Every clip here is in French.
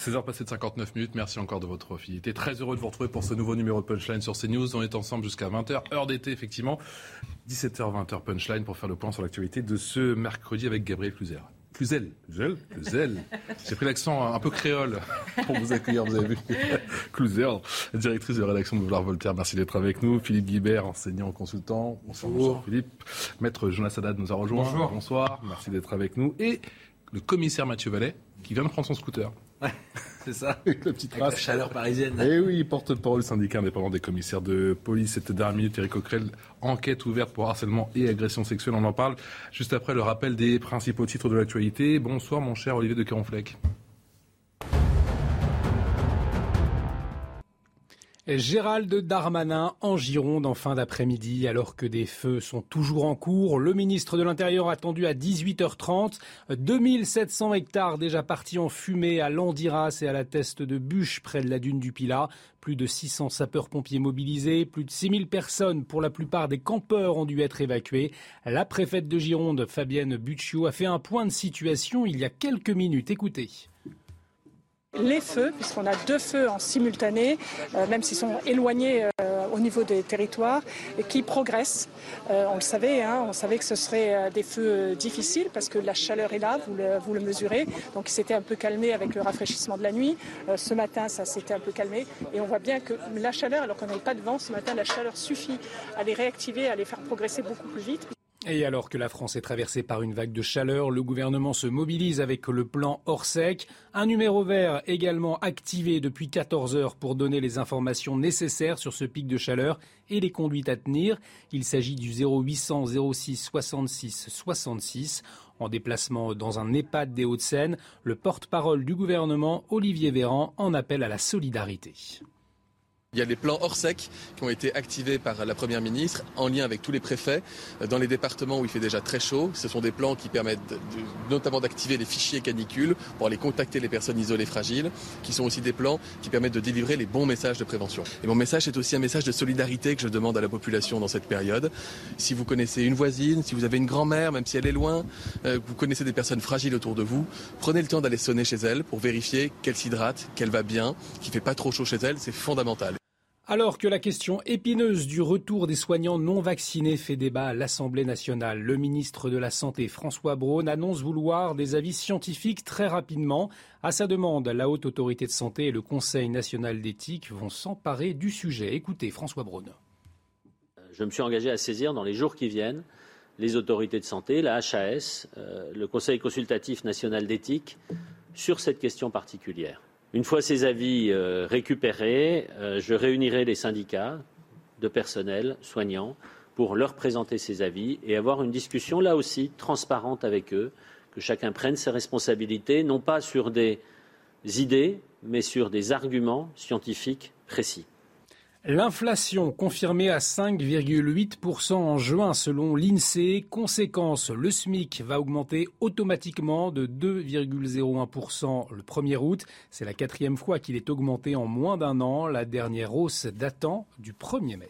16h passées de 59 minutes, merci encore de votre fidélité. Très heureux de vous retrouver pour ce nouveau numéro de Punchline sur CNews. On est ensemble jusqu'à 20h, heure d'été effectivement. 17h, 20h Punchline pour faire le point sur l'actualité de ce mercredi avec Gabriel Cluzel. Cluzel, Cluzel, Cluzel. J'ai pris l'accent un peu créole pour vous accueillir, vous avez vu. Cluzel, directrice de rédaction de Vouloir Voltaire, merci d'être avec nous. Philippe Guibert, enseignant consultant. Bonsoir, bonsoir Philippe. Maître Jonas Haddad nous a rejoint. Bonjour. Bonsoir, merci d'être avec nous. Et le commissaire Mathieu Vallet qui vient de prendre son scooter. C'est ça. Avec la petite Avec la race. chaleur parisienne. Et oui, porte-parole syndicat indépendant des commissaires de police. Cette dernière minute, Eric Coquerel, enquête ouverte pour harcèlement et agression sexuelle. On en parle juste après le rappel des principaux titres de l'actualité. Bonsoir, mon cher Olivier de Caronfleck. Gérald Darmanin en Gironde en fin d'après-midi, alors que des feux sont toujours en cours. Le ministre de l'Intérieur attendu à 18h30. 2700 hectares déjà partis en fumée à Landiras et à la Teste de Bûche, près de la dune du Pilat. Plus de 600 sapeurs-pompiers mobilisés, plus de 6000 personnes, pour la plupart des campeurs, ont dû être évacuées. La préfète de Gironde, Fabienne Bucciot, a fait un point de situation il y a quelques minutes. Écoutez. Les feux, puisqu'on a deux feux en simultané, euh, même s'ils sont éloignés euh, au niveau des territoires, qui progressent. Euh, on le savait, hein, on savait que ce serait des feux difficiles parce que la chaleur est là, vous le, vous le mesurez. Donc il s'était un peu calmé avec le rafraîchissement de la nuit. Ce matin, ça s'était un peu calmé. Et on voit bien que la chaleur, alors qu'on n'avait pas de vent, ce matin, la chaleur suffit à les réactiver, à les faire progresser beaucoup plus vite. Et alors que la France est traversée par une vague de chaleur, le gouvernement se mobilise avec le plan Orsec. Un numéro vert également activé depuis 14 heures pour donner les informations nécessaires sur ce pic de chaleur et les conduites à tenir. Il s'agit du 0800 06 66 66. En déplacement dans un EHPAD des Hauts-de-Seine, le porte-parole du gouvernement, Olivier Véran, en appelle à la solidarité. Il y a les plans Orsec qui ont été activés par la Première ministre en lien avec tous les préfets euh, dans les départements où il fait déjà très chaud. Ce sont des plans qui permettent notamment d'activer les fichiers canicules pour aller contacter les personnes isolées fragiles, qui sont aussi des plans qui permettent de délivrer les bons messages de prévention. Et mon message est aussi un message de solidarité que je demande à la population dans cette période. Si vous connaissez une voisine, si vous avez une grand-mère, même si elle est loin, euh, vous connaissez des personnes fragiles autour de vous, prenez le temps d'aller sonner chez elle pour vérifier qu'elle s'hydrate, qu'elle va bien, qu'il fait pas trop chaud chez elle, c'est fondamental. Alors que la question épineuse du retour des soignants non vaccinés fait débat à l'Assemblée nationale, le ministre de la Santé François Braun annonce vouloir des avis scientifiques très rapidement. À sa demande, la Haute Autorité de Santé et le Conseil national d'éthique vont s'emparer du sujet. Écoutez François Braun. Je me suis engagé à saisir dans les jours qui viennent les autorités de santé, la HAS, euh, le Conseil consultatif national d'éthique sur cette question particulière. Une fois ces avis euh, récupérés, euh, je réunirai les syndicats de personnel soignants pour leur présenter ces avis et avoir une discussion là aussi transparente avec eux, que chacun prenne ses responsabilités, non pas sur des idées, mais sur des arguments scientifiques précis. L'inflation confirmée à 5,8% en juin selon l'INSEE. Conséquence, le SMIC va augmenter automatiquement de 2,01% le 1er août. C'est la quatrième fois qu'il est augmenté en moins d'un an, la dernière hausse datant du 1er mai.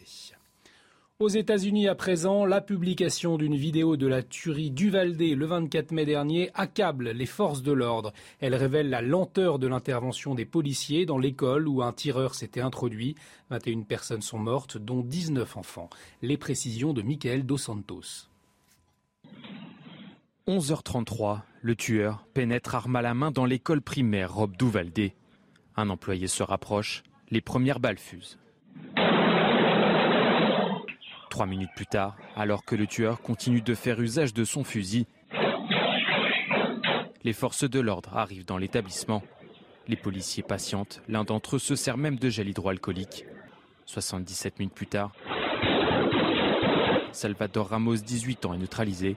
Aux États-Unis à présent, la publication d'une vidéo de la tuerie d'Uvalde le 24 mai dernier accable les forces de l'ordre. Elle révèle la lenteur de l'intervention des policiers dans l'école où un tireur s'était introduit. 21 personnes sont mortes, dont 19 enfants. Les précisions de Michael Dos Santos. 11h33, le tueur pénètre arme à la main dans l'école primaire Rob Douvalde. Un employé se rapproche, les premières balles fusent. Trois minutes plus tard, alors que le tueur continue de faire usage de son fusil, les forces de l'ordre arrivent dans l'établissement. Les policiers patientent, l'un d'entre eux se sert même de gel hydroalcoolique. 77 minutes plus tard, Salvador Ramos, 18 ans, est neutralisé.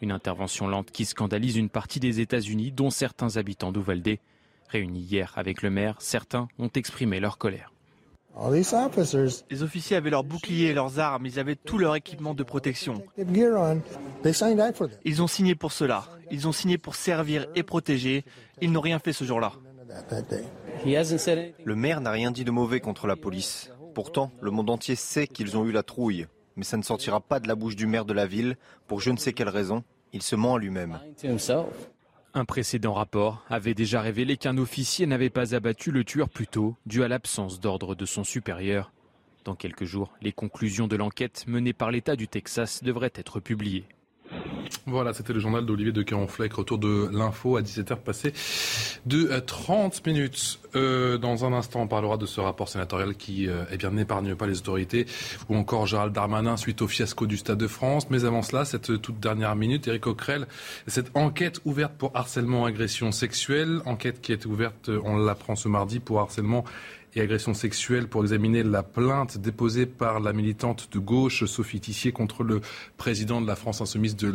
Une intervention lente qui scandalise une partie des États-Unis, dont certains habitants d'Uvalde. Réunis hier avec le maire, certains ont exprimé leur colère. Les officiers avaient leurs boucliers et leurs armes, ils avaient tout leur équipement de protection. Ils ont signé pour cela, ils ont signé pour servir et protéger, ils n'ont rien fait ce jour-là. Le maire n'a rien dit de mauvais contre la police. Pourtant, le monde entier sait qu'ils ont eu la trouille. Mais ça ne sortira pas de la bouche du maire de la ville pour je ne sais quelle raison. Il se ment à lui-même. Un précédent rapport avait déjà révélé qu'un officier n'avait pas abattu le tueur plus tôt, dû à l'absence d'ordre de son supérieur. Dans quelques jours, les conclusions de l'enquête menée par l'État du Texas devraient être publiées. Voilà, c'était le journal d'Olivier de Caronfleck. Retour de l'info à 17h passé de 30 euh, minutes. Euh, dans un instant, on parlera de ce rapport sénatorial qui euh, eh n'épargne pas les autorités, ou encore Gérald Darmanin suite au fiasco du Stade de France. Mais avant cela, cette toute dernière minute, Éric Coquerel, cette enquête ouverte pour harcèlement, agression sexuelle, enquête qui est ouverte, on l'apprend ce mardi, pour harcèlement et agression sexuelle pour examiner la plainte déposée par la militante de gauche Sophie Tissier contre le président de la France insoumise de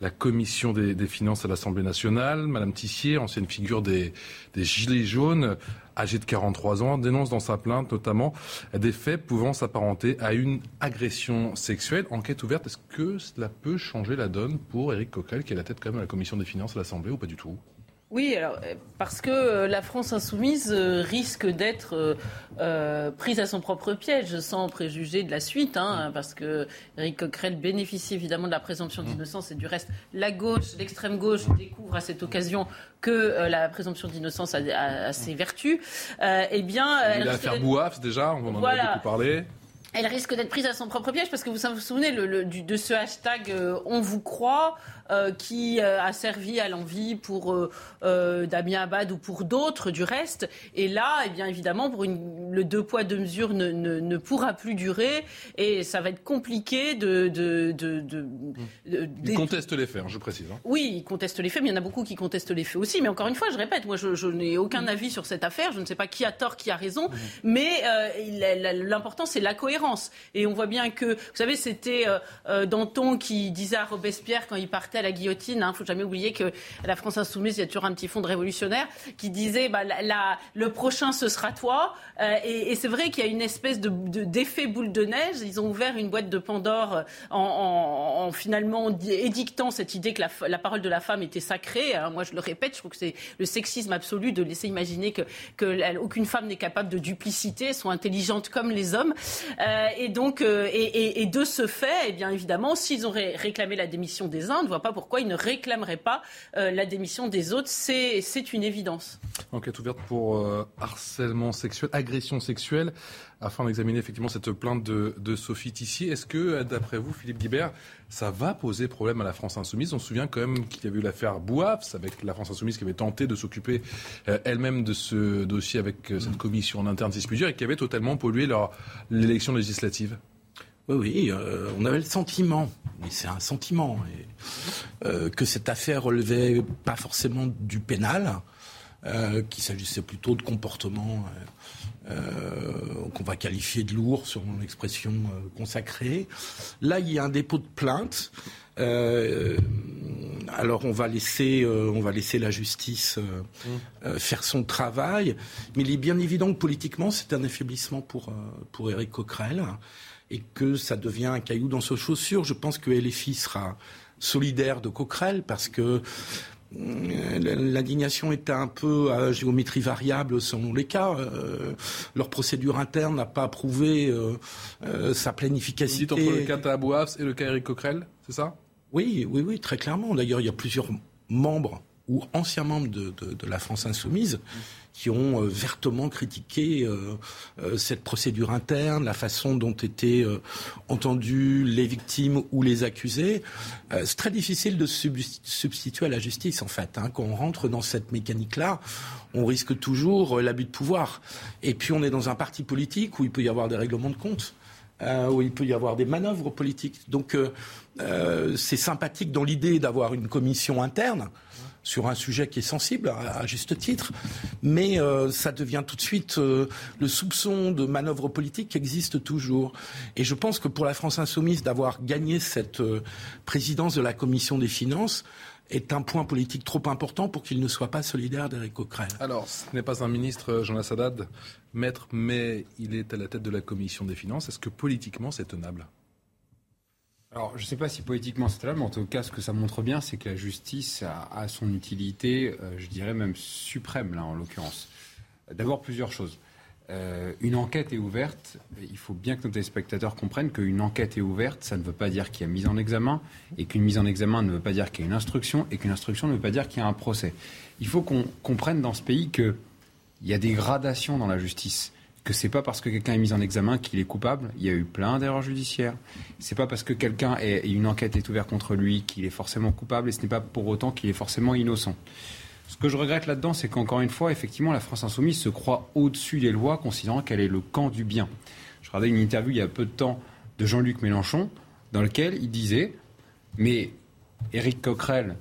la, commission des, finances à l'Assemblée nationale. Madame Tissier, ancienne figure des, Gilets jaunes, âgée de 43 ans, dénonce dans sa plainte notamment des faits pouvant s'apparenter à une agression sexuelle. Enquête ouverte, est-ce que cela peut changer la donne pour Éric Coquerel, qui est la tête quand même de la commission des finances à l'Assemblée, ou pas du tout? Oui, alors, euh, parce que euh, la France insoumise euh, risque d'être prise à son propre piège, sans préjuger de la suite, hein, mm. parce que Eric Coquerel bénéficie évidemment de la présomption mm. d'innocence et du reste, la gauche, l'extrême gauche découvre à cette occasion que la présomption d'innocence a, ses vertus. eh bien, il a l'affaire Bouaf déjà, on en a beaucoup parlé elle risque d'être prise à son propre piège parce que vous vous souvenez le, de ce hashtag On vous croit. Euh, qui euh, a servi à l'envie pour euh, Damien Abad ou pour d'autres du reste. Et là, eh bien évidemment, pour une, le deux poids deux mesures ne, ne, ne, pourra plus durer et ça va être compliqué de. de, de, de, il conteste les faits, hein, je précise. Hein. Oui, il conteste les faits, mais il y en a beaucoup qui contestent les faits aussi. Mais encore une fois, je répète, moi, je, je n'ai aucun avis sur cette affaire. Je ne sais pas qui a tort, qui a raison, mmh. mais l'important c'est la cohérence. Et on voit bien que, vous savez, c'était Danton qui disait à Robespierre quand il partait à la guillotine. Il hein. ne faut jamais oublier que la France insoumise, il y a toujours un petit fond de révolutionnaire qui disait bah, le prochain, ce sera toi. Euh, et, c'est vrai qu'il y a une espèce de, d'effet boule de neige. Ils ont ouvert une boîte de Pandore euh, en, finalement édictant cette idée que la, parole de la femme était sacrée. Hein. moi, je le répète, je trouve que c'est le sexisme absolu de laisser imaginer que, aucune femme n'est capable de duplicité, sont intelligentes comme les hommes. Euh, et donc, et, de ce fait, eh bien évidemment, s'ils ont réclamé la démission des uns, on ne voit pas pourquoi ils ne réclameraient pas la démission des autres. C'est, une évidence. Enquête ouverte pour harcèlement sexuel, agression sexuelle, afin d'examiner effectivement cette plainte de, Sophie Tissier. Est-ce que, d'après vous, Philippe Guibert, ça va poser problème à la France Insoumise? On se souvient quand même qu'il y avait eu l'affaire Bouafs, avec la France Insoumise qui avait tenté de s'occuper euh, elle-même de ce dossier avec euh, cette commission en interne, si et qui avait totalement pollué l'élection législative. Oui, oui, euh, on avait le sentiment, mais c'est un sentiment, que cette affaire relevait pas forcément du pénal, euh, qu'il s'agissait plutôt de comportements euh, euh, qu'on va qualifier de lourds, selon l'expression consacrée. Là, il y a un dépôt de plainte. alors on va laisser, on va laisser la justice faire son travail, mais il est bien évident que politiquement c'est un affaiblissement pour pour Éric Coquerel et que ça devient un caillou dans ses chaussures. Je pense que LFI sera solidaire de Coquerel parce que euh, l'indignation était un peu à géométrie variable selon les cas. Euh, leur procédure interne n'a pas approuvé euh, sa pleine efficacité. entre le cas Tabouafs et le cas Eric Coquerel, c'est ça? Oui, oui, oui, très clairement. D'ailleurs, il y a plusieurs membres ou anciens membres de, la France insoumise qui ont euh, vertement critiqué euh, euh, cette procédure interne, la façon dont étaient entendus les victimes ou les accusés. c'est très difficile de substituer à la justice, en fait. Hein. Quand on rentre dans cette mécanique-là, on risque toujours l'abus de pouvoir. Et puis on est dans un parti politique où il peut y avoir des règlements de compte. où il peut y avoir des manœuvres politiques. Donc c'est sympathique dans l'idée d'avoir une commission interne sur un sujet qui est sensible, à, juste titre, mais euh, ça devient tout de suite euh, le soupçon de manœuvre politique qui existe toujours. Et je pense que pour la France insoumise, d'avoir gagné cette euh, présidence de la Commission des finances, est un point politique trop important pour qu'il ne soit pas solidaire d'Éric Coquerel. Alors, ce n'est pas un ministre, Jean Haddad, maître, mais il est à la tête de la commission des finances. Est-ce que politiquement c'est tenable? Alors, je ne sais pas si politiquement c'est tenable, mais en tout cas, ce que ça montre bien, c'est que la justice a, son utilité, euh, je dirais même suprême, là, en l'occurrence. D'abord, plusieurs choses. Euh, une enquête est ouverte. Il faut bien que nos téléspectateurs comprennent qu'une enquête est ouverte, ça ne veut pas dire qu'il y a mise en examen, et qu'une mise en examen ne veut pas dire qu'il y a une instruction, et qu'une instruction ne veut pas dire qu'il y a un procès. Il faut qu'on comprenne dans ce pays qu'il y a des gradations dans la justice que c'est pas parce que quelqu'un est mis en examen qu'il est coupable. Il y a eu plein d'erreurs judiciaires. C'est pas parce que quelqu'un et une enquête est ouverte contre lui qu'il est forcément coupable et ce n'est pas pour autant qu'il est forcément innocent. Ce que je regrette là-dedans, c'est qu'encore une fois, effectivement, la France insoumise se croit au-dessus des lois, considérant qu'elle est le camp du bien. Je regardais une interview il y a peu de temps de Jean-Luc Mélenchon, dans lequel il disait Mais Éric Coquerel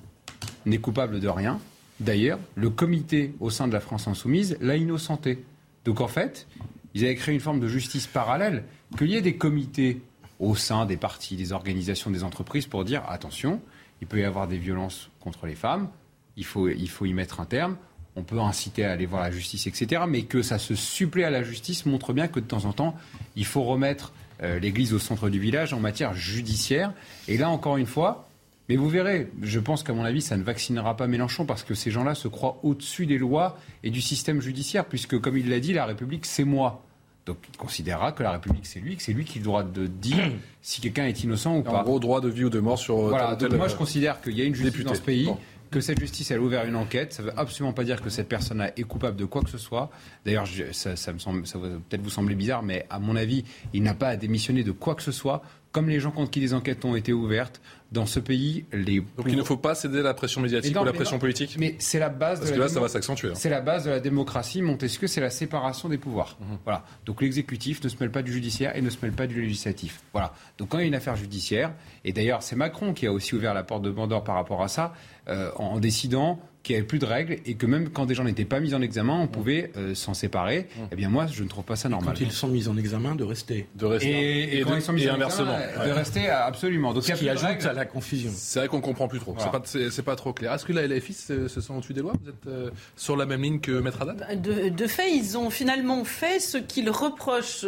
n'est coupable de rien. D'ailleurs, le comité au sein de la France insoumise l'a innocenté. Donc en fait, ils avaient créé une forme de justice parallèle, qu'il y ait des comités au sein des partis, des organisations, des entreprises pour dire attention, il peut y avoir des violences contre les femmes, il faut, y mettre un terme, on peut inciter à aller voir la justice, etc. Mais que ça se supplée à la justice montre bien que de temps en temps, il faut remettre euh, l'Église au centre du village en matière judiciaire. Et là, encore une fois, mais vous verrez, je pense qu'à mon avis, ça ne vaccinera pas Mélenchon parce que ces gens-là se croient au-dessus des lois et du système judiciaire, puisque, comme il l'a dit, la République, c'est moi. Donc il considérera que la République, c'est lui, que c'est lui qui a le droit de dire si quelqu'un est innocent ou pas. En gros, droit de vie ou de mort sur. Voilà, donc moi je considère qu'il y a une justice dans ce pays. que cette justice elle a ouvert une enquête. Ça ne veut absolument pas dire que cette personne est coupable de quoi que ce soit. D'ailleurs, ça, ça, me semble, ça va peut-être vous sembler bizarre, mais à mon avis, il n'a pas à démissionner de quoi que ce soit. Comme les gens contre qui les enquêtes ont été ouvertes, dans ce pays, les. Donc il ne faut pas céder à la pression médiatique ou la pression politique Mais c'est la base Parce de que la là, ça va s'accentuer. Hein. C'est la base de la démocratie. Montesquieu, c'est la séparation des pouvoirs. Mhm. Voilà. Donc l'exécutif ne se mêle pas du judiciaire et ne se mêle pas du législatif. Voilà. Donc quand il y a une affaire judiciaire, et d'ailleurs c'est Macron qui a aussi ouvert la porte de Bandor par rapport à ça, euh, en décidant qu'il n'y avait plus de règles et que même quand des gens n'étaient pas mis en examen, on pouvait euh, s'en séparer. Mmh. Eh bien, moi, je ne trouve pas ça normal. quand ils sont mis en examen, de rester. De rester. Et, quand ils sont mis en inversement. Examen, de rester, absolument. Donc, Ce qui ajoute à la confusion. C'est vrai qu'on comprend plus trop. C'est pas, trop clair. Est-ce que la LFI se, se sont au-dessus des lois Vous êtes euh, sur la même ligne que Maître Haddad bah, de, de, fait, ils ont finalement fait ce qu'ils reprochent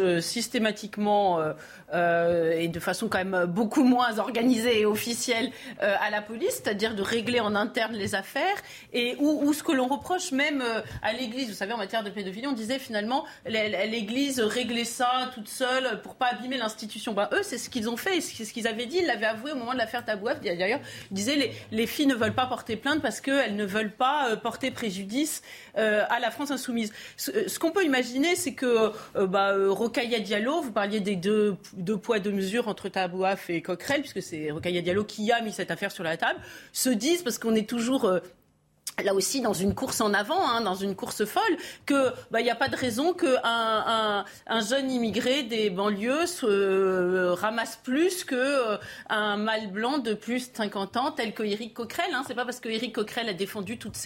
euh, et de façon quand même beaucoup moins organisée et officielle à la police, c'est-à-dire de régler en interne les affaires et où, ce que l'on reproche même euh, à l'Église, vous savez, en matière de pédophilie, on disait finalement l'Église réglait ça toute seule pour pas abîmer l'institution. Bah, eux, c'est ce qu'ils ont fait, c'est ce qu'ils avaient dit, ils l'avaient avoué au moment de l'affaire Tabouaf. D'ailleurs, ils disaient les, les filles ne veulent pas porter plainte parce qu'elles ne veulent pas euh, porter préjudice euh, à la France insoumise. Ce, qu'on peut imaginer, c'est que bah, Rocaille Diallo, vous parliez des deux, deux poids, deux mesures entre Tabouaf et Coquerel, puisque c'est Rocaille Diallo qui a mis cette affaire sur la table, se disent, parce qu'on est toujours là aussi dans une course en avant, hein, dans une course folle, que bah il n'y a pas de raison qu'un un, un, jeune immigré des banlieues se euh, ramasse plus que euh, un mâle blanc de plus de 50 ans, tel que Éric Coquerel. Hein. C'est pas parce que Éric Coquerel a défendu toutes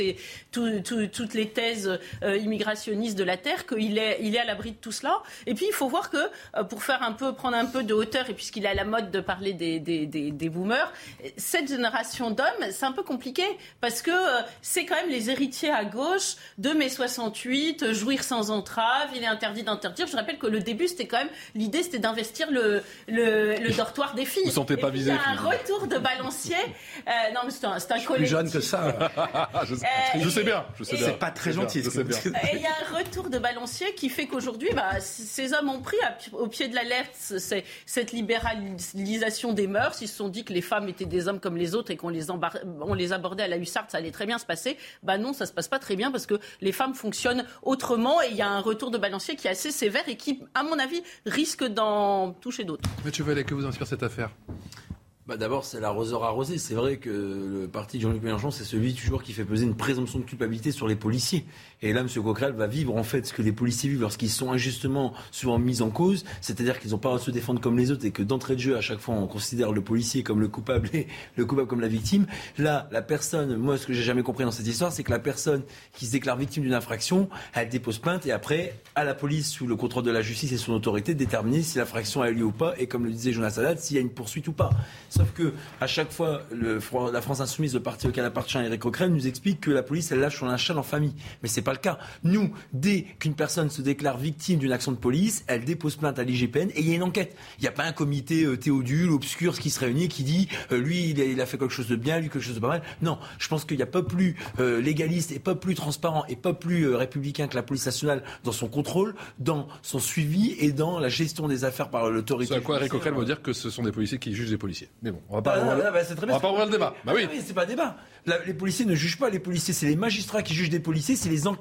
les thèses euh, immigrationnistes de la terre qu'il est est à l'abri de tout cela. Et puis il faut voir que pour faire prendre un peu de hauteur et puisqu'il a la mode de parler des des, boomers, cette génération d'hommes c'est un peu compliqué parce que quand même les héritiers à gauche de mai 68, jouir sans entrave, il est interdit d'interdire. Je rappelle que le début, c'était quand même, l'idée, c'était d'investir le, le, dortoir des filles. Vous ne sentez pas visé. Il y a un retour de balancier. Euh, non, mais c'est un, c'est un plus jeune que ça. je, sais bien. Je sais bien. C'est pas très gentil. il y a un retour de balancier qui fait qu'aujourd'hui, bah, ces hommes ont pris au pied de la lettre cette libéralisation des mœurs. Ils se sont dit que les femmes étaient des hommes comme les autres et qu'on les, on les abordait à la hussarde, ça allait très bien se passer. Bah non, ça se passe pas très bien parce que les femmes fonctionnent autrement et il y a un retour de balancier qui est assez sévère et qui, à mon avis, risque d'en toucher d'autres. Mais tu veux aller que vous inspire cette affaire? Bah D'abord, c'est l'arroseur arrosé. C'est vrai que le parti de Jean-Luc Mélenchon, c'est celui toujours qui fait peser une présomption de culpabilité sur les policiers. Et là, M. Coquerel va vivre en fait ce que les policiers vivent lorsqu'ils sont injustement souvent mis en cause, c'est-à-dire qu'ils n'ont pas à se défendre comme les autres et que d'entrée de jeu, à chaque fois, on considère le policier comme le coupable et le coupable comme la victime. Là, la personne, moi, ce que j'ai jamais compris dans cette histoire, c'est que la personne qui se déclare victime d'une infraction, elle dépose plainte et après, à la police, sous le contrôle de la justice et son autorité, déterminer si l'infraction a lieu ou pas et comme le disait Jonas Haddad, s'il y a une poursuite ou pas. Sauf que à chaque fois, la France insoumise, le parti auquel appartient Eric Coquerel, nous explique que la police, elle lâche son châle en famille. Mais c'est pas le cas. Nous, dès qu'une personne se déclare victime d'une action de police, elle dépose plainte à l'IGPN et il y a une enquête. Il n'y a pas un comité euh, théodule, obscur, qui se réunit et qui dit euh, lui, il a, fait quelque chose de bien, lui quelque chose de pas mal. Non, je pense qu'il n'y a pas plus euh, légaliste et pas plus transparent et pas plus républicain que la police nationale dans son contrôle, dans son suivi et dans la gestion des affaires par l'autorité. C'est à quoi Eric Coquerel veut dire que ce sont des policiers qui jugent des policiers. Mais bon, on va pas. Ah, bah, c'est très bien. On va pas ouvrir le débat. Bah oui. Ah c'est pas un débat. les policiers ne jugent pas les policiers, c'est les magistrats qui jugent des policiers, c'est les enquêtes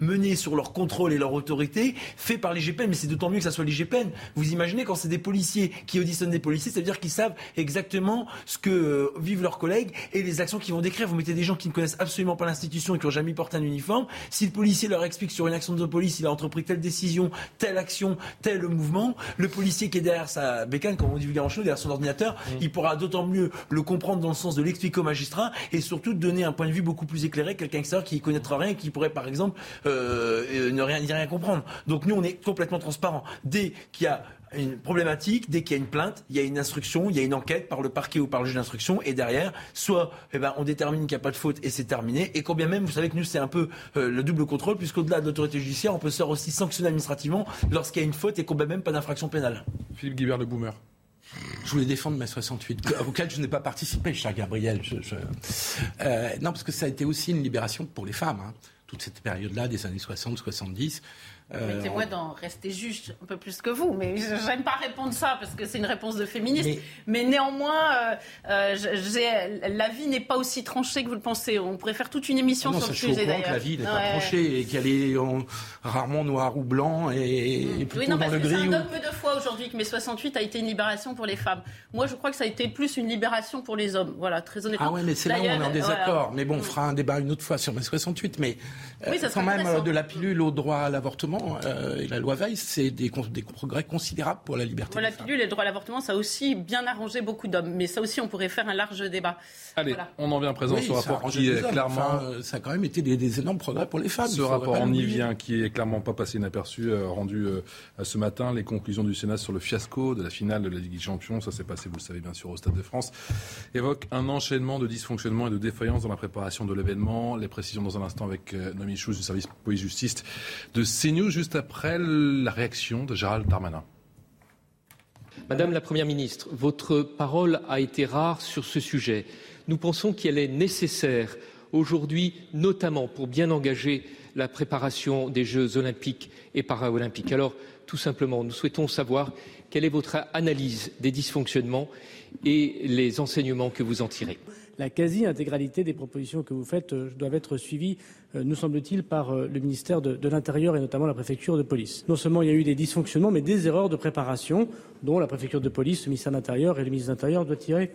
menées sur leur contrôle et leur autorité faites par l'IGPN, mais c'est d'autant mieux que ça soit l'IGPN. Vous imaginez quand c'est des policiers qui auditionnent des policiers, ça veut dire qu'ils savent exactement ce que euh, vivent leurs collègues et les actions qu'ils vont décrire. Vous mettez des gens qui ne connaissent absolument pas l'institution et qui n'ont jamais porté un uniforme. Si le policier leur explique sur une action de police, il a entrepris telle décision, telle action, tel mouvement, le policier qui est derrière sa bécane, comme on dit vulgairement derrière son ordinateur, mmh. il pourra d'autant mieux le comprendre dans le sens de l'expliquer au magistrat et surtout donner un point de vue beaucoup plus éclairé que quelqu'un qui ne connaîtra rien et qui pourrait par exemple euh, euh, ne rien, rien comprendre. Donc nous on est complètement transparent. Dès qu'il y a une problématique, dès qu'il y a une plainte, il y a une instruction, il y a une enquête par le parquet ou par le juge d'instruction, et derrière, soit eh ben, on détermine qu'il n'y a pas de faute et c'est terminé, et quand bien même, vous savez que nous, c'est un peu euh, le double contrôle, puisqu'au-delà de l'autorité judiciaire, on peut se faire aussi sanctionner administrativement lorsqu'il y a une faute et qu'on même pas d'infraction pénale. Philippe Guibert, le boomer. Je voulais défendre mai 68, auquel je n'ai pas participé, cher Gabriel. Euh, non, parce que ça a été aussi une libération pour les femmes. Hein. Toute cette période-là, des années 60, 70, Mettez-moi euh, d'en rester juste un peu plus que vous, mais je n'aime pas répondre ça parce que c'est une réponse de féministe. Mais, néanmoins, euh, euh, la vie n'est pas aussi tranchée que vous le pensez. On pourrait faire toute une émission ah sur le sujet d'ailleurs. que la vie n'est pas tranchée et qu'elle est rarement noire ou blanc et, et plutôt oui, non, parce que C'est un dogme de foi aujourd'hui que mai 68 a été une libération pour les femmes. Moi, je crois que ça a été plus une libération pour les hommes. Voilà, très honnêtement. Ah ouais, mais c'est là où on est en désaccord. Mais bon, on fera un débat une autre fois sur mai 68. Mais quand même, de la pilule au droit à l'avortement euh, et la loi Veil, c'est des, des, progrès considérables pour la liberté. la pilule et le droit à l'avortement, ça a aussi bien arrangé beaucoup d'hommes. Mais ça aussi, on pourrait faire un large débat. Allez, on en vient à présent ce rapport qui est clairement. ça a quand même été des, énormes progrès pour les femmes. Ce rapport, on y vient, qui est clairement pas passé inaperçu, euh, rendu euh, ce matin. Les conclusions du Sénat sur le fiasco de la finale de la Ligue des Champions, ça s'est passé, vous le savez bien sûr, au Stade de France, évoque un enchaînement de dysfonctionnements et de défaillances dans la préparation de l'événement. Les précisions dans un instant avec Nomi Chous du service police-justice de CNews, juste après la réaction de Gérald Darmanin. Madame la Première ministre, votre parole a été rare sur ce sujet. Nous pensons qu'elle est nécessaire aujourd'hui, notamment pour bien engager la préparation des Jeux olympiques et paralympiques. Alors, tout simplement, nous souhaitons savoir quelle est votre analyse des dysfonctionnements et les enseignements que vous en tirez la quasi-intégralité des propositions que vous faites euh, doivent être suivies, euh, nous semble-t-il, par euh, le ministère de, l'Intérieur et notamment la préfecture de police. Non seulement il y a eu des dysfonctionnements, mais des erreurs de préparation dont la préfecture de police, le ministère de l'Intérieur et le ministre de l'Intérieur doivent tirer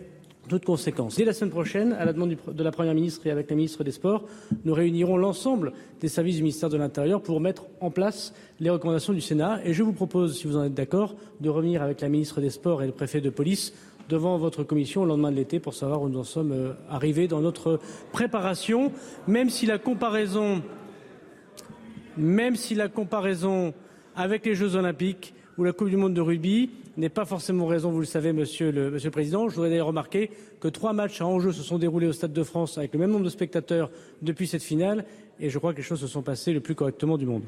toutes conséquences. Dès la semaine prochaine, à la demande de la Première ministre et avec la ministre des Sports, nous réunirons l'ensemble des services du ministère de l'Intérieur pour mettre en place les recommandations du Sénat. Et je vous propose, si vous en êtes d'accord, de revenir avec la ministre des Sports et le préfet de police devant votre commission au lendemain de l'été pour savoir où nous en sommes euh, arrivés dans notre préparation, même si la comparaison, avec les Jeux Olympiques ou la Coupe du Monde de rugby n'est pas forcément raison, vous le savez, monsieur le, monsieur le Président. Je voudrais d'ailleurs remarquer que trois matchs à enjeu se sont déroulés au Stade de France avec le même nombre de spectateurs depuis cette finale et je crois que les choses se sont passées le plus correctement du monde.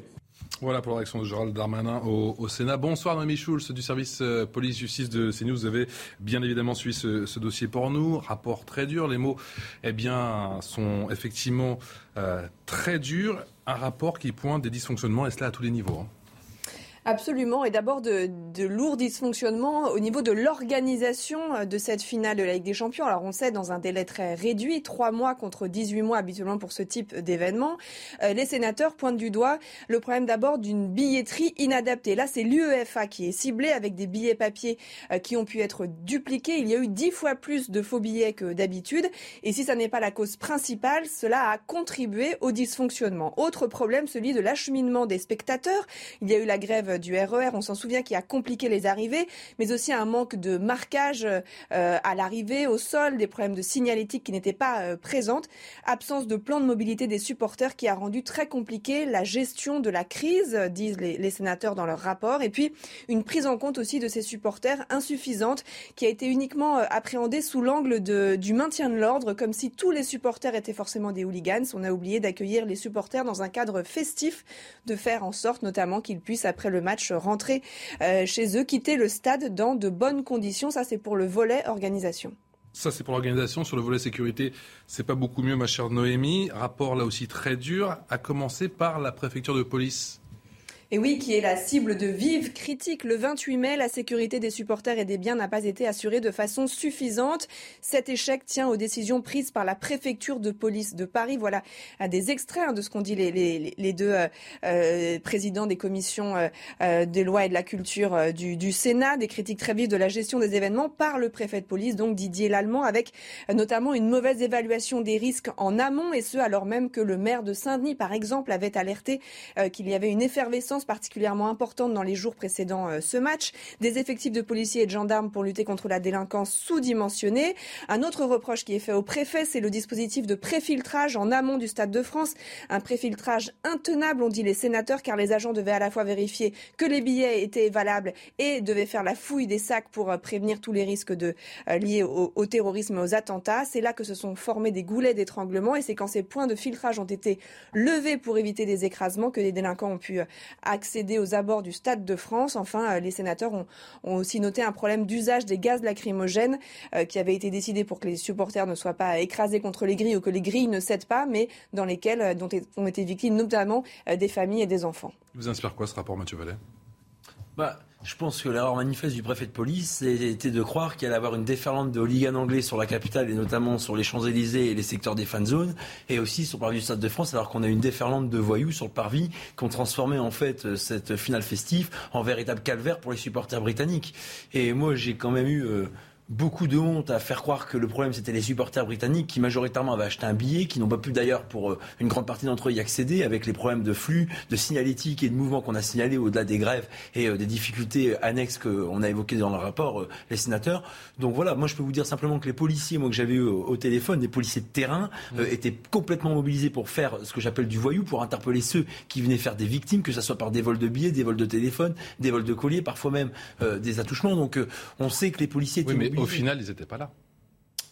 Voilà pour la réaction de Gérald Darmanin au, Sénat. Bonsoir, Noémie Schulz du service euh, police-justice de CNews. Vous avez bien évidemment suivi ce, dossier pour nous. Rapport très dur. Les mots, eh bien, sont effectivement euh, très durs. Un rapport qui pointe des dysfonctionnements, et cela à tous les niveaux. Hein. Absolument, et d'abord de, de lourds dysfonctionnements au niveau de l'organisation de cette finale de la Ligue des Champions. Alors on sait dans un délai très réduit, trois mois contre 18 mois habituellement pour ce type d'événement, euh, les sénateurs pointent du doigt le problème d'abord d'une billetterie inadaptée. Là c'est l'UEFA qui est ciblée avec des billets papier euh, qui ont pu être dupliqués. Il y a eu dix fois plus de faux billets que d'habitude, et si ça n'est pas la cause principale, cela a contribué au dysfonctionnement. Autre problème, celui de l'acheminement des spectateurs. Il y a eu la grève du RER, e on s'en souvient, qui a compliqué les arrivées, mais aussi un manque de marquage euh, à l'arrivée, au sol, des problèmes de signalétique qui n'étaient pas euh, présentes, absence de plan de mobilité des supporters qui a rendu très compliqué la gestion de la crise, disent les, sénateurs dans leur rapport, et puis une prise en compte aussi de ces supporters insuffisante qui a été uniquement euh, appréhendée sous l'angle du maintien de l'ordre, comme si tous les supporters étaient forcément des hooligans. On a oublié d'accueillir les supporters dans un cadre festif, de faire en sorte notamment qu'ils puissent, après le match rentrer euh, chez eux, quitter le stade dans de bonnes conditions. Ça, c'est pour le volet organisation. Ça, c'est pour l'organisation. Sur le volet sécurité, c'est pas beaucoup mieux, ma chère Noémie. Rapport là aussi très dur, à commencer par la préfecture de police et oui, qui est la cible de vives critiques. Le 28 mai, la sécurité des supporters et des biens n'a pas été assurée de façon suffisante. Cet échec tient aux décisions prises par la préfecture de police de Paris. Voilà des extraits hein, de ce qu'ont dit les, deux euh, euh présidents des commissions euh, des lois et de la culture du, du, Sénat, des critiques très vives de la gestion des événements par le préfet de police, donc Didier Lallemand, avec notamment une mauvaise évaluation des risques en amont, et ce alors même que le maire de Saint-Denis, par exemple, avait alerté qu'il y avait une effervescence particulièrement importante dans les jours précédant euh, ce match, des effectifs de policiers et de gendarmes pour lutter contre la délinquance sous-dimensionnée. Un autre reproche qui est fait au préfet, c'est le dispositif de préfiltrage en amont du Stade de France. Un préfiltrage intenable, ont dit les sénateurs, car les agents devaient à la fois vérifier que les billets étaient valables et devaient faire la fouille des sacs pour euh, prévenir tous les risques euh, liés au terrorisme et aux attentats. C'est là que se sont formés des goulets d'étranglement et c'est quand ces points de filtrage ont été levés pour éviter des écrasements que les délinquants ont pu accéder aux abords du Stade de France. Enfin, euh, les sénateurs ont, aussi noté un problème d'usage des gaz lacrymogènes euh, qui avait été décidé pour que les supporters ne soient pas écrasés contre les grilles ou que les grilles ne cèdent pas, mais dans lesquelles euh, dont ont été victimes notamment des familles et des enfants. Vous inspire quoi ce rapport, Mathieu Vallet? Bah, je pense que l'erreur manifeste du préfet de police était de croire qu'il allait avoir une déferlante de hooligans anglais sur la capitale et notamment sur les Champs-Élysées et les secteurs des fan zones et aussi sur le parvis du Stade de France alors qu'on a une déferlante de voyous sur le parvis qui ont transformé en fait cette finale festive en véritable calvaire pour les supporters britanniques. Et moi j'ai quand même eu... Euh, beaucoup de honte à faire croire que le problème c'était les supporters britanniques qui majoritairement avaient acheté un billet, qui n'ont pas pu d'ailleurs pour euh, une grande partie d'entre eux y accéder avec les problèmes de flux, de signalétique et de mouvement qu'on a signalés au-delà des grèves et euh, des difficultés annexes qu'on a évoquées dans le rapport, euh, les sénateurs. Donc voilà, moi je peux vous dire simplement que les policiers, moi que j'avais eu au, téléphone, les policiers de terrain, mmh. étaient complètement mobilisés pour faire ce que j'appelle du voyou, pour interpeller ceux qui venaient faire des victimes, que ce soit par des vols de billets, des vols de téléphone, des vols de colliers, parfois même des attouchement. Donc on sait que les policiers étaient au final, ils n'étaient pas là.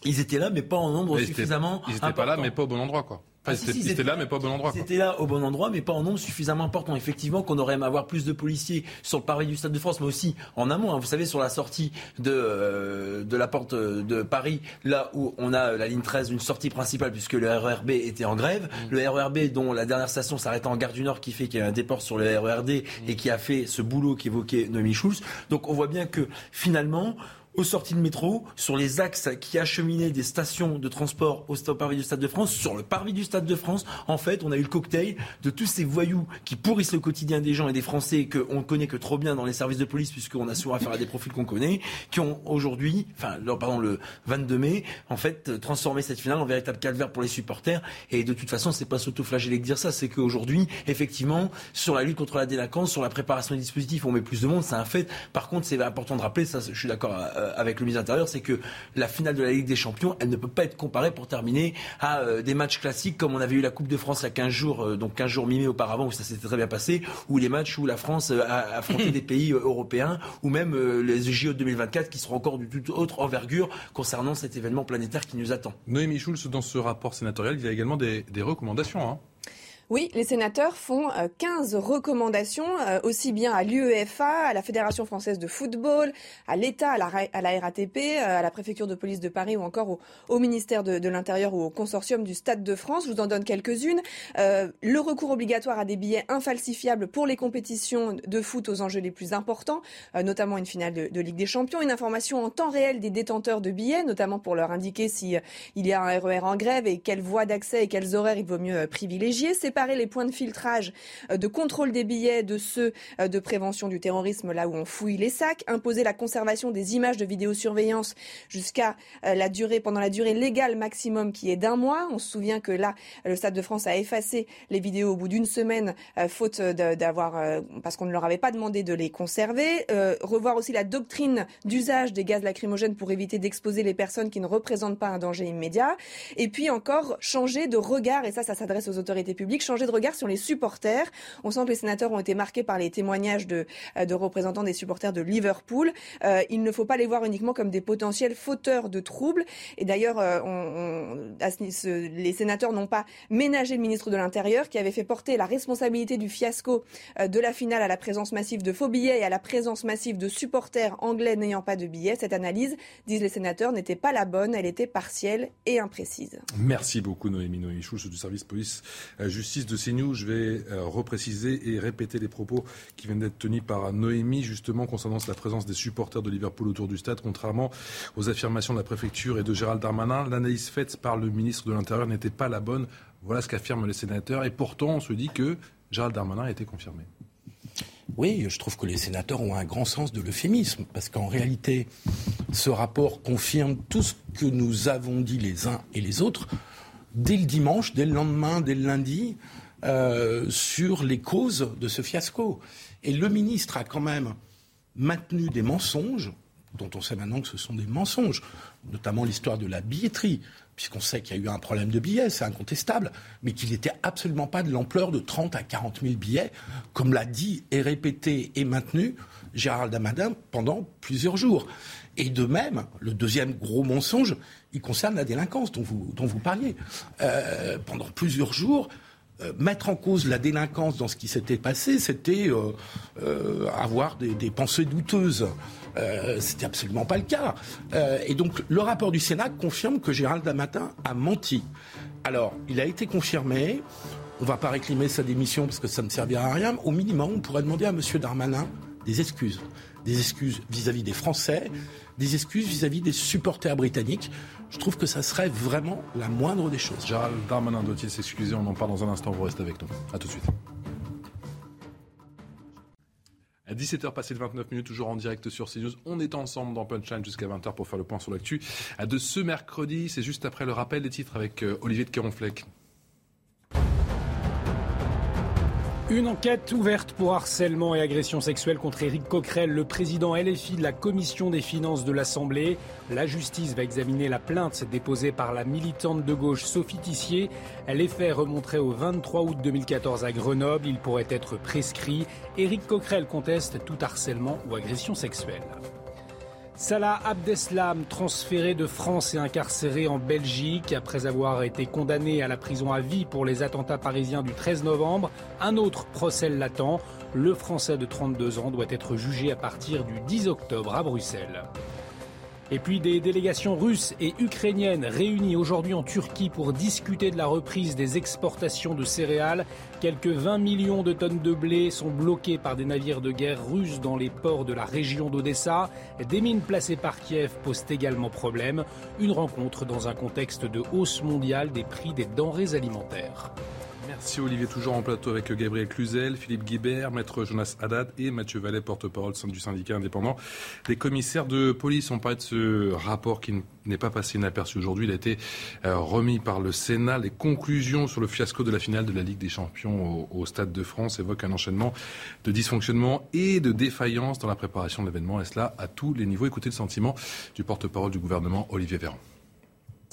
Ils étaient là, mais pas en nombre suffisamment. Ils n'étaient pas là, mais pas au bon endroit, quoi. Ah, ils, étaient, là, mais pas au bon endroit. Ils étaient là au bon endroit, mais pas en nombre suffisamment important. Effectivement, qu'on aurait aimé avoir plus de policiers sur le parvis du Stade de France, mais aussi en amont. Hein. Vous savez, sur la sortie de, euh, de la porte de Paris, là où on a la ligne 13, une sortie principale, puisque le RERB était en grève. Mm. Le RERB, dont la dernière station s'arrête en gare du Nord, qui fait qu'il y a un déport sur le RERD et mm. qui a fait ce boulot qu'évoquait Noémie Schulz. Donc on voit bien que finalement, aux sorties de métro, sur les axes qui acheminaient des stations de transport au, parvis du Stade de France, sur le parvis du Stade de France, en fait, on a eu le cocktail de tous ces voyous qui pourrissent le quotidien des gens et des Français qu'on ne connaît que trop bien dans les services de police, puisqu'on a souvent affaire à des profils qu'on connaît, qui ont aujourd'hui, enfin, pardon, le 22 mai, en fait, transformé cette finale en véritable calvaire pour les supporters. Et de toute façon, c'est pas s'auto-flageller de dire ça, c'est qu'aujourd'hui, effectivement, sur la lutte contre la délinquance, sur la préparation des dispositifs, on met plus de monde, c'est un fait. Par contre, c'est important de rappeler, ça, je suis d'accord euh, avec le ministre intérieur, c'est que la finale de la Ligue des Champions, elle ne peut pas être comparée pour terminer à euh, des matchs classiques comme on avait eu la Coupe de France il y a 15 jours, euh, donc 15 jours mi auparavant où ça s'était très bien passé, ou les matchs où la France euh, a affronté des pays européens, ou même les JO 2024 qui seront encore du tout autre envergure concernant cet événement planétaire qui nous attend. Noémie Schulz, dans ce rapport sénatorial, il y a également des, recommandations. Hein. Oui, les sénateurs font 15 euh, recommandations, euh, aussi bien à l'UEFA, à la Fédération française de football, à l'État, à la, RATP, euh, à la préfecture de police de Paris ou encore au, ministère de, l'Intérieur ou au consortium du Stade de France. Je vous en donne quelques-unes. le recours obligatoire à des billets infalsifiables pour les compétitions de foot aux enjeux les plus importants, notamment une finale de, Ligue des Champions, une information en temps réel des détenteurs de billets, notamment pour leur indiquer si il y a un RER e en grève et quelle voie d'accès et quels horaires il vaut mieux privilégier. Séparer les points de filtrage euh, de contrôle des billets de ceux euh, de prévention du terrorisme, là où on fouille les sacs, imposer la conservation des images de vidéosurveillance jusqu'à euh, la durée, pendant la durée légale maximum qui est d'un mois. On se souvient que là, le Stade de France a effacé les vidéos au bout d'une semaine, faute d'avoir, parce qu'on ne leur avait pas demandé de les conserver. revoir aussi la doctrine d'usage des gaz lacrymogènes pour éviter d'exposer les personnes qui ne représentent pas un danger immédiat. Et puis encore changer de regard, et ça, ça s'adresse aux autorités publiques, changer de regard sur les supporters. On sent que les sénateurs ont été marqués par les témoignages de, euh, représentants des supporters de Liverpool. Euh, il ne faut pas les voir uniquement comme des potentiels fauteurs de troubles. Et d'ailleurs, euh, les sénateurs n'ont pas ménagé le ministre de l'Intérieur qui avait fait porter la responsabilité du fiasco de la finale à la présence massive de faux billets et à la présence massive de supporters anglais n'ayant pas de billets. Cette analyse, disent les sénateurs, n'était pas la bonne, elle était partielle et imprécise. Merci beaucoup Noémie Chouch du service police de CNews, je vais euh, repréciser et répéter les propos qui viennent d'être tenus par Noémie, justement, concernant la présence des supporters de Liverpool autour du stade, contrairement aux affirmations de la préfecture et de Gérald Darmanin. L'analyse faite par le ministre de l'Intérieur n'était pas la bonne. Voilà ce qu'affirment les sénateurs. Et pourtant, on se dit que Gérald Darmanin a été confirmé. Oui, je trouve que les sénateurs ont un grand sens de l'euphémisme, parce qu'en réalité, ce rapport confirme tout ce que nous avons dit les uns et les autres dès le dimanche, dès le lendemain, dès le lundi, euh, sur les causes de ce fiasco. Et le ministre a quand même maintenu des mensonges, dont on sait maintenant que ce sont des mensonges, notamment l'histoire de la billetterie, puisqu'on sait qu'il y a eu un problème de billets, c'est incontestable, mais qu'il n'était absolument pas de l'ampleur de 30 à 40 000 billets, comme l'a dit et répété et maintenu Gérald Amadin pendant plusieurs jours. Et de même, le deuxième gros mensonge, il concerne la délinquance dont vous, dont vous parliez. Euh, pendant plusieurs jours, euh, mettre en cause la délinquance dans ce qui s'était passé, c'était euh, avoir des, pensées douteuses. c'était absolument pas le cas. et donc, le rapport du Sénat confirme que Gérald Damatin a menti. Alors, il a été confirmé. On ne va pas réclamer sa démission parce que ça ne servira à rien. Au minimum, on pourrait demander à M. Darmanin des excuses. Des excuses vis-à-vis des Français, des excuses vis-à-vis des supporters britanniques. Je trouve que ça serait vraiment la moindre des choses. Gérald Darmanin doit-il s'excuser? On en parle dans un instant. Vous restez avec nous. À tout de suite. À 17h passé de 29 minutes, toujours en direct sur CNews. On est ensemble dans Punchline jusqu'à 20h pour faire le point sur l'actu. De ce mercredi, c'est juste après le rappel des titres avec euh, Olivier de Caronfleck. Une enquête ouverte pour harcèlement et agression sexuelle contre Éric Coquerel, le président LFI de la commission des finances de l'Assemblée. La justice va examiner la plainte déposée par la militante de gauche Sophie Tissier. Les faits remonteraient au 23 août 2014 à Grenoble. Il pourrait être prescrit. Éric Coquerel conteste tout harcèlement ou agression sexuelle. Salah Abdeslam, transféré de France et incarcéré en Belgique après avoir été condamné à la prison à vie pour les attentats parisiens du 13 novembre. Un autre procès l'attend. Le Français de 32 ans doit être jugé à partir du 10 octobre à Bruxelles. Et puis des délégations russes et ukrainiennes réunies aujourd'hui en Turquie pour discuter de la reprise des exportations de céréales. Quelques 20 millions de tonnes de blé sont bloquées par des navires de guerre russes dans les ports de la région d'Odessa. Des mines placées par Kiev posent également problème. Une rencontre dans un contexte de hausse mondiale des prix des denrées alimentaires. Merci Olivier, toujours en plateau avec Gabriel Cluzel, Philippe Guibert, Maître Jonas Haddad et Mathieu Vallet, porte-parole du syndicat indépendant des commissaires de police. On parle de ce rapport qui n'est pas passé inaperçu aujourd'hui. Il a été euh, remis par le Sénat. Les conclusions sur le fiasco de la finale de la Ligue des Champions au, Stade de France évoquent un enchaînement de dysfonctionnements et de défaillances dans la préparation de l'événement. Et cela à tous les niveaux. Écoutez le sentiment du porte-parole du gouvernement, Olivier Véran.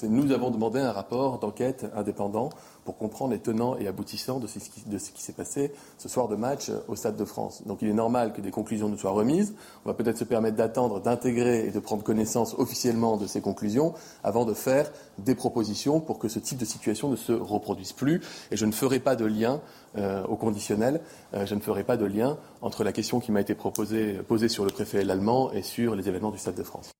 Nous avons demandé un rapport d'enquête indépendant pour comprendre les tenants et aboutissants de ce qui, s'est passé ce soir de match euh, au Stade de France. Donc il est normal que des conclusions nous soient remises. On va peut-être se permettre d'attendre, d'intégrer et de prendre connaissance officiellement de ces conclusions avant de faire des propositions pour que ce type de situation ne se reproduise plus. Et je ne ferai pas de lien euh, au conditionnel, euh, je ne ferai pas de lien entre la question qui m'a été proposée, posée sur le préfet allemand et sur les événements du Stade de France.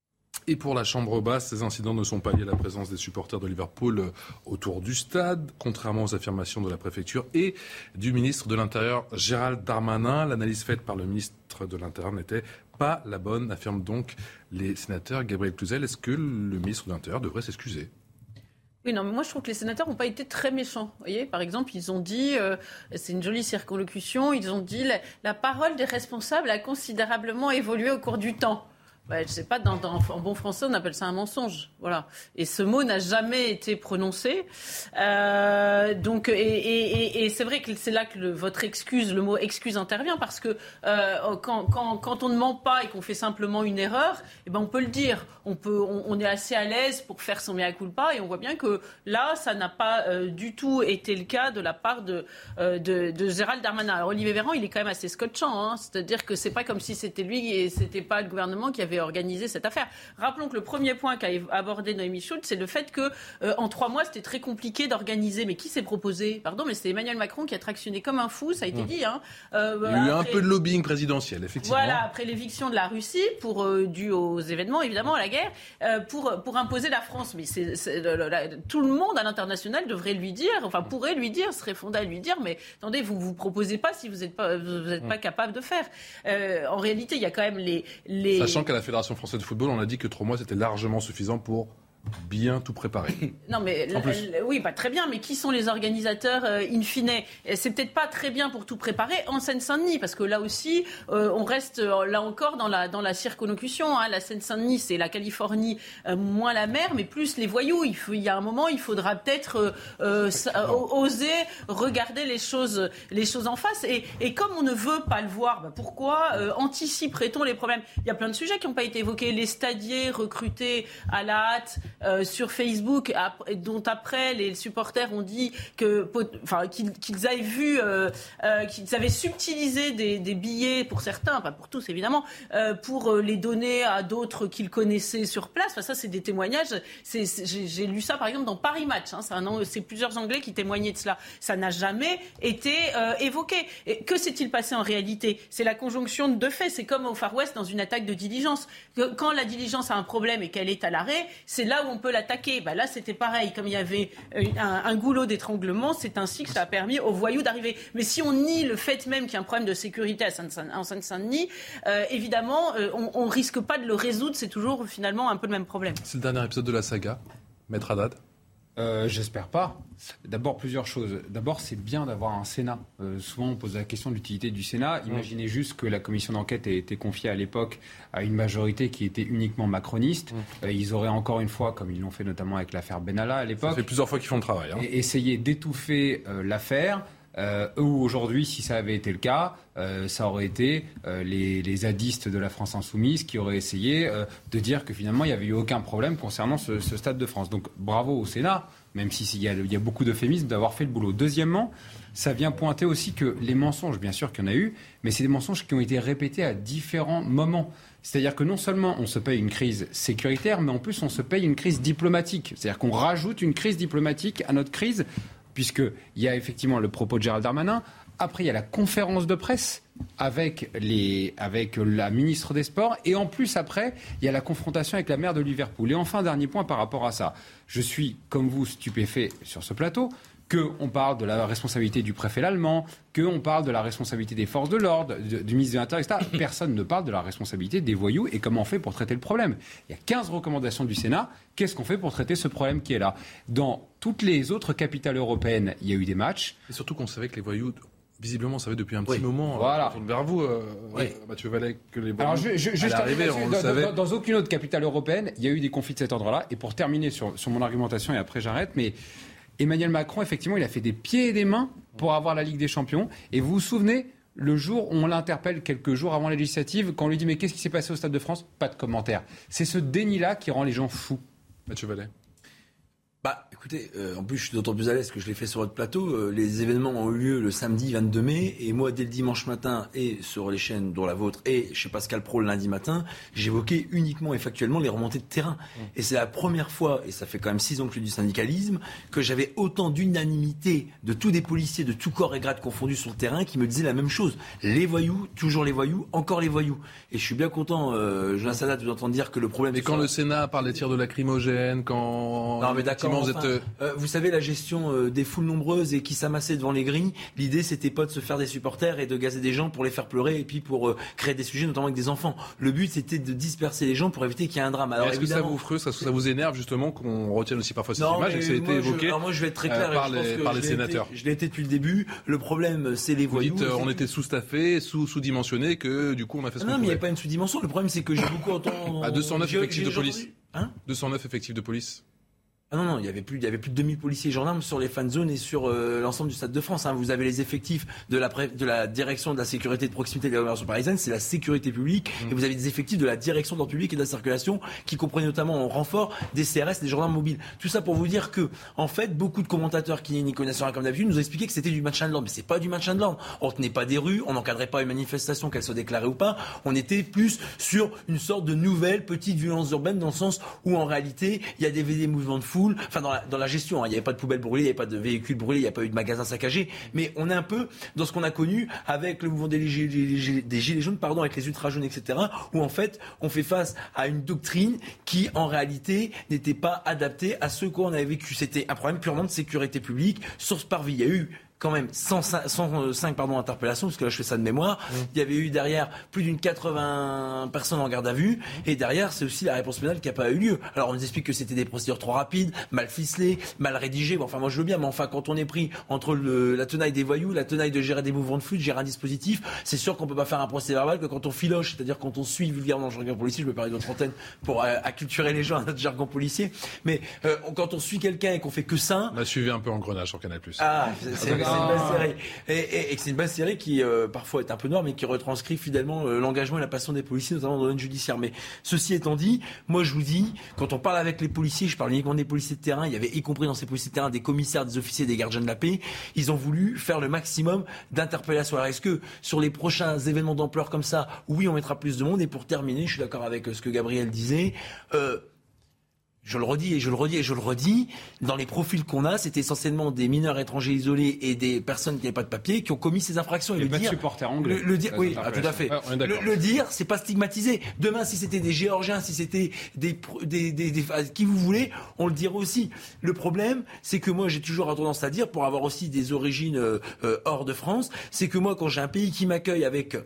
Et pour la Chambre basse, ces incidents ne sont pas liés à la présence des supporters de Liverpool euh, autour du stade, contrairement aux affirmations de la préfecture et du ministre de l'Intérieur Gérald Darmanin. L'analyse faite par le ministre de l'Intérieur n'était pas la bonne, affirment donc les sénateurs. Gabriel Cluzel, est-ce que le ministre de l'Intérieur devrait s'excuser? Oui, non, mais moi je trouve que les sénateurs n'ont pas été très méchants. Vous voyez, par exemple, ils ont dit, euh, c'est une jolie circonlocution, ils ont dit la parole des responsables a considérablement évolué au cours du temps bah, je sais pas, en bon français, on appelle ça un mensonge. Voilà. Et ce mot n'a jamais été prononcé. Euh, donc, et, c'est vrai que c'est là que votre excuse, le mot excuse intervient, parce que euh, quand, on ne ment pas et qu'on fait simplement une erreur, eh ben on peut le dire. On, peut, on, est assez à l'aise pour faire son mea culpa, et on voit bien que là, ça n'a pas euh, du tout été le cas de la part de Gérald Darmanin. Alors, Olivier Véran, il est quand même assez scotchant. Hein, C'est-à-dire que c'est pas comme si c'était lui et c'était pas le gouvernement qui avait organiser cette affaire. Rappelons que le premier point qu'a abordé Noémie Schultz, c'est le fait que euh, en trois mois, c'était très compliqué d'organiser. Mais qui s'est proposé? Pardon, mais c'est Emmanuel Macron qui a tractionné comme un fou, ça a été mmh. dit. Hein. Euh, Il y a eu un peu de lobbying présidentiel, effectivement. Voilà, après l'éviction de la Russie, pour euh, dû aux événements, évidemment, à la guerre, pour pour imposer la France. Mais c'est, tout le monde à l'international devrait lui dire, enfin pourrait lui dire, serait fondé à lui dire, mais attendez, vous vous proposez pas si vous n'êtes pas vous êtes mmh. pas capable de faire. en réalité, il y a quand même les les. Sachant qu'à la Fédération française de football, on a dit que trois mois c'était largement suffisant pour bien tout préparé. Non, mais oui, pas très bien, mais qui sont les organisateurs euh, in fine? C'est peut-être pas très bien pour tout préparer en Seine-Saint-Denis, parce que là aussi, euh, on reste euh, là encore dans la, dans la circonlocution. Hein. La Seine-Saint-Denis, c'est la Californie, moins la mer, mais plus les voyous. Il, faut, il y a un moment, il faudra peut-être oser regarder les choses, les choses en face. Et, et comme on ne veut pas le voir, bah, pourquoi anticiperait-on les problèmes? Il y a plein de sujets qui n'ont pas été évoqués. Les stadiers recrutés à la hâte. Euh, sur Facebook, dont après les supporters ont dit que, enfin, qu'ils avaient vu, euh, euh, qu'ils avaient subtilisé des, billets pour certains, pas pour tous évidemment, pour les donner à d'autres qu'ils connaissaient sur place. Ça, c'est des témoignages. J'ai lu ça par exemple dans Paris Match. Hein, c'est plusieurs Anglais qui témoignaient de cela. Ça n'a jamais été évoqué. Que s'est-il passé en réalité? C'est la conjonction de deux faits. C'est comme au Far West dans une attaque de diligence. Quand la diligence a un problème et qu'elle est à l'arrêt, c'est là où on peut l'attaquer. Bah là, c'était pareil. Comme il y avait euh, un, goulot d'étranglement, c'est ainsi que ça a permis aux voyous d'arriver. Mais si on nie le fait même qu'il y a un problème de sécurité à en Seine-Saint-Denis, euh, évidemment, euh, on, ne risque pas de le résoudre. C'est toujours finalement un peu le même problème. C'est le dernier épisode de la saga. Maître Haddad euh, j'espère pas. D'abord, plusieurs choses. D'abord, c'est bien d'avoir un Sénat. Euh, souvent, on pose la question de l'utilité du Sénat. Imaginez juste que la commission d'enquête ait été confiée à l'époque à une majorité qui était uniquement macroniste. Euh, ils auraient encore une fois, comme ils l'ont fait notamment avec l'affaire Benalla à l'époque. Ça fait plusieurs fois qu'ils font le travail. Hein. Essayer d'étouffer l'affaire. Euh, ou aujourd'hui, si ça avait été le cas, euh, ça aurait été euh, les, les, zadistes de la France insoumise qui auraient essayé de dire que finalement il n'y avait eu aucun problème concernant ce, Stade de France. Donc bravo au Sénat, même s'il y, a, il y a beaucoup d'euphémismes d'avoir fait le boulot. Deuxièmement, ça vient pointer aussi que les mensonges, bien sûr qu'il y en a eu, mais c'est des mensonges qui ont été répétés à différents moments. C'est-à-dire que non seulement on se paye une crise sécuritaire, mais en plus on se paye une crise diplomatique. C'est-à-dire qu'on rajoute une crise diplomatique à notre crise puisqu'il y a effectivement le propos de Gérald Darmanin. Après, il y a la conférence de presse avec, la ministre des Sports. Et en plus, après, il y a la confrontation avec la maire de Liverpool. Et enfin, dernier point par rapport à ça. Je suis, comme vous, stupéfait sur ce plateau qu'on parle de la responsabilité du préfet allemand, qu'on parle de la responsabilité des forces de l'ordre, du ministre de l'Intérieur, etc. Personne ne parle de la responsabilité des voyous et comment on fait pour traiter le problème. Il y a 15 recommandations du Sénat. Qu'est-ce qu'on fait pour traiter ce problème qui est là? Dans toutes les autres capitales européennes, il y a eu des matchs. Et surtout qu'on savait que les voyous Visiblement, ça fait depuis un petit moment. Hein. Voilà. vers vous, euh, Mathieu Vallet, que les Alors, je, je, je on dans, savait. Dans, aucune autre capitale européenne, il y a eu des conflits de cet ordre-là. Et pour terminer sur, sur mon argumentation, et après j'arrête, mais Emmanuel Macron, effectivement, il a fait des pieds et des mains pour avoir la Ligue des Champions. Et vous vous souvenez, le jour où on l'interpelle quelques jours avant la législative, quand on lui dit mais qu'est-ce qui s'est passé au Stade de France? Pas de commentaire. C'est ce déni-là qui rend les gens fous. Mathieu Vallet. Bah, écoutez, euh, en plus, je suis d'autant plus à l'aise que je l'ai fait sur votre plateau. Euh, les événements ont eu lieu le samedi 22 mai, et moi, dès le dimanche matin, et sur les chaînes, dont la vôtre, et chez Pascal Pro le lundi matin, j'évoquais uniquement et factuellement les remontées de terrain. Mmh. Et c'est la première fois, et ça fait quand même six ans que je fais du syndicalisme, que j'avais autant d'unanimité de tous des policiers, de tous corps et grades confondus sur le terrain, qui me disaient la même chose. Les voyous, toujours les voyous, encore les voyous. Et je suis bien content, euh, Sadat, de vous entendre dire que le problème... Mais quand le Sénat parle des tirs de lacrymogène, quand... Non, mais d'accord euh, euh, vous savez, la gestion euh, des foules nombreuses et qui s'amassaient devant les grilles, l'idée, c'était pas de se faire des supporters et de gazer des gens pour les faire pleurer et puis pour créer des sujets, notamment avec des enfants. Le but, c'était de disperser les gens pour éviter qu'il y ait un drame. Est-ce que ça vous frustre, ça, ça vous énerve justement qu'on retienne aussi parfois ces images et que ça a été évoqué moi, je vais être très clair par, les, par les sénateurs Je l'ai été depuis le début. Le problème, c'est les voyous. Vous dites, on était sous-staffé, sous-dimensionné, que du coup, on a fait ce Non, mais il n'y a pas une sous-dimension. Le problème, c'est que j'ai beaucoup entendu. À 209 effectifs de police. Hein? 209 effectifs de police. Ah non, non, il y avait plus, il y avait plus de 2000 policiers et gendarmes sur les fan zones et sur euh, l'ensemble du Stade de France. Hein. Vous avez les effectifs de la, de la direction de la sécurité de proximité de l'agglomération parisienne, c'est la sécurité publique, mmh. et vous avez des effectifs de la direction de l'ordre public et de la circulation qui comprennent notamment en renfort des CRS, des gendarmes mobiles. Tout ça pour vous dire que, en fait, beaucoup de commentateurs qui n'y connaissent rien comme d'habitude nous ont expliqué que c'était du maintien de l'ordre, mais c'est pas du maintien de l'ordre. On tenait pas des rues, on n'encadrait pas une manifestation, qu'elle soit déclarée ou pas. On était plus sur une sorte de nouvelle petite violence urbaine dans le sens où en réalité il y a des, des mouvements de foule, enfin dans la, gestion. Hein. Il n'y avait pas de poubelle brûlée, il n'y avait pas de véhicules brûlés, il n'y a pas eu de magasins saccagés. Mais on est un peu dans ce qu'on a connu avec le mouvement des, gilets, jaunes, pardon, avec les ultra jaunes, etc. Où en fait, on fait face à une doctrine qui, en réalité, n'était pas adaptée à ce qu'on avait vécu. C'était un problème purement de sécurité publique, source par vie. Il y a eu quand même 105, 105 pardon, interpellations, parce que là je fais ça de mémoire. Mmh. Il y avait eu derrière plus d'une 80 personnes en garde à vue, et derrière c'est aussi la réponse pénale qui n'a pas eu lieu. Alors on nous explique que c'était des procédures trop rapides, mal ficelées, mal rédigées. Bon, enfin moi je veux bien, mais enfin quand on est pris entre le, la tenaille des voyous, la tenaille de gérer des mouvements de flux, de gérer un dispositif, c'est sûr qu'on peut pas faire un procès verbal que quand on filoche, c'est-à-dire quand on suit vulgairement le jargon policier. Je me parler d'autres antennes pour euh, acculturer les gens à notre jargon policier, mais euh, quand on suit quelqu'un et qu'on fait que ça, on a suivi un peu en grenage sur Canal+. Ah, c'est c'est une belle série. Et, et, c'est une belle série qui euh, parfois est un peu noire, mais qui retranscrit fidèlement euh, l'engagement et la passion des policiers, notamment dans le domaine judiciaire. Mais ceci étant dit, moi je vous dis, quand on parle avec les policiers, je parle uniquement des policiers de terrain, il y avait y compris dans ces policiers de terrain des commissaires, des officiers, des gardiens de la paix, ils ont voulu faire le maximum d'interpellations. Alors est-ce que sur les prochains événements d'ampleur comme ça, oui, on mettra plus de monde? Et pour terminer, je suis d'accord avec euh, ce que Gabriel disait. Euh, je le redis et je le redis et je le redis, dans les profils qu'on a, c'est essentiellement des mineurs étrangers isolés et des personnes qui n'avaient pas de papier qui ont commis ces infractions. Et, le dire, anglais. Le, dire, oui, ah, tout à fait. le, dire, c'est pas stigmatisé. Demain, si c'était des Géorgiens, si c'était des, des, des, qui vous voulez, on le dirait aussi. Le problème, c'est que moi, j'ai toujours tendance à dire, pour avoir aussi des origines euh, euh, hors de France, c'est que moi, quand j'ai un pays qui m'accueille avec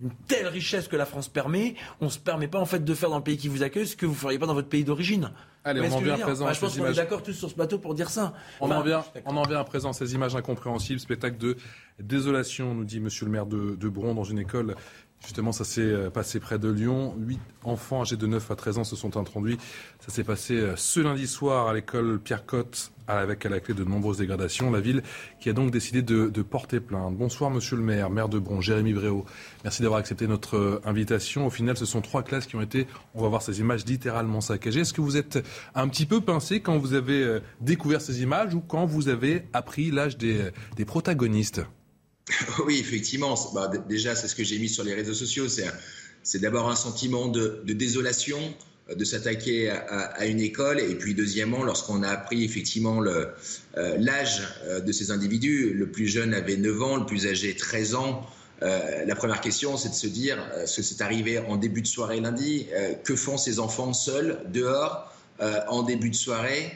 une telle richesse que la France permet, on ne se permet pas en fait de faire dans le pays qui vous accueille ce que vous ne feriez pas dans votre pays d'origine. Allez, on en vient à présent. je pense qu'on est d'accord tous sur ce bateau pour dire ça. On, en vient, on en vient à présent ces images incompréhensibles, spectacle de désolation, nous dit Monsieur le maire de, de Bron, dans une école Justement, ça s'est euh, passé près de Lyon. Huit enfants âgés de 9 à 13 ans se sont introduits. Ça s'est passé euh, ce lundi soir à l'école Pierre Cotte, avec à la clé de nombreuses dégradations. La ville qui a donc décidé de, porter plainte. Bonsoir, monsieur le maire, maire de Bron, Jérémy Bréau. Merci d'avoir accepté notre euh, invitation. Au final, ce sont trois classes qui ont été, on va voir ces images, littéralement saccagées. Est-ce que vous êtes un petit peu pincé quand vous avez découvert ces images ou quand vous avez appris l'âge des protagonistes? Oui, effectivement. Bah, déjà, c'est ce que j'ai mis sur les réseaux sociaux. C'est d'abord un sentiment de, désolation euh, de s'attaquer à, une école. Et puis, deuxièmement, lorsqu'on a appris effectivement euh, l'âge euh, de ces individus, le plus jeune avait 9 ans, le plus âgé 13 ans. la première question, c'est de se dire, ce que c'est arrivé en début de soirée lundi, que font ces enfants seuls, dehors, en début de soirée,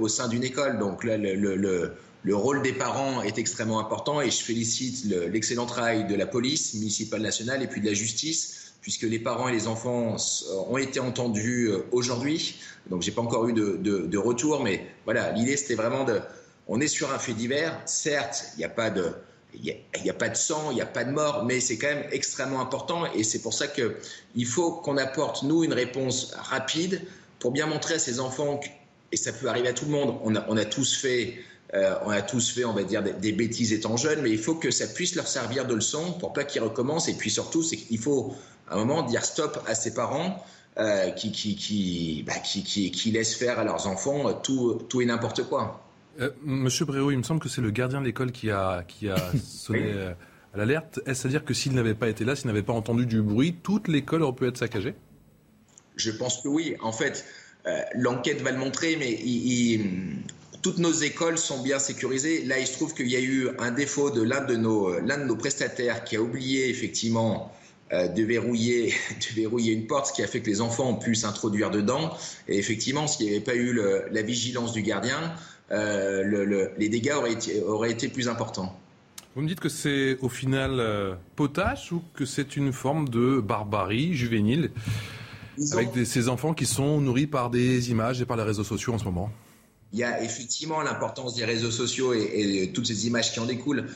au sein d'une école Donc là, le le rôle des parents est extrêmement important et je félicite l'excellent travail de la police municipale nationale et puis de la justice puisque les parents et les enfants ont été entendus euh, aujourd'hui. Donc j'ai pas encore eu de, retour, mais voilà, l'idée c'était vraiment de, on est sur un fait divers. Certes, il n'y a pas de, il a, pas de sang, il n'y a pas de mort, mais c'est quand même extrêmement important et c'est pour ça qu'il faut qu'on apporte, nous, une réponse rapide pour bien montrer à ces enfants, et ça peut arriver à tout le monde, on a tous fait euh, on a tous fait, on va dire, des, bêtises étant jeunes, mais il faut que ça puisse leur servir de leçon pour pas qu'ils recommencent. Et puis surtout, c'est qu'il faut à un moment dire stop à ses parents. qui, qui, qui, bah, qui, qui, qui, laissent faire à leurs enfants tout, tout et n'importe quoi. Monsieur Bréau, il me semble que c'est le gardien de l'école qui a, qui a sonné à l'alerte. Est-ce à dire que s'il n'avait pas été là, s'il n'avait pas entendu du bruit, toute l'école aurait pu être saccagée? Je pense que oui. En fait, l'enquête va le montrer, mais il, toutes nos écoles sont bien sécurisées. Là, il se trouve qu'il y a eu un défaut de l'un de nos, l'un de nos prestataires qui a oublié effectivement euh, de, verrouiller, de verrouiller une porte, ce qui a fait que les enfants ont pu s'introduire dedans. Et effectivement, s'il n'y avait pas eu la vigilance du gardien, euh, le, les dégâts auraient été, auraient été, plus importants. Vous me dites que c'est au final euh, potache ou que c'est une forme de barbarie juvénile avec ces enfants qui sont nourris par des images et par les réseaux sociaux en ce moment? Il y a effectivement l'importance des réseaux sociaux et, toutes ces images qui en découlent.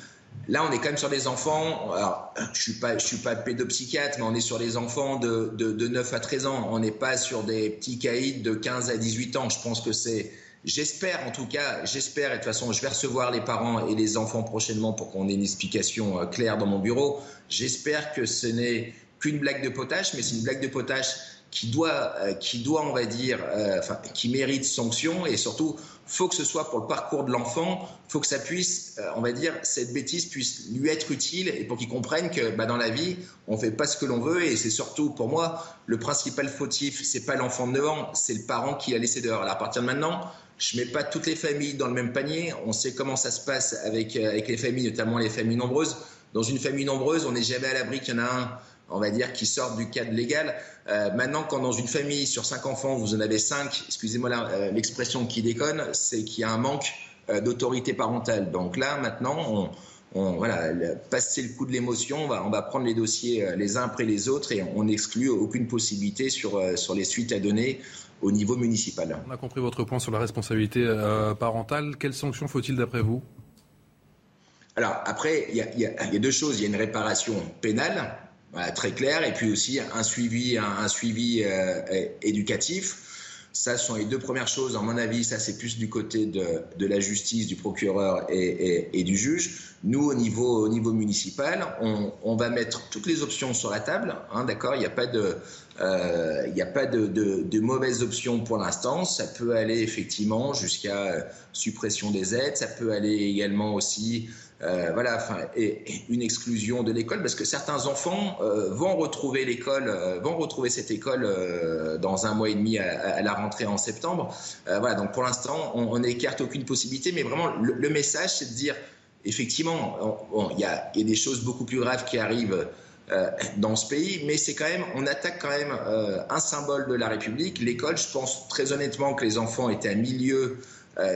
Là, on est quand même sur des enfants. Alors, je suis pas, je suis pas pédopsychiatre, mais on est sur des enfants de 9 à 13 ans. On n'est pas sur des petits caïds de 15 à 18 ans. Je pense que c'est, j'espère en tout cas, j'espère. Et de toute façon, je vais recevoir les parents et les enfants prochainement pour qu'on ait une explication euh, claire dans mon bureau. J'espère que ce n'est qu'une blague de potache, mais c'est une blague de potache qui doit, euh, qui doit, on va dire, euh, enfin, qui mérite sanction et surtout, faut que ce soit pour le parcours de l'enfant, faut que ça puisse, euh, on va dire, cette bêtise puisse lui être utile et pour qu'il comprenne que bah, dans la vie, on fait pas ce que l'on veut et c'est surtout pour moi le principal fautif, c'est pas l'enfant de 9 ans, c'est le parent qui a laissé dehors. Alors à partir de maintenant, je mets pas toutes les familles dans le même panier. On sait comment ça se passe avec, avec les familles, notamment les familles nombreuses. Dans une famille nombreuse, on n'est jamais à l'abri qu'il y en a un on va dire, qui sortent du cadre légal. Euh, maintenant, quand dans une famille sur cinq enfants, vous en avez cinq, excusez-moi euh, l'expression qui déconne, c'est qu'il y a un manque euh, d'autorité parentale. Donc là, maintenant, on, voilà, passer le coup de l'émotion, on va, on va prendre les dossiers les uns après les autres et on n'exclut aucune possibilité sur, sur les suites à donner au niveau municipal. On a compris votre point sur la responsabilité parentale. Quelles sanctions faut-il d'après vous? Alors après, il y, y, a deux choses. Il y a une réparation pénale très clair. Et puis aussi un suivi, un, suivi euh, éducatif. Ça sont les deux premières choses, à mon avis, ça c'est plus du côté de, de, la justice, du procureur et, du juge. Nous, au niveau, au niveau municipal, on, va mettre toutes les options sur la table, hein, d'accord? Il n'y a pas de, euh, il a pas de, mauvaises options pour l'instant. Ça peut aller effectivement jusqu'à euh, suppression des aides. Ça peut aller également aussi euh, voilà, enfin, et, une exclusion de l'école, parce que certains enfants euh, vont retrouver l'école, euh, vont retrouver cette école dans un mois et demi à, la rentrée en septembre. voilà, donc pour l'instant, on n'écarte aucune possibilité, mais vraiment, le, message, c'est de dire, effectivement, il y, a, des choses beaucoup plus graves qui arrivent. dans ce pays, mais c'est quand même, on attaque quand même un symbole de la République. L'école, je pense très honnêtement que les enfants étaient à milieu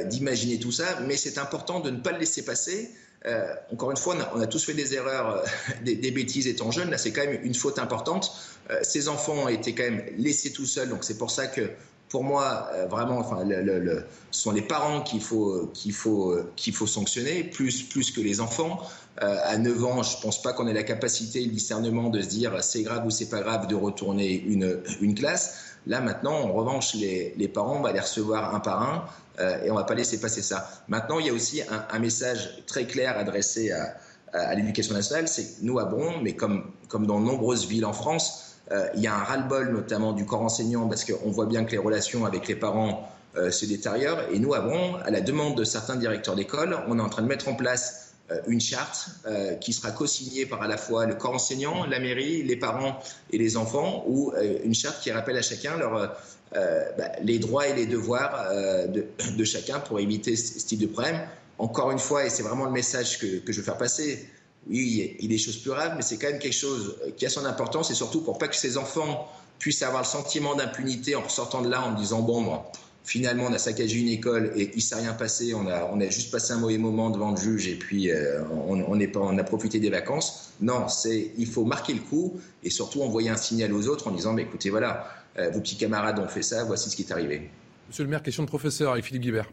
d'imaginer tout ça, mais c'est important de ne pas le laisser passer. Euh, encore une fois, on a, tous fait des erreurs, euh, des, bêtises étant jeunes. Là, c'est quand même une faute importante. Euh, ces enfants ont été quand même laissés tout seuls, donc c'est pour ça que, pour moi, vraiment, enfin, le, ce sont les parents qu'il faut, qu'il faut, qu'il faut sanctionner, plus, plus que les enfants. à 9 ans, je ne pense pas qu'on ait la capacité, le discernement de se dire c'est grave ou c'est pas grave de retourner une, une classe. Là, maintenant, en revanche, les, les parents, on va les recevoir un par un. Euh, et on ne va pas laisser passer ça. Maintenant, il y a aussi un, message très clair adressé à, l'éducation nationale, c'est que nous à Bron, mais comme, comme dans nombreuses villes en France, euh, il y a un ras-le-bol notamment du corps enseignant parce qu'on voit bien que les relations avec les parents euh, se détériorent. Et nous à Bron, à la demande de certains directeurs d'école, on est en train de mettre en place une charte qui sera co-signée par à la fois le corps enseignant, la mairie, les parents et les enfants, ou une charte qui rappelle à chacun euh, bah, les droits et les devoirs euh, de, chacun pour éviter ce, type de problème. Encore une fois, et c'est vraiment le message que, je veux faire passer, oui, il y a des choses plus graves, mais c'est quand même quelque chose qui a son importance et surtout pour pas que ces enfants puissent avoir le sentiment d'impunité en sortant de là en disant bon, finalement on a saccagé une école et il s'est rien passé, on a, juste passé un mauvais moment devant le juge et puis euh, on, on a profité des vacances. Non, c'est il faut marquer le coup et surtout envoyer un signal aux autres en disant mais écoutez voilà, euh, vos petits camarades ont fait ça, voici ce qui est arrivé. Monsieur le maire, question de professeur avec Philippe Guibert.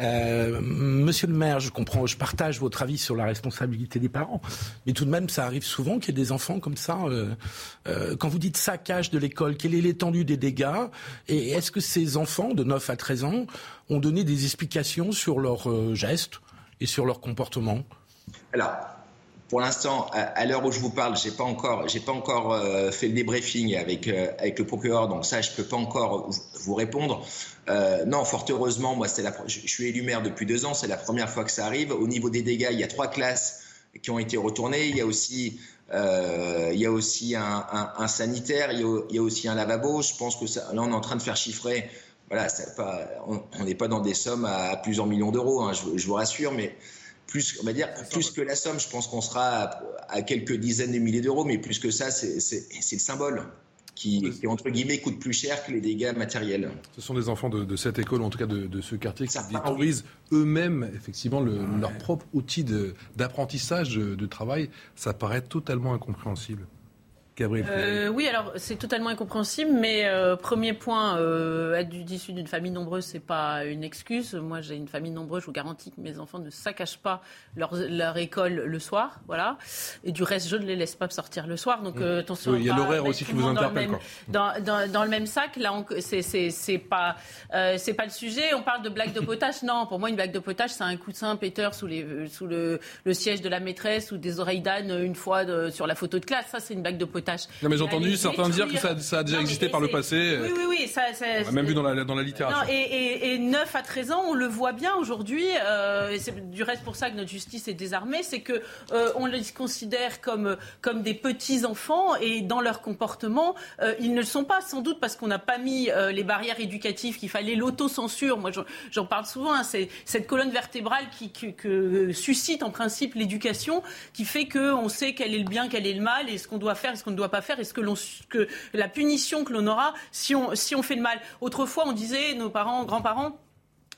Euh, monsieur le maire, je comprends, je partage votre avis sur la responsabilité des parents, mais tout de même, ça arrive souvent qu'il y ait des enfants comme ça. Euh, quand vous dites saccage de l'école, quelle est l'étendue des dégâts? Et est-ce que ces enfants de 9 à 13 ans ont donné des explications sur leurs gestes et sur leur comportement? Alors, pour l'instant, à, l'heure où je vous parle, j'ai pas encore, j'ai pas encore euh, fait le débriefing avec euh, avec le procureur, donc ça, je peux pas encore vous répondre. Euh, non, fort heureusement, moi, c'est la, je, suis élu maire depuis deux ans, c'est la première fois que ça arrive. Au niveau des dégâts, il y a trois classes qui ont été retournées. Il y a aussi euh, il y a aussi un, un, un sanitaire, il y, a, il y, a, aussi un lavabo. Je pense que ça, là, on est en train de faire chiffrer. Voilà, pas, on n'est pas dans des sommes à, plusieurs millions d'euros, hein, je, je, vous rassure, mais plus, on va dire, plus que la somme, je pense qu'on sera à, quelques dizaines de milliers d'euros, mais plus que ça, c'est le symbole. Qui, entre guillemets, coûte plus cher que les dégâts matériels. Ce sont des enfants de, cette école, en tout cas de, ce quartier, qui détruisent eux-mêmes, effectivement, leur propre outil d'apprentissage de, travail. Ça paraît totalement incompréhensible. Euh, oui, alors c'est totalement incompréhensible, mais euh, premier point, euh, être issu d'une famille nombreuse, c'est pas une excuse. Moi, j'ai une famille nombreuse, je vous garantis que mes enfants ne saccagent pas leur, leur école le soir, voilà. Et du reste, je ne les laisse pas sortir le soir, donc euh, attention. il y a l'horaire aussi qui vous interpelle. Dans, dans, dans, le même sac, là, c'est pas c'est pas le sujet. On parle de blague de potage, non. Pour moi, une blague de potage, c'est un coussin péteur sous les sous le, le siège de la maîtresse ou des oreilles d'âne une fois de, sur la photo de classe. Ça, c'est une blague de potage. Non, mais j'ai entendu certains dire que ça, a déjà existé par le passé. Oui, oui, oui. Ça, on même vu dans la, dans la littérature. et, 9 à 13 ans, on le voit bien aujourd'hui. Euh, et c'est du reste pour ça que notre justice est désarmée. C'est que euh, on les considère comme, comme des petits enfants et dans leur comportement, euh, ils ne le sont pas. Sans doute parce qu'on n'a pas mis les barrières éducatives qu'il fallait, l'autocensure. Moi, j'en parle souvent. Hein, c'est cette colonne vertébrale qui, que suscite en principe l'éducation, qui fait qu'on sait quel est le bien, quel est le mal, et ce qu'on doit faire, et ce qu'on ne doit pas faire, est-ce que, que la punition que l'on aura si on, fait le mal. Autrefois, on disait, nos parents, grands-parents,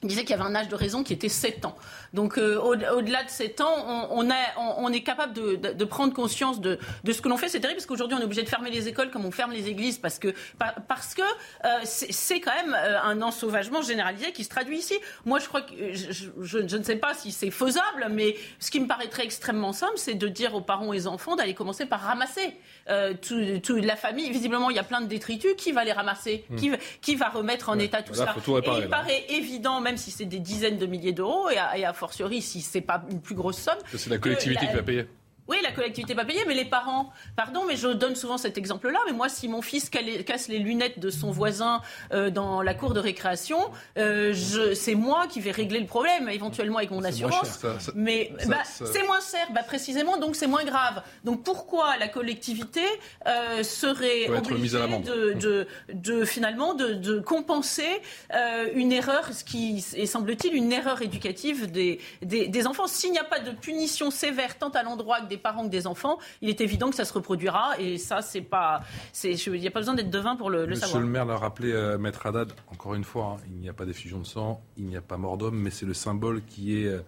disaient qu'il y avait un âge de raison qui était 7 ans. Donc euh, au-delà de 7 ans, on, est capable de, prendre conscience de, ce que l'on fait. C'est terrible parce qu'aujourd'hui on est obligé de fermer les écoles comme on ferme les églises parce que, parce que euh, c'est quand même euh, un ensauvagement généralisé qui se traduit ici. Moi je je, ne sais pas si c'est faisable, mais ce qui me paraîtrait extrêmement simple, c'est de dire aux parents et aux enfants d'aller commencer par ramasser toute la famille. Visiblement il y a plein de détritus. Qui va les ramasser hmm. qui, qui, va remettre en état tout ça Et il paraît évident, même si c'est des dizaines de milliers d'euros, et et à fortiori si c'est pas une plus grosse somme. C'est la collectivité qui va payer. Oui, la collectivité pas payée, mais les parents, pardon, mais je donne souvent cet exemple-là, mais moi, si mon fils casse les lunettes de son voisin euh, dans la cour de récréation, euh, c'est moi qui vais régler le problème, éventuellement avec mon assurance. mais bah, c'est moins cher, bah, précisément, donc c'est moins grave. Donc pourquoi la collectivité euh, serait obligée de, de, finalement de, compenser une erreur, ce qui est semble-t-il une erreur éducative des, des, des enfants S'il n'y a pas de punition sévère tant à l'endroit que des parents que des enfants, il est évident que ça se reproduira. Et ça, c'est pas. Il n'y a pas besoin d'être devin pour le, Monsieur savoir. Monsieur le maire l'a rappelé, euh, Maître Haddad, encore une fois, hein, il n'y a pas d'effusion de sang, il n'y a pas mort d'homme, mais c'est le symbole qui est. Euh,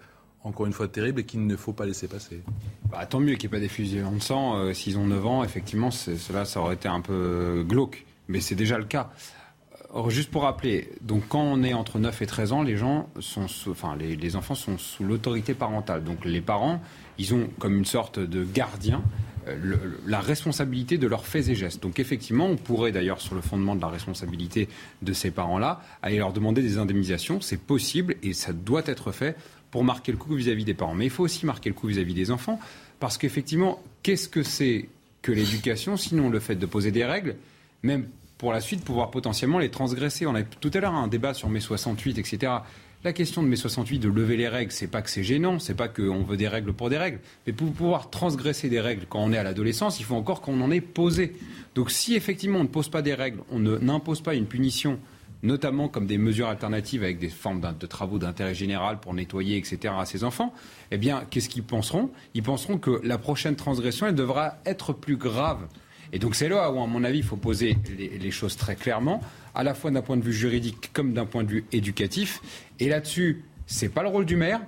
encore une fois terrible et qu'il ne faut pas laisser passer. Bah, tant mieux qu'il n'y ait pas d'effusion de sang. Euh, s'ils ont 9 ans, effectivement, cela, ça aurait été un peu glauque. Mais c'est déjà le cas. Juste pour rappeler, donc quand on est entre 9 et 13 ans, les gens sont, enfin les, enfants sont sous l'autorité parentale. Donc les parents, ils ont comme une sorte de gardien euh, la responsabilité de leurs faits et gestes. Donc effectivement, on pourrait d'ailleurs, sur le fondement de la responsabilité de ces parents-là, aller leur demander des indemnisations. C'est possible et ça doit être fait pour marquer le coup vis-à-vis des parents. Mais il faut aussi marquer le coup vis-à-vis des enfants, parce qu'effectivement, qu'est-ce que c'est que l'éducation, sinon le fait de poser des règles, même pour la suite pouvoir potentiellement les transgresser. On a tout à l'heure un débat sur mai 68, etc. La question de mai 68, de lever les règles, c'est pas que c'est gênant, c'est pas qu'on veut des règles pour des règles, mais pour pouvoir transgresser des règles quand on est à l'adolescence, il faut encore qu'on en ait posé. Donc si effectivement on ne pose pas des règles, on n'impose pas une punition, notamment comme des mesures alternatives avec des formes de travaux d'intérêt général pour nettoyer, etc., à ces enfants, eh bien, qu'est-ce qu'ils penseront? Ils penseront que la prochaine transgression, elle devra être plus grave. Et donc c'est là où, à mon avis, il faut poser les choses très clairement à la fois d'un point de vue juridique comme d'un point de vue éducatif. Et là-dessus, c'est pas le rôle du maire,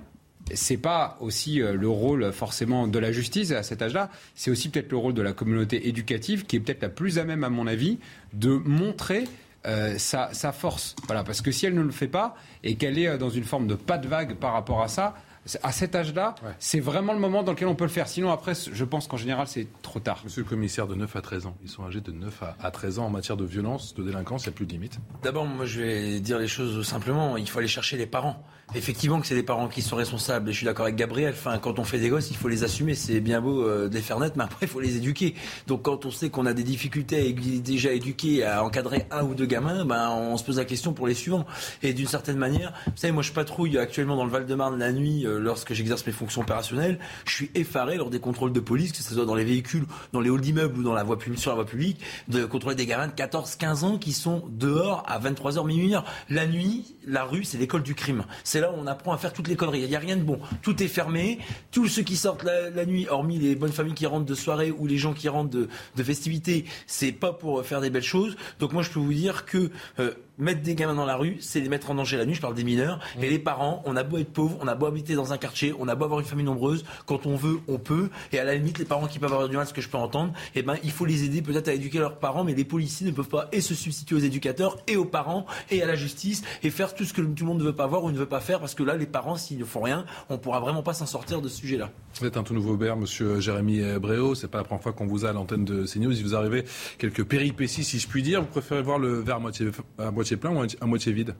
c'est pas aussi euh, le rôle forcément de la justice à cet âge-là, c'est aussi peut-être le rôle de la communauté éducative qui est peut-être la plus à même, à mon avis, de montrer euh, sa, force. Voilà, parce que si elle ne le fait pas et qu'elle est euh, dans une forme de pas de vague par rapport à ça, À cet âge-là, c'est vraiment le moment dans lequel on peut le faire. Sinon, après, je pense qu'en général, c'est trop tard. Monsieur le commissaire, de 9 à 13 ans. Ils sont âgés de 9 à 13 ans en matière de violence, de délinquance, il n'y a plus de limite. D'abord, moi, je vais dire les choses simplement. Il faut aller chercher les parents. Effectivement que c'est les parents qui sont responsables. Et je suis d'accord avec Gabriel. Quand on fait des gosses, il faut les assumer. C'est bien beau euh, de les faire naître, mais après, il faut les éduquer. Donc, quand on sait qu'on a des difficultés à déjà éduquer, à encadrer un ou deux gamins, ben, on se pose la question pour les suivants. Et d'une certaine manière, vous savez, moi, je patrouille actuellement dans le Val-de-Marne la nuit euh, lorsque j'exerce mes fonctions opérationnelles. Je suis effaré lors des contrôles de police, que ce soit dans les véhicules, dans les halls d'immeubles ou dans la voie publique, sur la voie publique, de contrôler des gamins de 14, 15 ans qui sont dehors à 23h, minuit, La nuit, la rue, c'est l'école du crime. C'est là où on apprend à faire toutes les conneries. Il n'y a rien de bon. Tout est fermé. Tous ceux qui sortent la, nuit, hormis les bonnes familles qui rentrent de soirée ou les gens qui rentrent de, festivités, c'est pas pour faire des belles choses. Donc moi, je peux vous dire que euh, mettre des gamins dans la rue, c'est les mettre en danger la nuit, je parle des mineurs. Mmh. Et les parents, on a beau être pauvre, on a beau habiter dans un quartier, on a beau avoir une famille nombreuse, quand on veut, on peut. Et à la limite, les parents qui peuvent avoir du mal, ce que je peux entendre, eh ben, il faut les aider peut-être à éduquer leurs parents, mais les policiers ne peuvent pas et se substituer aux éducateurs, et aux parents, et à la justice, et faire tout ce que tout le monde ne veut pas voir ou ne veut pas faire, parce que là, les parents, s'ils ne font rien, on pourra vraiment pas s'en sortir de ce sujet-là. Vous êtes un tout nouveau maire, monsieur Jérémy Bréau. C'est pas la première fois qu'on vous a à l'antenne de CNews. Il vous arrivait quelques péripéties, si je puis dire. Vous préférez voir le verre à moitié, à moitié plein ou à moitié vide?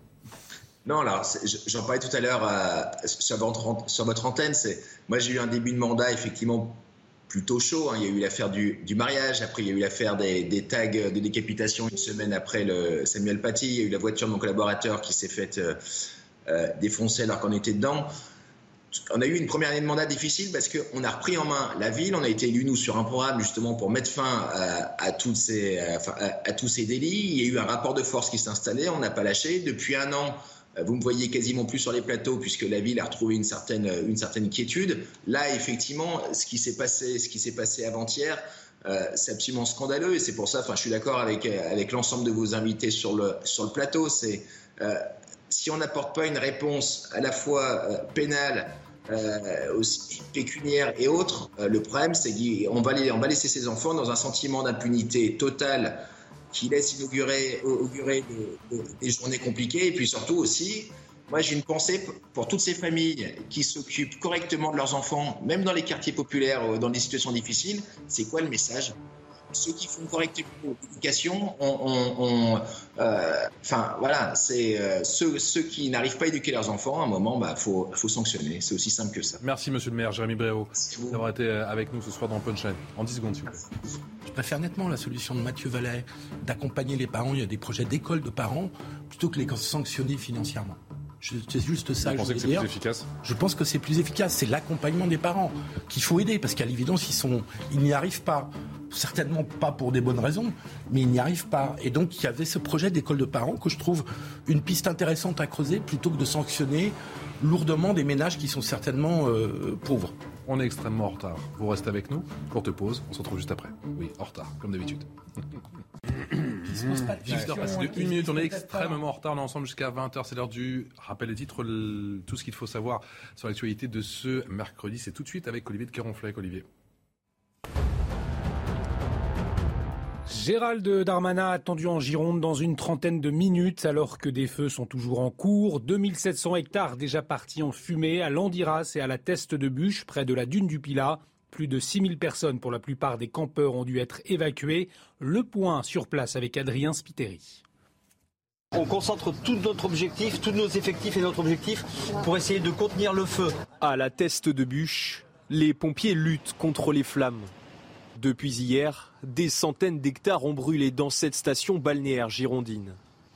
Non, alors j'en parlais tout à l'heure euh, sur, votre antenne. Moi, j'ai eu un début de mandat effectivement plutôt chaud. Hein. Il y a eu l'affaire du, mariage, après il y a eu l'affaire des, tags de décapitation une semaine après le Samuel Paty. Il y a eu la voiture de mon collaborateur qui s'est faite euh, euh, défoncer alors qu'on était dedans. On a eu une première année de mandat difficile parce qu'on a repris en main la ville. On a été élus, nous, sur un programme justement pour mettre fin à, toutes ces, à tous ces délits. Il y a eu un rapport de force qui s'est installé. On n'a pas lâché. Depuis un an, euh, vous me voyez quasiment plus sur les plateaux puisque la ville a retrouvé une certaine, une quiétude. Là, effectivement, ce qui s'est passé, avant-hier, euh, c'est absolument scandaleux et c'est pour ça, enfin, je suis d'accord avec, l'ensemble de vos invités sur le, plateau. C'est euh, si on n'apporte pas une réponse à la fois pénale, aussi pécuniaire et autres, le problème, c'est qu'on va, laisser ces enfants dans un sentiment d'impunité totale qui laisse inaugurer, augurer des, journées compliquées. Et puis surtout aussi, moi j'ai une pensée pour toutes ces familles qui s'occupent correctement de leurs enfants, même dans les quartiers populaires, euh, dans des situations difficiles. C'est quoi le message? Ceux qui font correctement l'éducation, on, euh, enfin voilà, c'est euh, ceux, ceux, qui n'arrivent pas à éduquer leurs enfants, à un moment, bah faut, faut sanctionner. C'est aussi simple que ça. Merci Monsieur le Maire, Jérémy Bréau, d'avoir été avec nous ce soir dans Punchline. En 10 secondes, s'il vous plaît. Je préfère nettement la solution de Mathieu Vallet d'accompagner les parents. Il y a des projets d'école de parents plutôt que les sanctionner financièrement. C'est juste ça. Vous pensez que c'est plus efficace? Je pense que c'est plus efficace. C'est l'accompagnement des parents qu'il faut aider parce qu'à l'évidence, ils sont, ils n'y arrivent pas. Certainement pas pour des bonnes raisons, mais ils n'y arrivent pas. Et donc, il y avait ce projet d'école de parents que je trouve une piste intéressante à creuser plutôt que de sanctionner lourdement des ménages qui sont certainement euh, pauvres. On est extrêmement en retard. Vous restez avec nous. Courte pause. On se retrouve juste après. Oui, en retard, comme d'habitude. Mmh. de une minute, on est extrêmement en retard. On est ensemble jusqu'à 20h. C'est l'heure du rappel des titres. tout ce qu'il faut savoir sur l'actualité de ce mercredi, c'est tout de suite avec Olivier de Caronflet. Olivier. Gérald Darmanin attendu en Gironde dans une trentaine de minutes alors que des feux sont toujours en cours. 2700 hectares déjà partis en fumée à Landiras et à la Teste de Bûche près de la dune du Pilat. Plus de 6000 personnes pour la plupart des campeurs ont dû être évacuées. Le point sur place avec Adrien Spiteri. On concentre tout notre objectif, tous nos effectifs et notre objectif pour essayer de contenir le feu. À la Teste de Bûche, les pompiers luttent contre les flammes. Depuis hier, des centaines d'hectares ont brûlé dans cette station balnéaire girondine.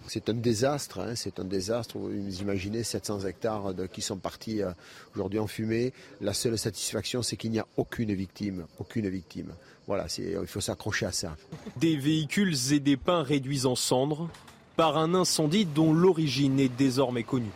C'est un désastre, hein, c'est un désastre. Vous imaginez 700 hectares qui sont partis euh, aujourd'hui en fumée. La seule satisfaction, c'est qu'il n'y a aucune victime, aucune victime. Voilà, il faut s'accrocher à ça. Des véhicules et des pins réduits en cendres par un incendie dont l'origine est désormais connue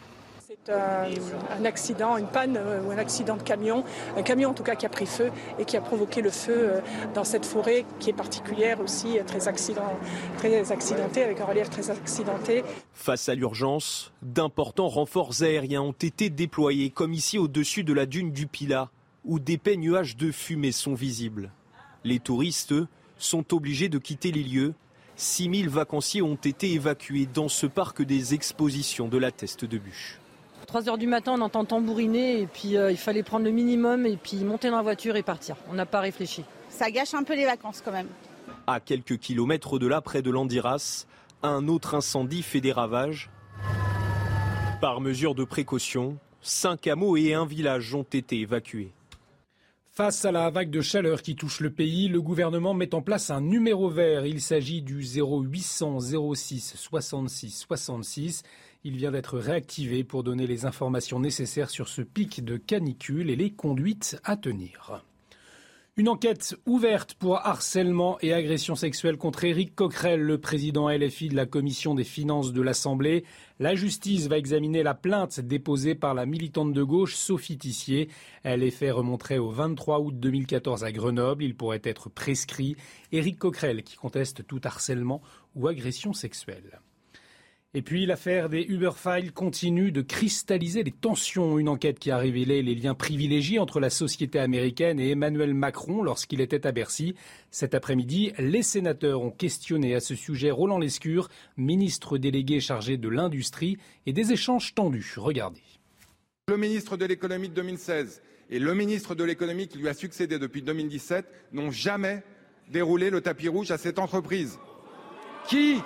un, accident, une panne euh, ou un accident de camion, un camion en tout cas qui a pris feu et qui a provoqué le feu euh, dans cette forêt qui est particulière aussi, euh, très, accident, très accidentée, avec un relief très accidenté. Face à l'urgence, d'importants renforts aériens ont été déployés, comme ici au-dessus de la dune du Pilat, où d'épais nuages de fumée sont visibles. Les touristes, eux, sont obligés de quitter les lieux. 6000 vacanciers ont été évacués dans ce parc des expositions de la Teste de Bûche. 3 heures du matin, on entend tambouriner et puis il fallait prendre le minimum et puis monter dans la voiture et partir. On n'a pas réfléchi. Ça gâche un peu les vacances quand même. À quelques kilomètres de là, près de Landiras, un autre incendie fait des ravages. Par mesure de précaution, cinq hameaux et un village ont été évacués. Face à la vague de chaleur qui touche le pays, le gouvernement met en place un numéro vert. Il s'agit du 0800 06 66 66. Il vient d'être réactivé pour donner les informations nécessaires sur ce pic de canicule et les conduites à tenir. Une enquête ouverte pour harcèlement et agression sexuelle contre Éric Coquerel, le président LFI de la commission des finances de l'Assemblée. La justice va examiner la plainte déposée par la militante de gauche Sophie Tissier. Elle est fait remonter au 23 août 2014 à Grenoble. Il pourrait être prescrit. Éric Coquerel qui conteste tout harcèlement ou agression sexuelle. Et puis l'affaire des Uber Files continue de cristalliser les tensions. Une enquête qui a révélé les liens privilégiés entre la société américaine et Emmanuel Macron lorsqu'il était à Bercy. Cet après-midi, les sénateurs ont questionné à ce sujet Roland Lescure, ministre délégué chargé de l'industrie et des échanges tendus. Regardez. Le ministre de l'économie de 2016 et le ministre de l'économie qui lui a succédé depuis 2017 n'ont jamais déroulé le tapis rouge à cette entreprise. Qui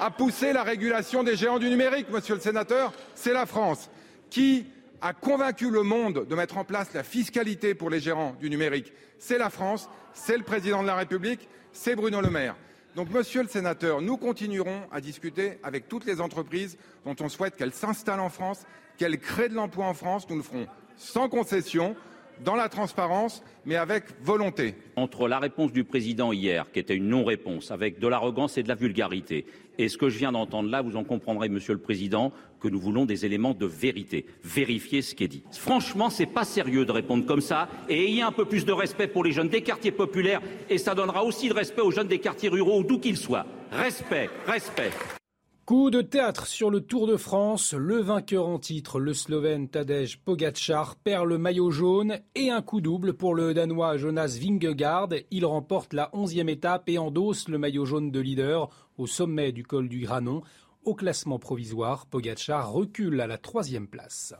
a poussé la régulation des géants du numérique, monsieur le sénateur, c'est la France. Qui a convaincu le monde de mettre en place la fiscalité pour les gérants du numérique C'est la France, c'est le président de la République, c'est Bruno Le Maire. Donc, monsieur le sénateur, nous continuerons à discuter avec toutes les entreprises dont on souhaite qu'elles s'installent en France, qu'elles créent de l'emploi en France. Nous le ferons sans concession dans la transparence, mais avec volonté. Entre la réponse du président hier, qui était une non-réponse, avec de l'arrogance et de la vulgarité, et ce que je viens d'entendre là, vous en comprendrez, Monsieur le Président, que nous voulons des éléments de vérité, vérifier ce qui est dit. Franchement, c'est pas sérieux de répondre comme ça, et ayez un peu plus de respect pour les jeunes des quartiers populaires, et ça donnera aussi de respect aux jeunes des quartiers ruraux, d'où qu'ils soient. Respect, respect. Coup de théâtre sur le Tour de France. Le vainqueur en titre, le Slovène Tadej Pogacar, perd le maillot jaune et un coup double pour le Danois Jonas Vingegaard. Il remporte la onzième étape et endosse le maillot jaune de leader au sommet du col du Granon. Au classement provisoire, Pogacar recule à la troisième place.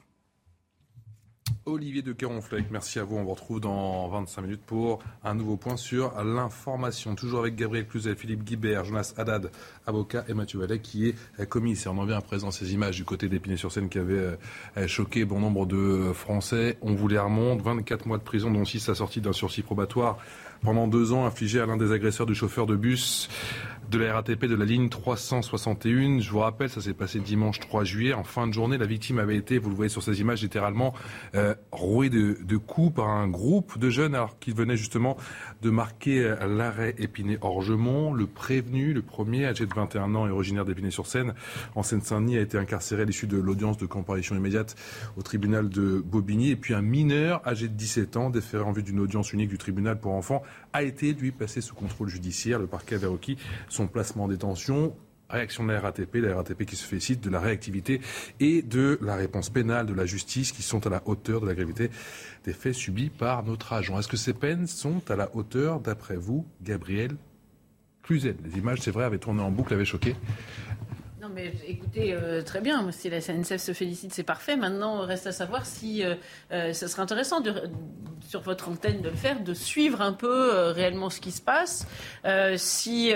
Olivier de Caronfleck, merci à vous. On vous retrouve dans 25 minutes pour un nouveau point sur l'information. Toujours avec Gabriel Cluzel, Philippe Guibert, Jonas Haddad, avocat, et Mathieu Vallet, qui est commissaire. On en vient à présent ces images du côté d'Épinay-sur-Seine qui avaient euh, choqué bon nombre de Français. On vous les remonte. 24 mois de prison, dont 6 sortie d'un sursis probatoire pendant deux ans infligé à l'un des agresseurs du chauffeur de bus de la RATP de la ligne 361. Je vous rappelle, ça s'est passé dimanche 3 juillet. En fin de journée, la victime avait été, vous le voyez sur ces images, littéralement euh, rouée de, coups par un groupe de jeunes alors qu'ils venaient justement de marquer euh, l'arrêt Épinay-Orgemont. Le prévenu, le premier, âgé de 21 ans et originaire d'Épinay-sur-Seine, en Seine-Saint-Denis, a été incarcéré à l'issue de l'audience de comparution immédiate au tribunal de Bobigny. Et puis un mineur, âgé de 17 ans, déféré en vue d'une audience unique du tribunal pour enfants, a été, lui, passé sous contrôle judiciaire. Le parquet avait requis son placement en détention. Réaction de la RATP, la RATP qui se félicite de la réactivité et de la réponse pénale de la justice qui sont à la hauteur de la gravité des faits subis par notre agent. Est-ce que ces peines sont à la hauteur, d'après vous, Gabriel Cluzel? Les images, c'est vrai, avaient tourné en boucle, avaient choqué. Non, mais écoutez, euh, très bien. Si la SNCF se félicite, c'est parfait. Maintenant, reste à savoir si euh, euh, ce serait intéressant de, sur votre antenne de le faire, de suivre un peu réellement ce qui se passe, si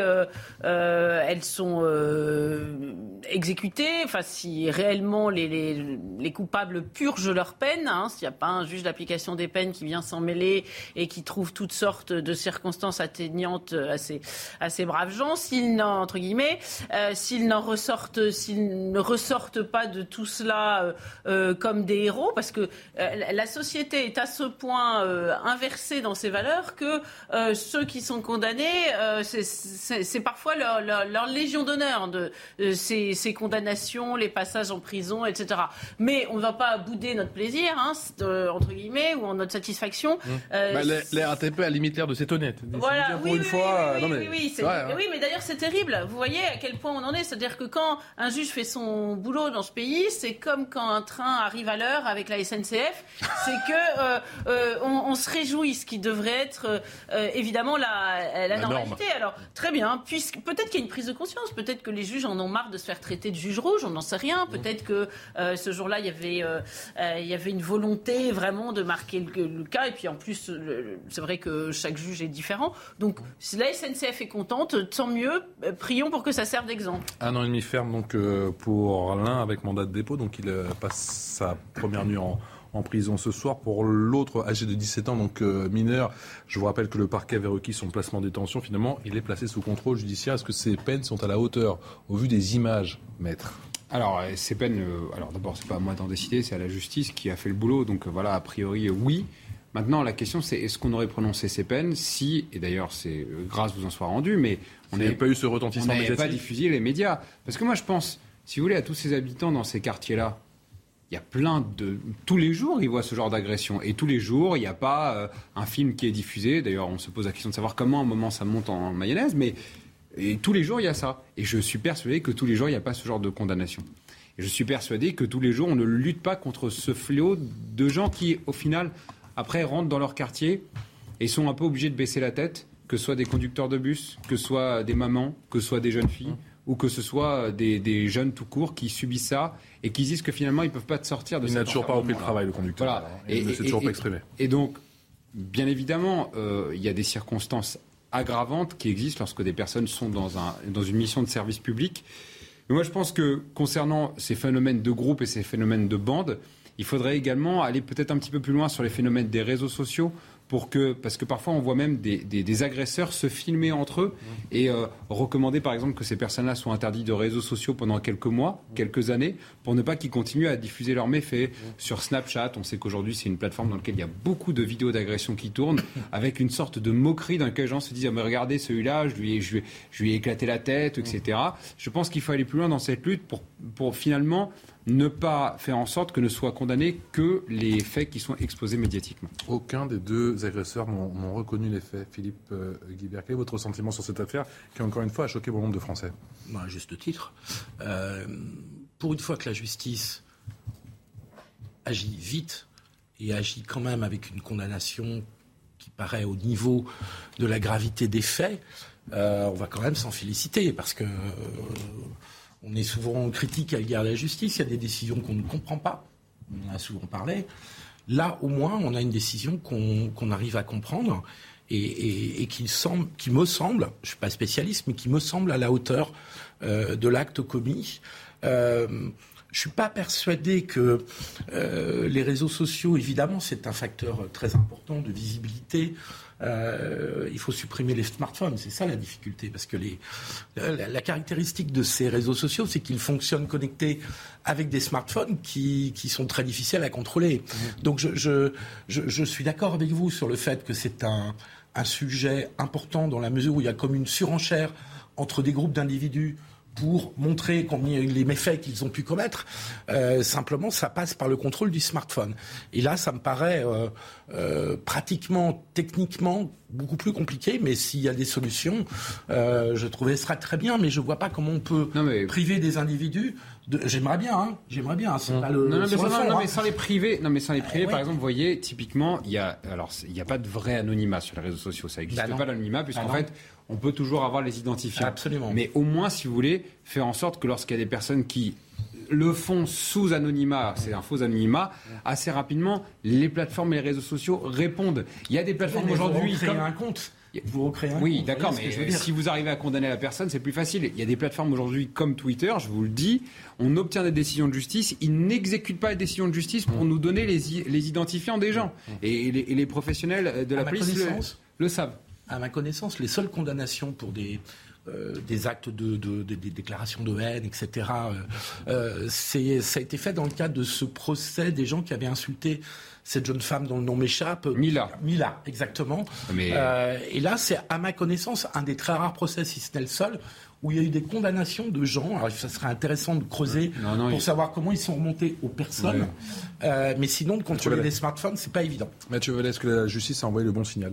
elles sont exécutées, enfin si réellement les, les, les coupables purgent leur peine, hein, s'il n'y a pas un juge d'application des peines qui vient s'en mêler et qui trouve toutes sortes de circonstances atteignantes à ces, à ces braves gens, s'ils n'en, entre guillemets, s'ils n'en ressortent s'ils ne ressortent pas de tout cela euh, euh, comme des héros, parce que euh, la société est à ce point inversée dans ses valeurs que ceux qui sont condamnés, c'est parfois leur, légion d'honneur de ces, condamnations, les passages en prison, etc. Mais on ne va pas bouder notre plaisir, hein, entre guillemets, ou notre satisfaction. Mmh. Bah, les, RATP a limite l'air de s'étonner. Voilà, oui, une fois. Oui, oui, mais d'ailleurs c'est terrible. Vous voyez à quel point on en est, c'est-à-dire que quand un juge fait son boulot dans ce pays, c'est comme quand un train arrive à l'heure avec la SNCF, c'est que euh, euh, on, se réjouit, ce qui devrait être euh, évidemment la, la, normalité. Alors très bien, puisque peut-être qu'il y a une prise de conscience, peut-être que les juges en ont marre de se faire traiter de juge rouge, on n'en sait rien. Peut-être que ce jour-là, il y avait il y avait une volonté vraiment de marquer le, cas. Et puis en plus, c'est vrai que chaque juge est différent. Donc si la SNCF est contente, tant mieux. Prions pour que ça serve d'exemple. Un an et demi ferme donc pour l'un avec mandat de dépôt, donc il passe sa première nuit en, prison ce soir. Pour l'autre, âgé de 17 ans, donc euh, mineur, je vous rappelle que le parquet avait requis son placement en détention. Finalement, il est placé sous contrôle judiciaire. Est-ce que ces peines sont à la hauteur au vu des images, maître? Alors, euh, ces peines, euh, alors d'abord, c'est pas à moi d'en décider, c'est à la justice qui a fait le boulot. Donc voilà, a priori, oui. Maintenant, la question, c'est est-ce qu'on aurait prononcé ces peines si, et d'ailleurs, c'est grâce vous en soit rendu, mais on n'avait pas eu ce retentissement On n'avait pas diffusé les médias. Parce que moi, je pense, si vous voulez, à tous ces habitants dans ces quartiers-là, il y a plein de... Tous les jours, ils voient ce genre d'agression. Et tous les jours, il n'y a pas euh, un film qui est diffusé. D'ailleurs, on se pose la question de savoir comment, à un moment, ça monte en mayonnaise. Mais tous les jours, il y a ça. Et je suis persuadé que tous les jours, il n'y a pas ce genre de condamnation. Et je suis persuadé que tous les jours, on ne lutte pas contre ce fléau de gens qui, au final, après, rentrent dans leur quartier et sont un peu obligés de baisser la tête, que ce soit des conducteurs de bus, que ce soit des mamans, que ce soit des jeunes filles ou que ce soit des, jeunes tout court qui subissent ça et qui disent que finalement ils ne peuvent pas sortir de Il n'a toujours pas repris le travail, le conducteur. Voilà. Et, il ne s'est toujours pas exprimé. Et donc, bien évidemment, euh, il y a des circonstances aggravantes qui existent lorsque des personnes sont dans, un, dans une mission de service public. Mais moi, je pense que concernant ces phénomènes de groupe et ces phénomènes de bande, il faudrait également aller peut-être un petit peu plus loin sur les phénomènes des réseaux sociaux pour que, parce que parfois on voit même des, agresseurs se filmer entre eux et euh, recommander par exemple que ces personnes-là soient interdites de réseaux sociaux pendant quelques mois, quelques années, pour ne pas qu'ils continuent à diffuser leurs méfaits. Sur Snapchat, on sait qu'aujourd'hui c'est une plateforme dans laquelle il y a beaucoup de vidéos d'agression qui tournent, avec une sorte de moquerie dans laquelle les gens se disent ah, mais regardez celui-là, je lui, ai, je, lui, ai éclaté la tête, etc. Je pense qu'il faut aller plus loin dans cette lutte pour, pour finalement ne pas faire en sorte que ne soient condamnés que les faits qui sont exposés médiatiquement. Aucun des deux agresseurs n'ont reconnu les faits. Philippe euh, Guibert, quel est votre sentiment sur cette affaire qui, encore une fois, a choqué bon nombre de Français? À juste titre. Euh, pour une fois que la justice agit vite et agit quand même avec une condamnation qui paraît au niveau de la gravité des faits, euh, on va quand même s'en féliciter parce que on est souvent critique à l'égard de la justice. Il y a des décisions qu'on ne comprend pas. On en a souvent parlé. Là, au moins, on a une décision qu'on arrive à comprendre et, qui, me semble, je ne suis pas spécialiste, mais qui me semble à la hauteur euh, de l'acte commis. Euh, je ne suis pas persuadé que euh, les réseaux sociaux, évidemment, c'est un facteur très important de visibilité, euh, il faut supprimer les smartphones. C'est ça la difficulté, parce que les, la, caractéristique de ces réseaux sociaux, c'est qu'ils fonctionnent connectés avec des smartphones qui, qui sont très difficiles à contrôler. Mmh. Donc je, je, je, je suis d'accord avec vous sur le fait que c'est un, un sujet important dans la mesure où il y a comme une surenchère entre des groupes d'individus pour montrer les méfaits qu'ils ont pu commettre. Euh, simplement, ça passe par le contrôle du smartphone. Et là, ça me paraît euh, euh, pratiquement, techniquement, beaucoup plus compliqué. Mais s'il y a des solutions, je trouvais ça très bien. Mais je vois pas comment on peut priver des individus. J'aimerais bien, hein, j'aimerais bien. Pas le, non, non, mais, sans les priver, non, mais sans les priver, par exemple, vous voyez, typiquement, il y a, alors, il n'y a pas de vrai anonymat sur les réseaux sociaux. Ça n'existe bah pas l'anonymat, puisqu'en bah fait on peut toujours avoir les identifiants. Absolument. Mais au moins, si vous voulez, faire en sorte que lorsqu'il y a des personnes qui le font sous anonymat, c'est un faux anonymat, assez rapidement, les plateformes et les réseaux sociaux répondent. Il y a des plateformes aujourd'hui. Vous un compte. Vous recréez un oui, d'accord, mais si vous arrivez à condamner la personne, c'est plus facile. Il y a des plateformes aujourd'hui comme Twitter, je vous le dis, on obtient des décisions de justice, ils n'exécutent pas les décisions de justice pour nous donner les, les identifiants des gens. Et, les, professionnels de la police le savent à ma connaissance, les seules condamnations pour des, euh, des actes de, des déclarations de haine, etc. Euh, euh ça a été fait dans le cadre de ce procès des gens qui avaient insulté cette jeune femme dont le nom m'échappe. Mila. Mila, exactement. Euh, et là, c'est à ma connaissance un des très rares procès, si ce n'est le seul, où il y a eu des condamnations de gens. Alors, ça serait intéressant de creuser pour savoir comment ils sont remontés aux personnes. mais sinon, de contrôler les smartphones, c'est pas évident. Mathieu Vallée, est-ce que la justice a envoyé le bon signal?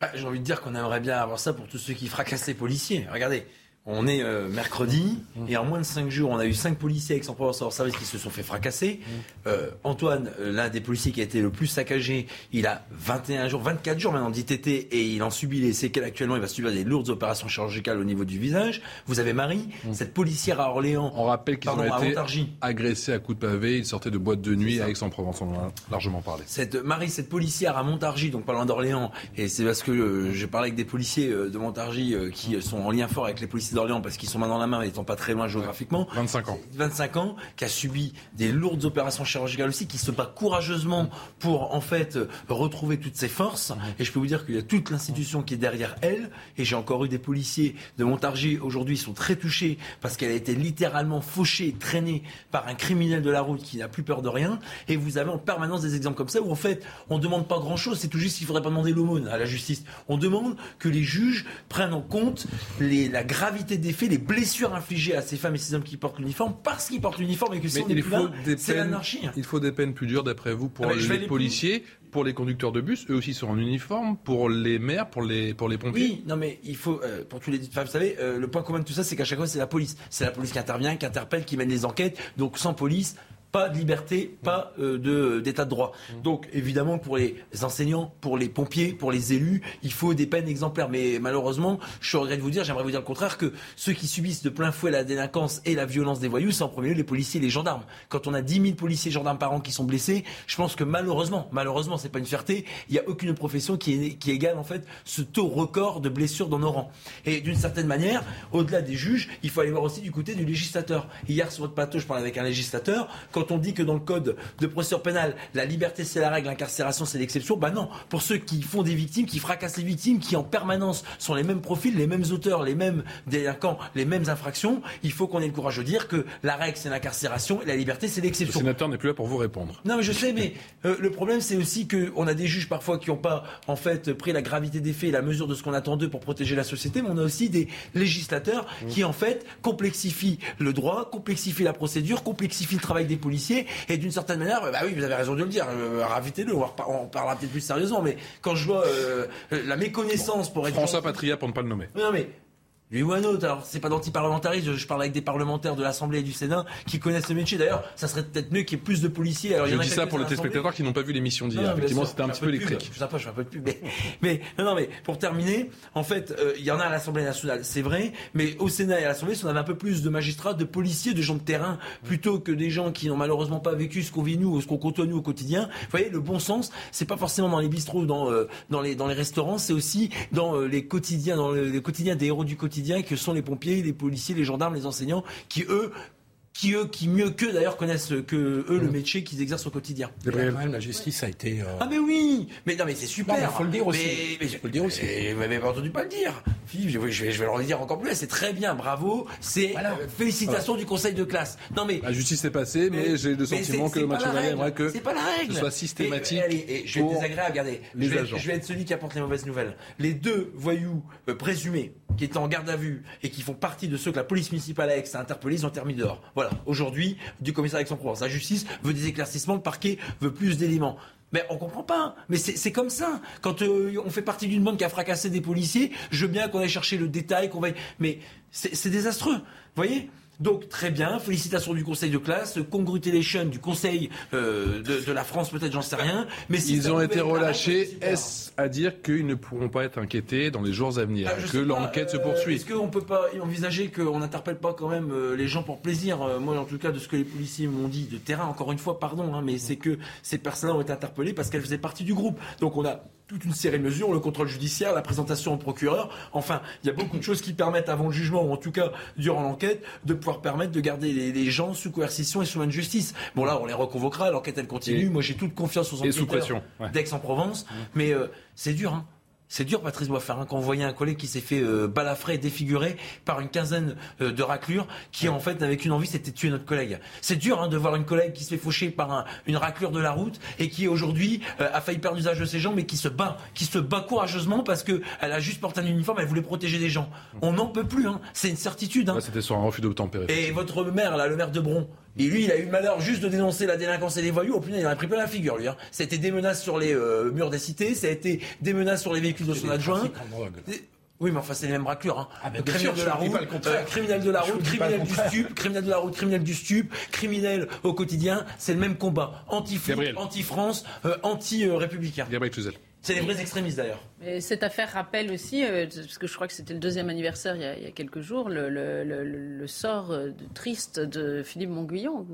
Bah, j'ai envie de dire qu'on aimerait bien avoir ça pour tous ceux qui fracassent les policiers. Regardez, On est euh, mercredi et en moins de 5 jours, on a eu 5 policiers avec son provence hors service qui se sont fait fracasser. Euh, Antoine, euh, l'un des policiers qui a été le plus saccagé, il a 21 jours, 24 jours maintenant d'ITT et il en subit les séquelles actuellement. Il va subir des lourdes opérations chirurgicales au niveau du visage. Vous avez Marie, cette policière à Orléans. On rappelle qu'ils ont été agressés à coups de pavé. Ils sortaient de boîtes de nuit à Aix-en-Provence. On en a largement parlé. Cette Marie, cette policière à Montargis, donc pas loin d'Orléans, et c'est parce que euh, j'ai parlé avec des policiers de Montargis qui sont en lien fort avec les policiers parce qu'ils sont main dans la main, étant pas très loin géographiquement. 25 ans. 25 ans, qui a subi des lourdes opérations chirurgicales aussi, qui se bat courageusement pour en fait retrouver toutes ses forces. Et je peux vous dire qu'il y a toute l'institution qui est derrière elle. Et j'ai encore eu des policiers de Montargis aujourd'hui ils sont très touchés parce qu'elle a été littéralement fauchée, traînée par un criminel de la route qui n'a plus peur de rien. Et vous avez en permanence des exemples comme ça où en fait on demande pas grand chose. C'est tout juste qu'il faudrait pas demander l'aumône à la justice. On demande que les juges prennent en compte les- la gravité des faits, les blessures infligées à ces femmes et ces hommes qui portent l'uniforme parce qu'ils portent l'uniforme et que si Mais on n'est il plus faut, là, des c'est peines, l'anarchie. il faut des peines plus dures, d'après vous, pour Ah, vais les plus- policiers, pour les conducteurs de bus. Eux aussi sont en uniforme. Pour les maires, pour les, pour les pompiers? Oui, non mais il faut, euh, pour tous les, enfin, vous savez, euh, le point commun de tout ça, c'est qu'à chaque fois, c'est la police. C'est la police qui intervient, qui interpelle, qui mène les enquêtes. Donc sans police, pas de liberté, pas euh, de d'état de droit. Donc évidemment pour les enseignants, pour les pompiers, pour les élus, il faut des peines exemplaires. Mais malheureusement, je regrette de vous dire, j'aimerais vous dire le contraire, que ceux qui subissent de plein fouet la délinquance et la violence des voyous, c'est en premier lieu les policiers et les gendarmes. Quand on a 10 000 policiers et gendarmes par an qui sont blessés, je pense que malheureusement, malheureusement, c'est pas une fierté, il n'y a aucune profession qui, est, qui égale en fait ce taux record de blessures dans nos rangs. Et d'une certaine manière, au-delà des juges, il faut aller voir aussi du côté du législateur. Hier sur votre plateau, je parlais avec un législateur. Quand on dit que dans le code de procédure pénale, la liberté c'est la règle, l'incarcération c'est l'exception, bah non. Pour ceux qui font des victimes, qui fracassent les victimes, qui en permanence sont les mêmes profils, les mêmes auteurs, les mêmes délinquants, les mêmes infractions, il faut qu'on ait le courage de dire que la règle c'est l'incarcération et la liberté c'est Le l'exception. sénateur n'est plus là pour vous répondre. Non, mais je sais, mais euh, le problème, c'est aussi qu'on a des juges parfois qui n'ont pas, en fait, pris la gravité des faits et la mesure de ce qu'on attend d'eux pour protéger la société, mais on a aussi des législateurs qui, en fait, complexifient le droit, complexifient la procédure, complexifient le travail des policiers, et d'une certaine manière, bah oui, vous avez raison de le dire, euh, ravitez-le, on, on parlera peut-être plus sérieusement, mais quand je vois euh, euh, la méconnaissance pour être François Patria, pour ne pas le nommer. non mais lui ou un autre, alors c'est pas d'antiparlementarisme, je parle avec des parlementaires de l'Assemblée et du Sénat qui connaissent le métier. D'ailleurs, ça serait peut-être mieux qu'il y ait plus de policiers. Alors, Je dis ça pour les téléspectateurs qui n'ont pas vu l'émission d'hier. Effectivement, c'était un petit peu électrique. Je sais pas, je fais un peu de pub. Mais, mais non, non, mais pour terminer, en fait, euh, il y en a à l'Assemblée nationale, c'est vrai, mais au Sénat et à l'Assemblée, si on avait un peu plus de magistrats, de policiers, de gens de terrain, plutôt que des gens qui n'ont malheureusement pas vécu ce qu'on vit nous ou ce qu'on côtoie nous au quotidien. Vous voyez, le bon sens, c'est pas forcément dans les bistrots, dans euh, dans les dans les restaurants, c'est aussi dans euh, les quotidiens, dans le- les quotidiens des héros du quotidien que sont les pompiers, les policiers, les gendarmes, les enseignants, qui eux qui eux, qui mieux qu'eux d'ailleurs connaissent que eux le métier qu'ils exercent au quotidien. Gabriel, la justice a été. euh, Ah mais oui, mais non mais c'est super. Non, mais faut le dire aussi. Mais, mais- Faut le dire aussi. mais vous m'avez pas entendu pas le dire. Philippe, je vais, je vais, je vais leur le dire encore plus. C'est très bien, bravo. C'est euh, félicitations du conseil de classe. Non mais La justice est passée, mais, j'ai le sentiment que Mathieu aimerait que c'est pas la règle. ce soit systématique. et allez, et je vais être désagréable. Regardez, les je vais, agents. je vais être celui qui apporte les mauvaises nouvelles. Les deux voyous euh, présumés qui étaient en garde à vue et qui font partie de ceux que la police municipale à Aix a interpellés, ils ont remis dehors. Voilà. Aujourd'hui, du commissariat d'Aix-en-Provence, la justice veut des éclaircissements, le parquet veut plus d'éléments. Mais on comprend pas. Mais c'est comme ça. Quand euh, on fait partie d'une bande qui a fracassé des policiers, je veux bien qu'on aille chercher le détail, qu'on va. Mais c'est c'est désastreux. Voyez? Donc très bien, félicitations du conseil de classe, congratulations du conseil euh, de, de la France, peut-être j'en sais rien. Mais si Ils ont été relâchés. Est-ce à dire qu'ils ne pourront pas être inquiétés dans les jours à venir Ah, Que l'enquête se euh, poursuit Est-ce qu'on peut pas envisager qu'on n'interpelle pas quand même euh, les gens pour plaisir? Moi, en tout cas, de ce que les policiers m'ont dit de terrain, encore une fois, pardon, hein, mais c'est que ces personnes-là ont été interpellées parce qu'elles faisaient partie du groupe. Donc on a toute une série de mesures, le contrôle judiciaire, la présentation au procureur. Enfin, il y a beaucoup de choses qui permettent avant le jugement, ou en tout cas durant l'enquête, de pouvoir permettre de garder les, les gens sous coercition et sous main de justice. Bon là, on les reconvoquera, l'enquête elle continue. Et- Moi, j'ai toute confiance aux enquêteurs ouais. d'Aix-en-Provence, mais euh, c'est dur. Hein. C'est dur, Patrice Boisfarin, quand on voyait un collègue qui s'est fait euh, balafrer et défigurer par une quinzaine euh, de raclures, qui en fait n'avait qu'une envie, c'était de tuer notre collègue. C'est dur hein, de voir une collègue qui se fait faucher par un- une raclure de la route et qui aujourd'hui euh, a failli perdre l'usage de ses jambes, mais qui se bat, qui se bat courageusement parce que elle a juste porté un uniforme, elle voulait protéger des gens. On n'en peut plus, hein. c'est une certitude. Hein. C'était sur un refus d'obtempérer. Et votre maire, là, le maire de Bron, et lui, il a eu le malheur juste de dénoncer la délinquance et les voyous. Au final, il en a pris plein la figure, lui. Hein. Ça a été des menaces sur les euh, murs des cités, ça a été des menaces sur les véhicules de son adjoint. Oui, mais enfin, c'est les mêmes raclures. Hein. Ah, ben, criminel, sûr, de la route, euh, criminel de la route, criminel du stup, criminel de la route, criminel du stup, criminel au quotidien. C'est le même combat. Anti-flic, Gabriel. anti-France, euh, anti-républicain. Gabriel Cluzel. C'est les vrais extrémistes d'ailleurs. Cette affaire rappelle aussi, euh, parce que je crois que c'était le deuxième anniversaire il y a, il y a quelques jours, le, le- le- le sort euh, de- triste de Philippe Monguillon,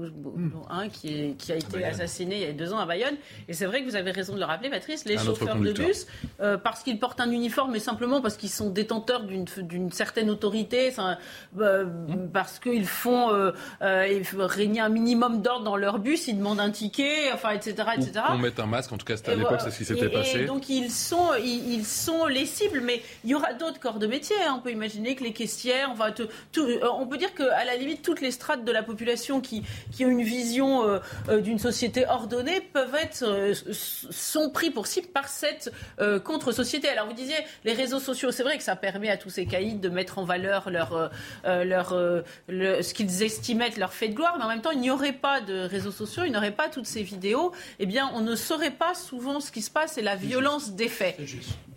hein, qui, est- qui a été Bayonne. assassiné il y a deux ans à Bayonne. Et c'est vrai que vous avez raison de le rappeler, Patrice, les Un chauffeurs de bus, euh, parce qu'ils portent un uniforme, mais simplement parce qu'ils sont détenteurs d'une certaine autorité, ça, euh, Mmh. parce qu'ils font euh, euh, régner un minimum d'ordre dans leur bus, ils demandent un ticket, enfin, etc. etc. On met un masque, en tout cas c'était à Et l'époque, c'est ce qui s'était Et- passé. Donc ils sont, ils, ils sont les cibles, mais il y aura d'autres corps de métier. hein. On peut imaginer que les caissières, on tout- euh, on peut dire qu'à la limite toutes les strates de la population qui, qui ont une vision euh, euh, d'une société ordonnée peuvent être euh, sont pris pour cible par cette euh, contre-société. Alors vous disiez les réseaux sociaux, c'est vrai que ça permet à tous ces caïds de mettre en valeur leur, leur, le- ce qu'ils estimaient être leur fait de gloire, mais en même temps il n'y aurait pas de réseaux sociaux, il n'y aurait pas toutes ces vidéos, eh bien on ne saurait pas souvent ce qui se passe et la violence des faits.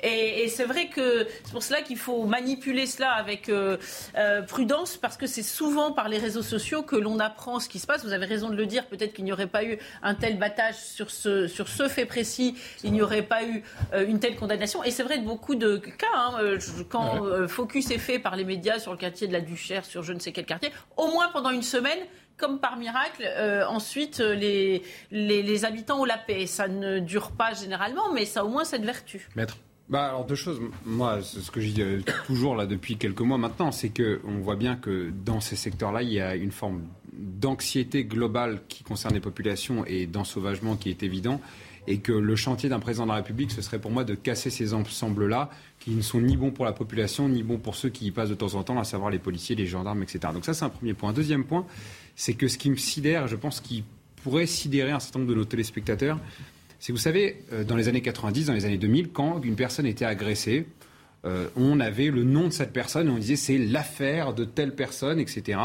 Et, et c'est vrai que c'est pour cela qu'il faut manipuler cela avec euh, euh, prudence parce que c'est souvent par les réseaux sociaux que l'on apprend ce qui se passe. Vous avez raison de le dire, peut-être qu'il n'y aurait pas eu un tel battage sur ce, sur ce fait précis, il n'y aurait pas eu euh, une telle condamnation. Et c'est vrai de beaucoup de cas. hein, quand focus est fait par les médias sur le quartier de la Duchère, sur je ne sais quel quartier, au moins pendant une semaine, comme par miracle, euh, ensuite euh, les, les, les habitants ont la paix. Ça ne dure pas généralement, mais ça a au moins cette vertu. Maître. Bah alors deux choses. Moi, ce que je dis euh, toujours là depuis quelques mois maintenant, c'est que on voit bien que dans ces secteurs-là, il y a une forme d'anxiété globale qui concerne les populations et d'ensauvagement qui est évident, et que le chantier d'un président de la République, ce serait pour moi de casser ces ensembles-là, qui ne sont ni bons pour la population, ni bons pour ceux qui y passent de temps en temps, à savoir les policiers, les gendarmes, etc. Donc ça, c'est un premier point. Deuxième point, c'est que ce qui me sidère, je pense qu'il pourrait sidérer un certain nombre de nos téléspectateurs, c'est, vous savez, euh, dans les années 90, dans les années 2000, quand une personne était agressée, euh, on avait le nom de cette personne on disait c'est l'affaire de telle personne, etc.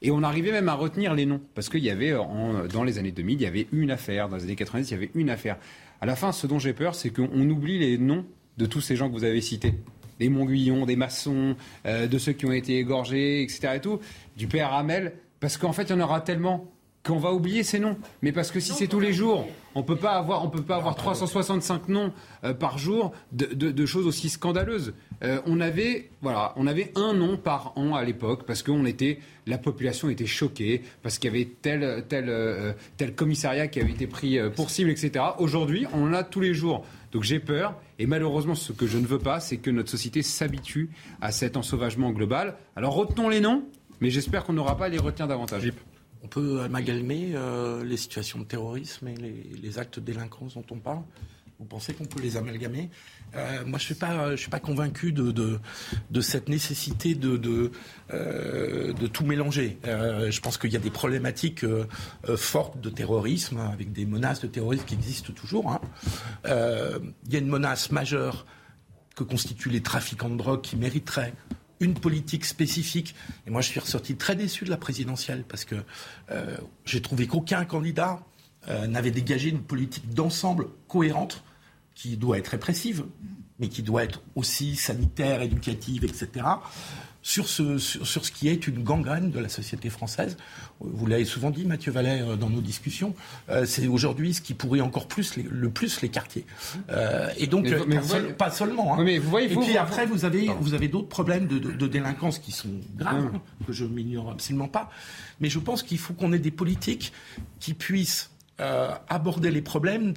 Et on arrivait même à retenir les noms. Parce qu'il y avait, euh, dans les années 2000, il y avait une affaire. Dans les années 90, il y avait une affaire. À la fin, ce dont j'ai peur, c'est qu'on oublie les noms de tous ces gens que vous avez cités. Des Montguillons, des maçons, de ceux qui ont été égorgés, etc. Et tout, du père Hamel. Parce qu'en fait, il y en aura tellement qu'on va oublier ces noms. Mais parce que si c'est tous les jours, on peut pas avoir, on peut pas avoir 365 noms euh, par jour de, de- de choses aussi scandaleuses. Euh, on avait, voilà, on avait un nom par an à l'époque parce qu'on était, la population était choquée parce qu'il y avait tel, tel, euh, tel commissariat qui avait été pris pour cible, etc. Aujourd'hui, on en a tous les jours. Donc j'ai peur, et malheureusement, ce que je ne veux pas, c'est que notre société s'habitue à cet ensauvagement global. Alors retenons les noms, mais j'espère qu'on n'aura pas à les retenir davantage. On peut amalgamer euh, les situations de terrorisme et les, actes de délinquance dont on parle Vous pensez qu'on peut les amalgamer? Euh, Moi, je ne suis, pas- suis pas convaincu de, cette nécessité de, euh, tout mélanger. Je pense qu'il y a des problématiques fortes de terrorisme, avec des menaces de terrorisme qui existent toujours. hein. Il y a une menace majeure que constituent les trafiquants de drogue qui mériteraient une politique spécifique. Et moi, je suis ressorti très déçu de la présidentielle parce que euh, j'ai trouvé qu'aucun candidat euh, n'avait dégagé une politique d'ensemble cohérente qui doit être répressive, mais qui doit être aussi sanitaire, éducative, etc. Sur ce, sur, sur ce qui est une gangrène de la société française. Vous l'avez souvent dit, Mathieu Vallet, euh, dans nos discussions, euh, c'est aujourd'hui ce qui pourrit encore plus les- le plus les quartiers. Euh, et donc, Mais vous- euh, mais pas, vous seul- voyez- pas seulement. hein. Mais vous voyez, et vous- puis vous- après, vous avez, vous avez d'autres problèmes de, de- de délinquance qui sont graves, Hum. hein, que je m'ignore absolument pas. Mais je pense qu'il faut qu'on ait des politiques qui puissent euh, aborder les problèmes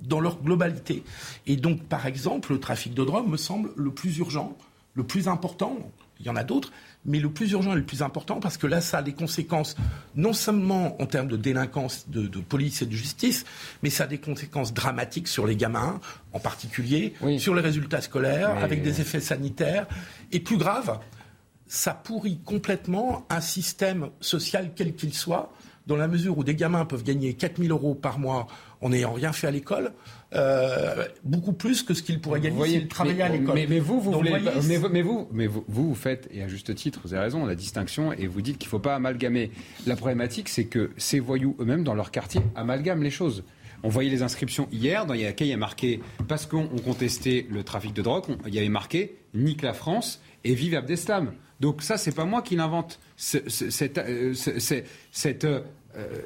dans leur globalité. Et donc, par exemple, le trafic de drogue me semble le plus urgent, le plus important. Il y en a d'autres, mais le plus urgent et le plus important parce que là, ça a des conséquences non seulement en termes de délinquance, de, de police et de justice, mais ça a des conséquences dramatiques sur les gamins, en particulier, sur les résultats scolaires, Mais- avec des effets sanitaires. Et plus grave, ça pourrit complètement un système social quel qu'il soit, dans la mesure où des gamins peuvent gagner 4000 euros par mois en n'ayant rien fait à l'école, euh, beaucoup plus que ce qu'ils pourraient gagner Vous voyez, s'ils travaillaient à l'école. Mais, mais vous, vous Donc, voulez voyez, mais, vous- mais vous, mais vous, faites, et à juste titre, vous avez raison, la distinction, et vous dites qu'il ne faut pas amalgamer. La problématique, c'est que ces voyous eux-mêmes, dans leur quartier, amalgament les choses. On voyait les inscriptions hier, dans laquelle il y a marqué, parce qu'on contestait le trafic de drogue, il y avait marqué Nique la France et vive Abdeslam. Donc ça, c'est pas moi qui l'invente. Cette, euh, cette, euh,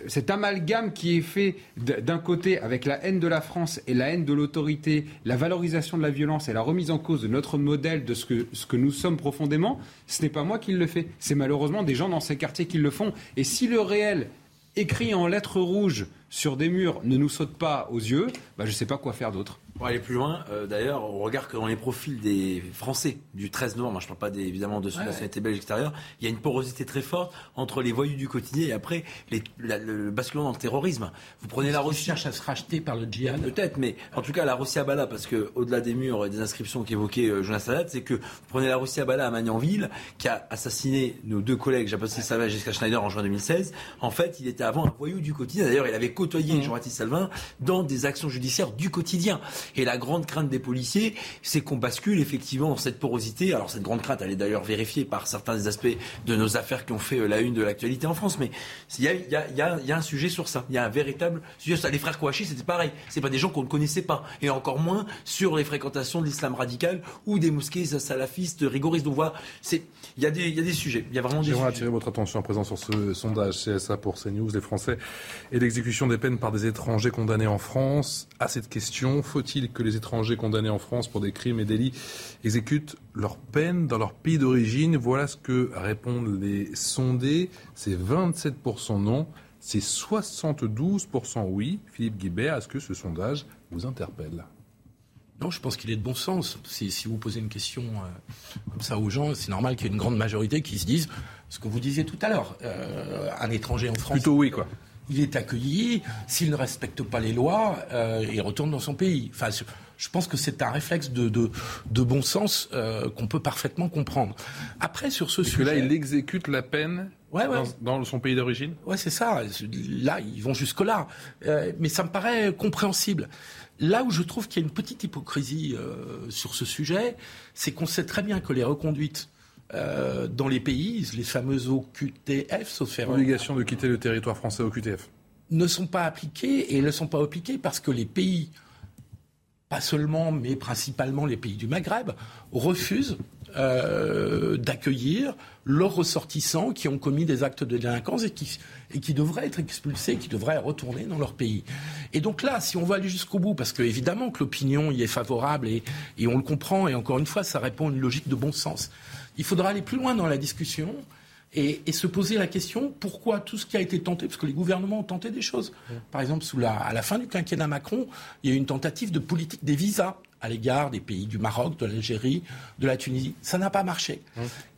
cet amalgame qui est fait d'un côté avec la haine de la France et la haine de l'autorité, la valorisation de la violence et la remise en cause de notre modèle, de ce que, ce que nous sommes profondément, ce n'est pas moi qui le fais. C'est malheureusement des gens dans ces quartiers qui le font. Et si le réel écrit en lettres rouges sur des murs ne nous saute pas aux yeux, bah, je ne sais pas quoi faire d'autre. Pour aller plus loin, euh, d'ailleurs, on regarde que dans les profils des Français du 13 novembre, je ne parle pas évidemment de ceux de la nationalité belge extérieure, il y a une porosité très forte entre les voyous du quotidien et après les, le basculement dans le terrorisme. Vous prenez la Russie. cherche à se racheter par le djihad? Peut-être, mais en tout cas, la Russie à Bala, parce que au-delà des murs et des inscriptions qu'évoquait euh, Jonas Sadat, c'est que vous prenez la Russie à Bala à Magnanville, qui a assassiné nos deux collègues, Jean-Baptiste Salvin et Jessica Schneider en juin 2016. En fait, il était avant un voyou du quotidien. D'ailleurs, il avait côtoyé mmh. Jean-Baptiste Salvin dans des actions judiciaires du quotidien. Et la grande crainte des policiers, c'est qu'on bascule effectivement dans cette porosité. Alors cette grande crainte, elle est d'ailleurs vérifiée par certains des aspects de nos affaires qui ont fait euh, la une de l'actualité en France. Mais il y a, y, a, y, a, y a, un sujet sur ça. Il y a un véritable sujet. Ça. Les frères Kouachi, c'était pareil. C'est pas des gens qu'on ne connaissait pas. Et encore moins sur les fréquentations de l'islam radical ou des mosquées salafistes rigoristes. Donc voilà, il y, a des, y a des sujets. Il y a vraiment des J'aimerais attirer votre attention à présent sur ce sondage CSA pour CNews, les Français et l'exécution des peines par des étrangers condamnés en France. À cette question, faut-il que les étrangers condamnés en France pour des crimes et délits exécutent leur peine dans leur pays d'origine. Voilà ce que répondent les sondés. C'est 27% non, c'est 72% oui. Philippe Guibert, est-ce que ce sondage vous interpelle? Non, je pense qu'il est de bon sens. Si, vous posez une question euh, comme ça aux gens, c'est normal qu'il y ait une grande majorité qui se dise ce que vous disiez tout à l'heure. Euh, un étranger en France. Plutôt oui, quoi il est accueilli. S'il ne respecte pas les lois, euh, il retourne dans son pays. Enfin, je pense que c'est un réflexe de, de, bon sens euh, qu'on peut parfaitement comprendre. Après, sur ce sujet... que là, il exécute la peine Dans, son pays d'origine? Ouais, c'est ça. Là, ils vont jusque-là. Euh, mais ça me paraît compréhensible. Là où je trouve qu'il y a une petite hypocrisie sur ce sujet, c'est qu'on sait très bien que les reconduites euh, dans les pays, les fameuses OQTF, sauf Obligation de quitter le territoire français OQTF. Ne sont pas appliquées et ne sont pas appliquées parce que les pays, pas seulement, mais principalement les pays du Maghreb, refusent euh, d'accueillir leurs ressortissants qui ont commis des actes de délinquance et qui, et qui devraient être expulsés, qui devraient retourner dans leur pays. Et donc là, si on veut aller jusqu'au bout, parce que évidemment que l'opinion y est favorable et, et on le comprend, et encore une fois, ça répond à une logique de bon sens. Il faudra aller plus loin dans la discussion et, se poser la question pourquoi tout ce qui a été tenté, parce que les gouvernements ont tenté des choses. Par exemple, sous la, à la fin du quinquennat Macron, il y a eu une tentative de politique des visas à l'égard des pays du Maroc, de l'Algérie, de la Tunisie. Ça n'a pas marché.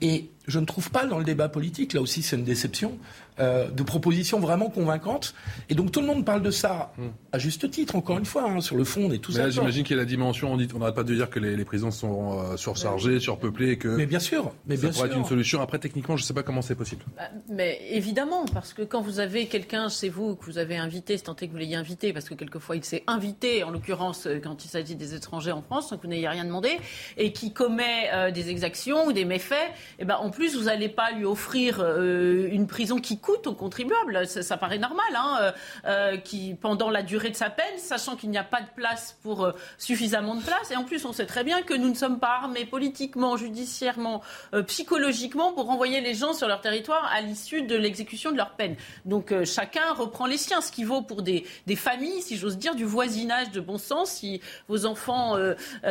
Et je ne trouve pas dans le débat politique, là aussi c'est une déception, euh, de propositions vraiment convaincantes. Et donc tout le monde parle de ça hmm. à juste titre, encore une fois, hein, sur le fond et tout ça. J'imagine qu'il y a la dimension, on n'arrête pas de dire que les, prisons sont euh, surchargées, surpeuplées, et que mais bien sûr, mais ça bien pourrait sûr. être une solution. Après, techniquement, je ne sais pas comment c'est possible. Bah, mais évidemment, parce que quand vous avez quelqu'un chez vous que vous avez invité, c'est tenté que vous l'ayez invité, parce que quelquefois il s'est invité, en l'occurrence euh, quand il s'agit des étrangers en France, donc vous n'ayez rien demandé, et qui commet des exactions ou des méfaits, et ben en plus vous n'allez pas lui offrir une prison qui coûte aux contribuables ça, paraît normal, hein, euh, euh, qui, pendant la durée de sa peine, sachant qu'il n'y a pas de place pour euh, suffisamment de place. Et en plus, on sait très bien que nous ne sommes pas armés politiquement, judiciairement, psychologiquement pour renvoyer les gens sur leur territoire à l'issue de l'exécution de leur peine. Donc chacun reprend les siens, ce qui vaut pour des, familles, si j'ose dire, du voisinage de bon sens. Si vos enfants,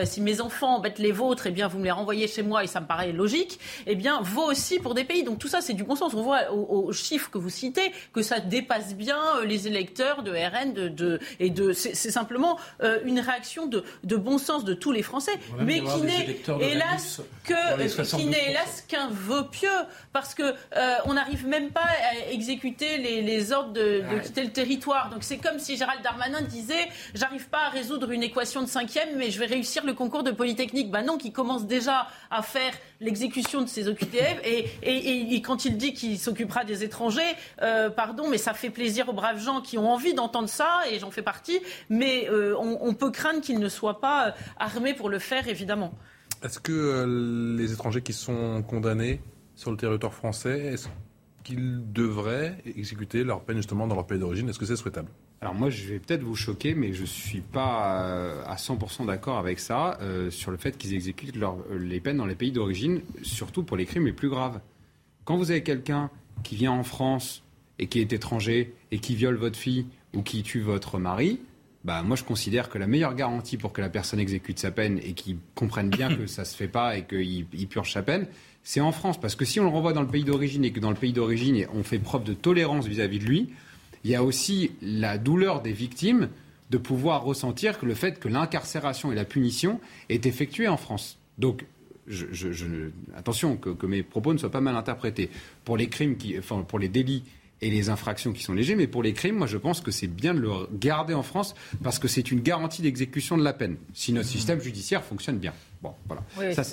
si mes enfants embêtent les vôtres, eh bien vous me les renvoyez chez moi et ça me paraît logique. Eh bien vaut aussi pour des pays. Donc tout ça, c'est du bon sens. On voit aux chiffres que vous citez que ça dépasse bien euh, les électeurs de RN de, et de c'est simplement euh, une réaction de, de, bon sens de tous les Français, mais qui n'est hélas que qui n'est hélas qu'un vœu pieux parce que euh, on n'arrive même pas à exécuter les, les ordres de, de quitter le territoire. Donc c'est comme si Gérald Darmanin disait j'arrive pas à résoudre une équation de cinquième, mais je vais réussir le concours de Polytechnique. Ben non, qui commence déjà à faire l'exécution de ces OQTF et, quand il dit qu'il s'occupera des étrangers, euh, pardon, mais ça fait plaisir aux braves gens qui ont envie d'entendre ça, et j'en fais partie, mais euh, on, peut craindre qu'ils ne soient pas euh, armés pour le faire, évidemment. Est-ce que les étrangers qui sont condamnés sur le territoire français, est-ce qu'ils devraient exécuter leur peine justement dans leur pays d'origine? Est-ce que c'est souhaitable? Alors moi, je vais peut-être vous choquer, mais je ne suis pas euh, à 100% d'accord avec ça euh, sur le fait qu'ils exécutent leur- les peines dans les pays d'origine, surtout pour les crimes les plus graves. Quand vous avez quelqu'un qui vient en France et qui est étranger et qui viole votre fille ou qui tue votre mari, bah moi je considère que la meilleure garantie pour que la personne exécute sa peine et qu'il comprenne bien que ça se fait pas et qu'il il purge sa peine, c'est en France. Parce que si on le renvoie dans le pays d'origine et que dans le pays d'origine on fait preuve de tolérance vis-à-vis de lui, il y a aussi la douleur des victimes de pouvoir ressentir que le fait que l'incarcération et la punition est effectuée en France. Donc, je, je- je ne- attention que, que mes propos ne soient pas mal interprétés. Pour les crimes, qui, enfin, pour les délits et les infractions qui sont légers, mais pour les crimes, moi je pense que c'est bien de le garder en France parce que c'est une garantie d'exécution de la peine. Si notre système judiciaire fonctionne bien. Bon, voilà. Oui, ça,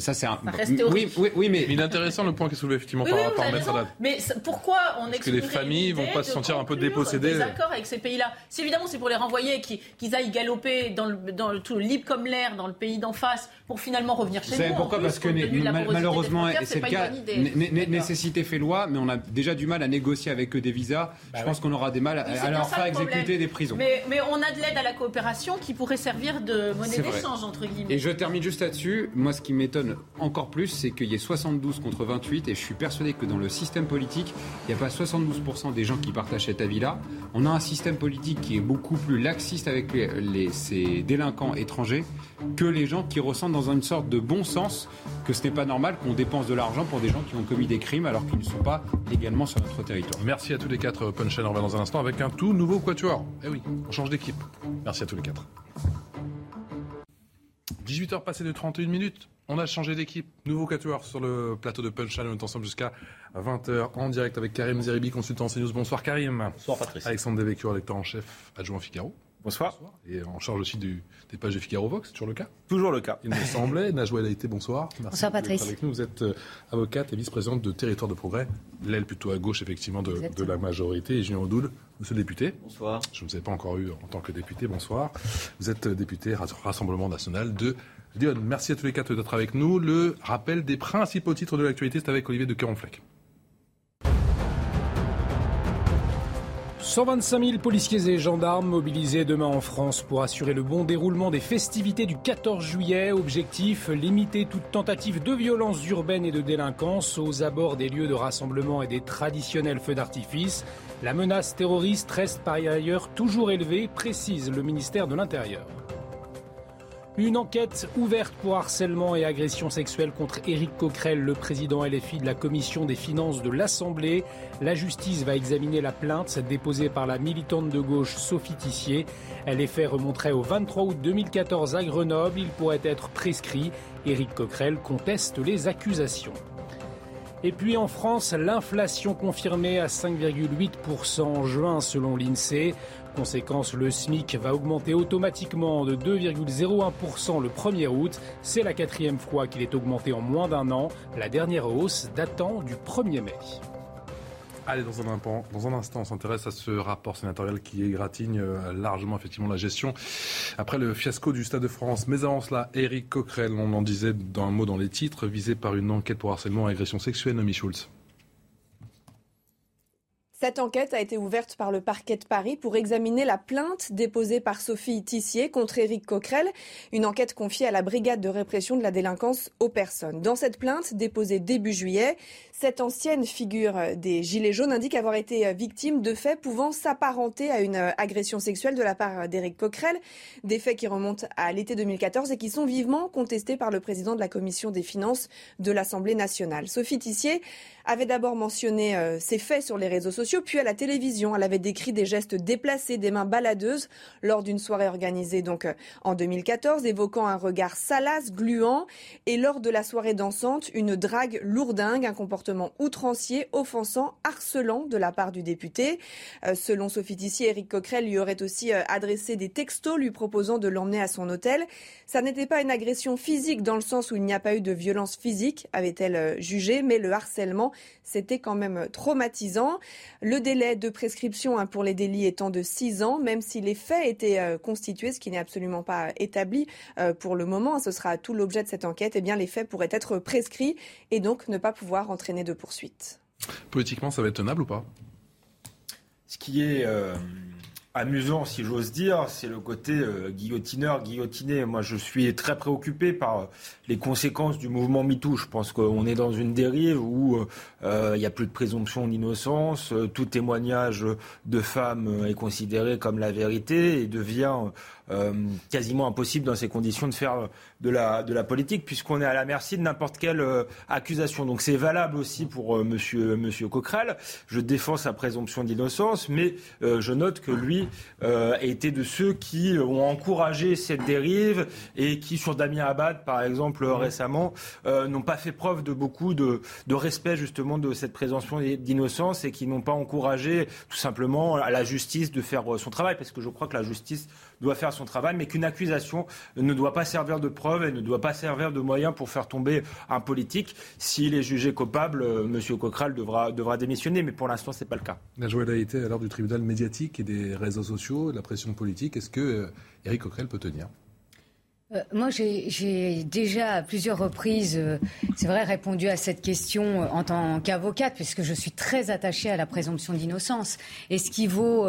ça, c'est- c'est un. oui, oui, oui, mais. Il est intéressant le point qui est soulevé effectivement Oui, par, raison. Haddad. Mais c'est- pourquoi on Parce que les familles vont l'idée pas se sentir un peu dépossédées. Des accords avec ces pays-là. Si évidemment c'est pour les renvoyer, qu'ils aillent galoper dans le, dans le tout libre comme l'air dans le pays d'en face pour finalement revenir chez Vous nous. savez pourquoi plus, Parce que mal- malheureusement, c'est c'est le cas, nécessité fait loi, mais on a déjà du mal à négocier avec eux des visas. Je pense qu'on aura des mal à, c'est à leur faire exécuter des prisons. Mais, on a de l'aide à la coopération qui pourrait servir de monnaie C'est d'échange, entre guillemets. Et je termine juste là-dessus. Moi, ce qui m'étonne encore plus, c'est qu'il y ait 72 contre 28, et je suis persuadé que dans le système politique, il n'y a pas 72% des gens qui partagent cet avis-là. On a un système politique qui est beaucoup plus laxiste avec les, les- ces délinquants étrangers que les gens qui ressentent dans une sorte de bon sens que ce n'est pas normal qu'on dépense de l'argent pour des gens qui ont commis des crimes alors qu'ils ne sont pas légalement sur notre territoire. Merci à tous les quatre. Punchline, on revient dans un instant avec un tout nouveau quatuor. Eh oui, on change d'équipe. Merci à tous les quatre. 18h passées de 31 minutes. On a changé d'équipe. Nouveau quatuor sur le plateau de Punchline. On est ensemble jusqu'à 20h en direct avec Karim Zeribi, consultant CNews. Bonsoir Karim. Bonsoir Patrice. Alexandre Devecchio, lecteur en chef adjoint Figaro. Bonsoir. Et en charge aussi du- des pages de Figaro Vox, c'est toujours le cas? Toujours le cas. Il me semblait. Najwa El Haïté, bonsoir. Merci Bonsoir, Patrice. Avec nous, vous êtes euh, avocate et vice-présidente de Territoire de Progrès, l'aile plutôt à gauche effectivement de, de la majorité. Et Julien Audoul, monsieur le député. Bonsoir. Je ne vous ai pas encore eu en tant que député, bonsoir. Vous êtes euh, député Ras- Rassemblement National de Lyon. Merci à tous les quatre d'être avec nous. Le rappel des principaux titres de l'actualité, c'est avec Olivier de Caronfleck. 125 000 policiers et gendarmes mobilisés demain en France pour assurer le bon déroulement des festivités du 14 juillet. Objectif, limiter toute tentative de violence urbaine et de délinquance aux abords des lieux de rassemblement et des traditionnels feux d'artifice. La menace terroriste reste par ailleurs toujours élevée, précise le ministère de l'Intérieur. Une enquête ouverte pour harcèlement et agression sexuelle contre Éric Coquerel, le président LFI de la commission des finances de l'Assemblée. La justice va examiner la plainte déposée par la militante de gauche Sophie Tissier. Les faits remonteraient au 23 août 2014 à Grenoble. Il pourrait être prescrit. Éric Coquerel conteste les accusations. Et puis en France, l'inflation confirmée à 5,8% en juin selon l'INSEE. Conséquence, le SMIC va augmenter automatiquement de 2,01% le 1er août. C'est la quatrième fois qu'il est augmenté en moins d'un an, la dernière hausse datant du 1er mai. Allez, dans un, instant, dans un instant, on s'intéresse à ce rapport sénatorial qui égratigne euh, largement effectivement la gestion après le fiasco du Stade de France. Mais avant cela, Éric Coquerel, on en disait dans un mot dans les titres, visé par une enquête pour harcèlement et agression sexuelle, Nomi Schulz. Cette enquête a été ouverte par le parquet de Paris pour examiner la plainte déposée par Sophie Tissier contre Éric Coquerel, une enquête confiée à la brigade de répression de la délinquance aux personnes. Dans cette plainte déposée début juillet, cette ancienne figure des Gilets jaunes indique avoir été victime de faits pouvant s'apparenter à une agression sexuelle de la part d'Éric Coquerel, des faits qui remontent à l'été 2014 et qui sont vivement contestés par le président de la commission des finances de l'Assemblée nationale. Sophie Tissier avait d'abord mentionné euh, ces faits sur les réseaux sociaux, puis à la télévision. Elle avait décrit des gestes déplacés, des mains baladeuses lors d'une soirée organisée donc euh, en 2014, évoquant un regard salace, gluant, et lors de la soirée dansante, une drague lourdingue, un comportement outrancier, offensant, harcelant de la part du député. Euh, selon Sophie Tissier, Éric Coquerel lui aurait aussi euh, adressé des textos lui proposant de l'emmener à son hôtel. Ça n'était pas une agression physique dans le sens où il n'y a pas eu de violence physique, avait-elle euh, jugé, mais le harcèlement, c'était quand même traumatisant. Le délai de prescription hein, pour les délits étant de 6 ans, même si les faits étaient constitués, ce qui n'est absolument pas établi pour le moment, hein, ce sera tout l'objet de cette enquête, eh bien les faits pourraient être prescrits et donc ne pas pouvoir entraîner de poursuites. Politiquement, ça va être tenable ou pas? Ce qui est euh, amusant, si j'ose dire, c'est le côté euh, guillotineur, guillotiné. Moi, je suis très préoccupé par euh, les conséquences du mouvement MeToo. Je pense qu'on est dans une dérive où euh, il n'y a plus de présomption d'innocence, tout témoignage de femmes est considéré comme la vérité et devient quasiment impossible dans ces conditions de faire de la, de la politique, puisqu'on est à la merci de n'importe quelle accusation. Donc c'est valable aussi pour monsieur, monsieur Coquerel. Je défends sa présomption d'innocence, mais je note que lui euh, était de ceux qui ont encouragé cette dérive et qui, sur Damien Abad, par exemple, récemment, euh, n'ont pas fait preuve de beaucoup de, respect justement de cette présomption d'innocence et qui n'ont pas encouragé tout simplement à la justice de faire son travail, parce que je crois que la justice doit faire son travail, mais qu'une accusation ne doit pas servir de preuve et ne doit pas servir de moyen pour faire tomber un politique. S'il est jugé coupable, euh, M. Coquerel devra, devra démissionner, mais pour l'instant, ce n'est pas le cas. La été à du tribunal médiatique et des réseaux sociaux, de la pression politique, est-ce que euh, Coquerel peut tenir? Euh, moi, j'ai déjà à plusieurs reprises, euh, c'est vrai, répondu à cette question en tant qu'avocate, puisque je suis très attachée à la présomption d'innocence. Et ce qui vaut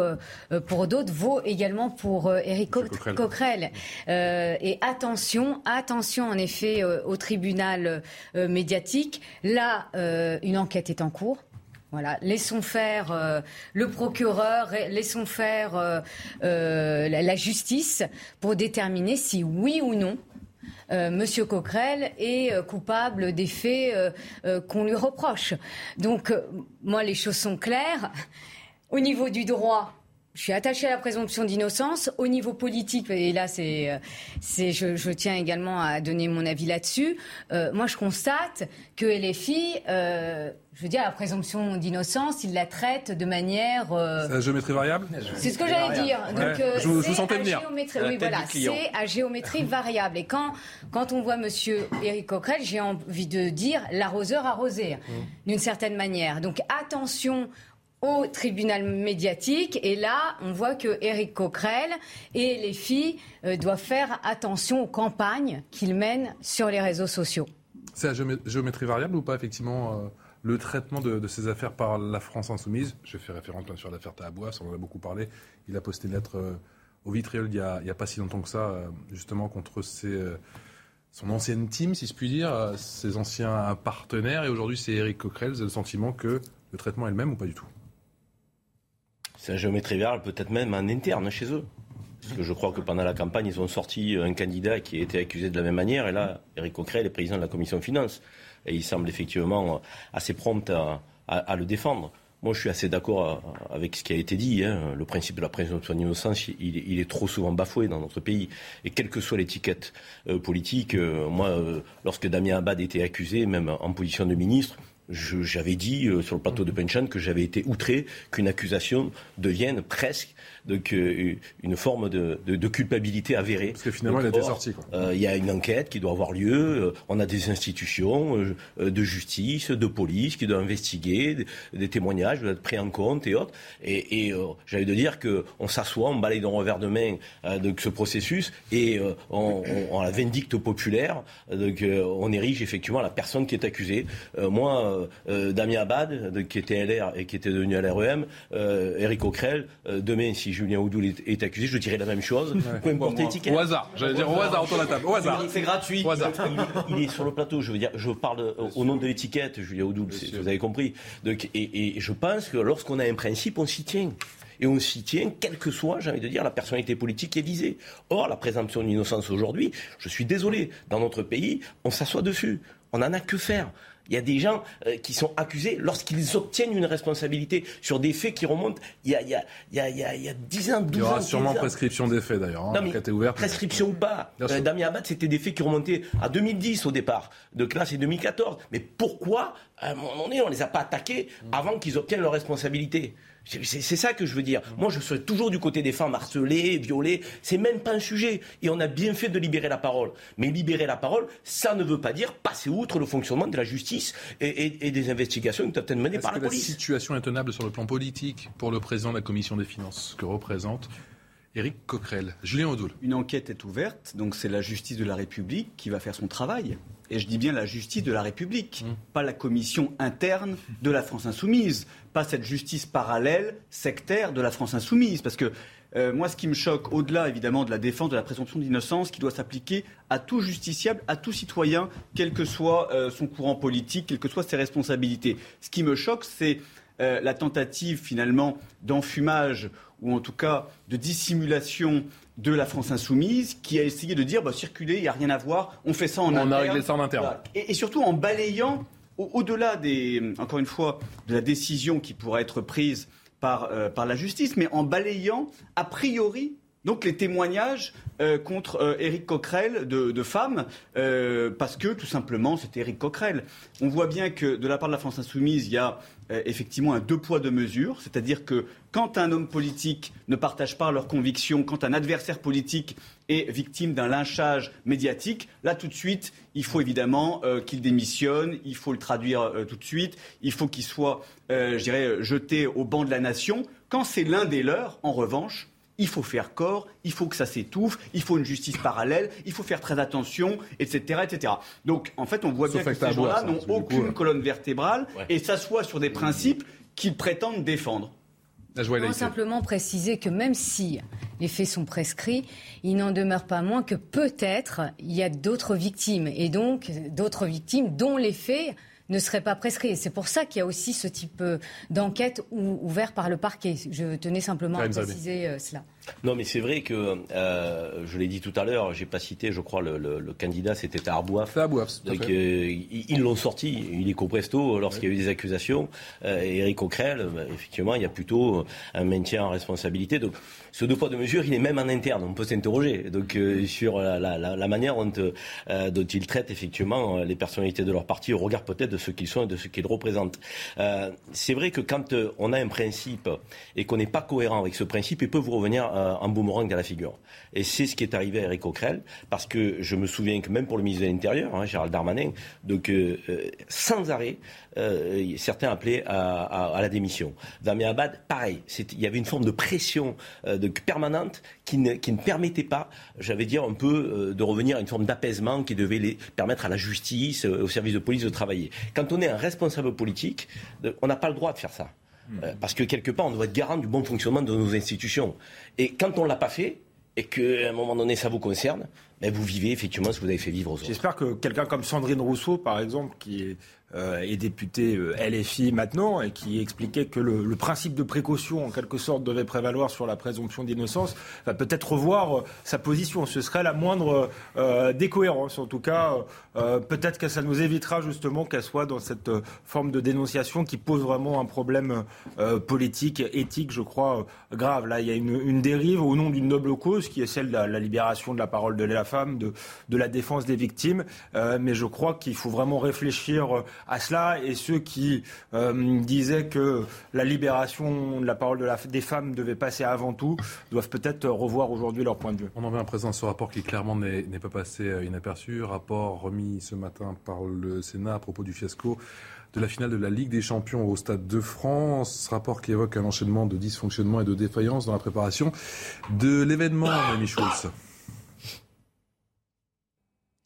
pour d'autres vaut également pour Éric Coquerel. et attention, attention en effet au tribunal médiatique. Là, une enquête est en cours. Voilà, laissons faire euh, le procureur, laissons faire euh, euh, la, justice pour déterminer si oui ou non Monsieur Coquerel est coupable des faits qu'on lui reproche. Donc, moi, les choses sont claires. Au niveau du droit, je suis attachée à la présomption d'innocence. Au niveau politique, et là, c'est, euh, c'est, je, tiens également à donner mon avis là-dessus. Euh, moi, je constate que LFI, euh, je veux dire, la présomption d'innocence, il la traite de manière. c'est à géométrie variable? C'est ce que j'allais dire. Donc, je, vous sentais venir. oui, voilà, c'est à géométrie variable. Et quand, quand on voit Monsieur Éric Coquerel, j'ai envie de dire l'arroseur arrosé, mmh. d'une certaine manière. Donc, attention au tribunal médiatique. Et là, on voit que Éric Coquerel et les filles euh, doivent faire attention aux campagnes qu'ils mènent sur les réseaux sociaux. C'est à géométrie variable ou pas, effectivement euh, le traitement de, ces affaires par la France insoumise? Je fais référence bien sûr à l'affaire Tahabouaf, on en a beaucoup parlé. Il a posté une lettre euh, au vitriol il n'y a, pas si longtemps que ça, justement contre son ancienne team, si je puis dire, ses anciens partenaires. Et aujourd'hui, c'est Éric Coquerel. Vous avez le sentiment que le traitement est le même ou pas du tout? C'est un géométrie variable, peut-être même un interne chez eux. Parce que je crois que pendant la campagne, ils ont sorti un candidat qui a été accusé de la même manière. Et là, Eric Coquerel est président de la commission finances. Et il semble effectivement assez prompt à, le défendre. Moi, je suis assez d'accord avec ce qui a été dit. Hein. Le principe de la présomption d'innocence, il, est trop souvent bafoué dans notre pays. Et quelle que soit l'étiquette euh, politique, euh, moi, euh, lorsque Damien Abad était accusé, même en position de ministre, j'avais dit euh, sur le plateau de Penchan que j'avais été outré qu'une accusation devienne presque donc, euh, une forme de, culpabilité avérée. Parce que finalement, il a été sorti. Euh, il y a une enquête qui doit avoir lieu. on a des institutions de justice, de police qui doivent investiguer, des, témoignages doivent être pris en compte et autres. Et, j'avais de dire qu'on s'assoit, on balaye d'un revers de main de ce processus et on, on, la vindicte populaire. Donc, on érige effectivement la personne qui est accusée. moi, euh, euh, Damien Abad, qui était LR et qui était devenu l'REM, Eric euh, Coquerel, demain, si Julien Oudoul est, accusé, je dirais la même chose. Peu importe l'étiquette. Au hasard, j'allais dire au hasard autour de la table. Au hasard. C'est gratuit. Il, est sur le plateau, je veux dire, je parle au nom de l'étiquette, Julien Oudoul, vous avez compris. Donc, et, et je pense que lorsqu'on a un principe, on s'y tient et on s'y tient, quelle que soit, j'ai envie de dire, la personnalité politique qui est visée. Or, la présomption d'innocence aujourd'hui, je suis désolé, dans notre pays, on s'assoit dessus. On n'en a que faire. Il y a des gens euh, qui sont accusés lorsqu'ils obtiennent une responsabilité sur des faits qui remontent il y a, il y a, il y a, il y a 10 ans, 12 ans. Il y aura sûrement prescription des faits d'ailleurs. Hein, prescription ou pas. Euh, Damien Abad, c'était des faits qui remontaient à 2010 au départ. De là, c'est 2014. Mais pourquoi, à un moment donné, on ne les a pas attaqués avant qu'ils obtiennent leur responsabilité? C'est ça que je veux dire. Moi, je serai toujours du côté des femmes harcelées, violées. C'est même pas un sujet. Et on a bien fait de libérer la parole. Mais libérer la parole, ça ne veut pas dire passer outre le fonctionnement de la justice et, des investigations qui doivent être menées par la police. La situation est tenable sur le plan politique pour le président de la commission des finances, que représente Éric Coquerel? Julien Audoul. Une enquête est ouverte, donc c'est la justice de la République qui va faire son travail. Et je dis bien la justice de la République, mmh. pas la commission interne de la France insoumise, pas cette justice parallèle, sectaire de la France insoumise. Parce que euh, moi, ce qui me choque, au-delà évidemment de la défense de la présomption d'innocence, qui doit s'appliquer à tout justiciable, à tout citoyen, quel que soit euh, son courant politique, quelles que soient ses responsabilités. Ce qui me choque, c'est euh, la tentative finalement d'enfumage ou en tout cas de dissimulation de la France insoumise qui a essayé de dire bah, circuler, il n'y a rien à voir, on fait ça en On a interne. réglé ça en interne. Voilà. Et, et surtout en balayant, au- au-delà des, encore une fois, de la décision qui pourrait être prise par, euh, par la justice, mais en balayant a priori donc les témoignages euh, contre euh, Éric Coquerel de, femmes, euh, parce que tout simplement c'était Éric Coquerel. On voit bien que de la part de la France insoumise, il y a effectivement un deux poids deux mesures, c'est-à-dire que quand un homme politique ne partage pas leurs convictions, quand un adversaire politique est victime d'un lynchage médiatique, là tout de suite, il faut évidemment qu'il démissionne, il faut le traduire tout de suite, il faut qu'il soit, je dirais, jeté au banc de la nation. Quand c'est l'un des leurs, en revanche, il faut faire corps, il faut que ça s'étouffe, il faut une justice parallèle, il faut faire très attention, etc. etc. Donc, en fait, on voit Sauf bien que ces gens-là hein, n'ont coup, aucune euh, colonne vertébrale et s'assoient sur des principes qu'ils prétendent défendre. Non, simplement préciser que même si les faits sont prescrits, il n'en demeure pas moins que peut-être il y a d'autres victimes et donc d'autres victimes dont les faits ne seraient pas prescrits. Et c'est pour ça qu'il y a aussi ce type euh, d'enquête ou- ouvert par le parquet. Je tenais simplement à préciser euh, cela. Non, mais c'est vrai que, euh, je l'ai dit tout à l'heure, j'ai pas cité, je crois, le, le- le candidat, c'était Arbouaf. à Donc, euh, ils ils l'ont sorti, il est presto lorsqu'il y a eu des accusations. Euh, et Éric Coquerel, bah, effectivement, il y a plutôt un maintien en responsabilité. Donc, ce deux poids, deux mesures, il est même en interne. On peut s'interroger donc euh, sur la, la- la- la manière dont, euh, dont il traite effectivement les personnalités de leur parti au regard peut-être de ce qu'ils sont et de ce qu'ils représentent. C'est vrai que quand on a un principe et qu'on n'est pas cohérent avec ce principe, il peut vous revenir euh, en boomerang dans la figure. Et c'est ce qui est arrivé à Eric Coquerel, parce que je me souviens que même pour le ministre de l'Intérieur, hein, Gérald Darmanin, donc euh, euh, sans arrêt, certains appelaient à, la démission. Damien Abad, pareil, il y avait une forme de pression permanente qui ne, permettait pas, j'allais dire, un peu de revenir à une forme d'apaisement qui devait permettre à la justice, au service de police de travailler. Quand on est un responsable politique, on n'a pas le droit de faire ça. Euh, parce que quelque part, on doit être garant du bon fonctionnement de nos institutions. Et quand on ne l'a pas fait, et qu'à un moment donné, ça vous concerne, ben, vous vivez effectivement ce que vous avez fait vivre aux autres. J'espère que quelqu'un comme Sandrine Rousseau, par exemple, qui est, euh, est députée euh, LFI maintenant et qui expliquait que le, principe de précaution, en quelque sorte, devait prévaloir sur la présomption d'innocence, va peut-être revoir euh, sa position. Ce serait la moindre euh, décohérence. En tout cas, peut-être que ça nous évitera justement qu'elle soit dans cette forme de dénonciation qui pose vraiment un problème politique, éthique, je crois, grave. Là, il y a une, dérive au nom d'une noble cause qui est celle de la, libération de la parole de la femme, de, de la défense des victimes. Mais je crois qu'il faut vraiment réfléchir à cela. Et ceux qui euh, disaient que la libération de la parole des femmes devait passer avant tout doivent peut-être revoir aujourd'hui leur point de vue. On en vient à présent à ce rapport qui clairement n'est pas passé euh, inaperçu. Rapport remis ce matin par le Sénat à propos du fiasco de la finale de la Ligue des Champions au Stade de France. Rapport qui évoque un enchaînement de dysfonctionnements et de défaillances dans la préparation de l'événement, Rémi Schulz.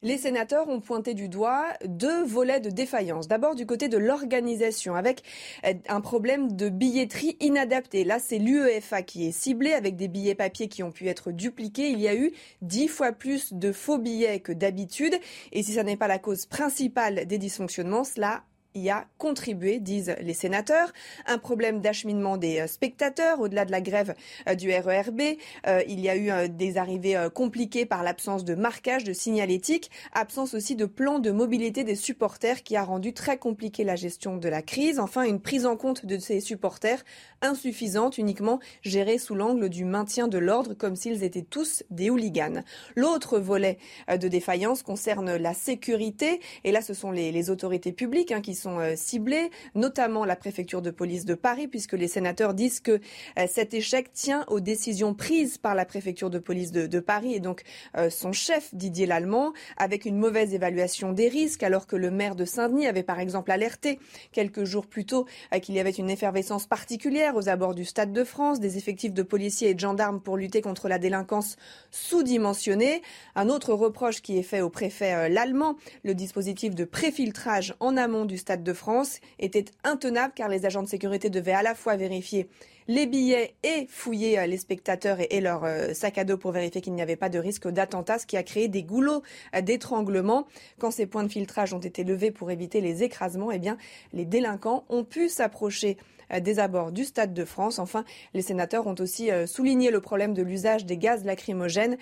Les sénateurs ont pointé du doigt deux volets de défaillance. D'abord du côté de l'organisation, avec euh, un problème de billetterie inadaptée. Là, c'est l'UEFA qui est ciblé avec des billets papier qui ont pu être dupliqués. Il y a eu dix fois plus de faux billets que d'habitude. Et si ça n'est pas la cause principale des dysfonctionnements, cela y a contribué, disent les sénateurs. Un problème d'acheminement des euh, spectateurs au-delà de la grève euh, du RERB. Euh, il y a eu des arrivées compliquées par l'absence de marquage, de signalétique, absence aussi de plan de mobilité des supporters qui a rendu très compliqué la gestion de la crise. Enfin, une prise en compte de ces supporters insuffisante, uniquement gérée sous l'angle du maintien de l'ordre comme s'ils étaient tous des hooligans. L'autre volet euh, de défaillance concerne la sécurité et là ce sont les, les autorités publiques hein, qui sont euh, ciblées, notamment la préfecture de police de Paris puisque les sénateurs disent que euh, cet échec tient aux décisions prises par la préfecture de police de, de Paris et donc euh, son chef Didier Lallemand avec une mauvaise évaluation des risques alors que le maire de Saint-Denis avait par exemple alerté quelques jours plus tôt qu'il y avait une effervescence particulière aux abords du Stade de France, des effectifs de policiers et de gendarmes pour lutter contre la délinquance sous-dimensionnée. Un autre reproche qui est fait au préfet euh, l'allemand, le dispositif de préfiltrage en amont du Stade de France était intenable car les agents de sécurité devaient à la fois vérifier les billets et fouiller euh, les spectateurs et, leurs euh, sacs à dos pour vérifier qu'il n'y avait pas de risque d'attentat, ce qui a créé des goulots d'étranglement. Quand ces points de filtrage ont été levés pour éviter les écrasements, eh bien, les délinquants ont pu s'approcher des abords du Stade de France. Enfin, les sénateurs ont aussi souligné le problème de l'usage des gaz lacrymogènes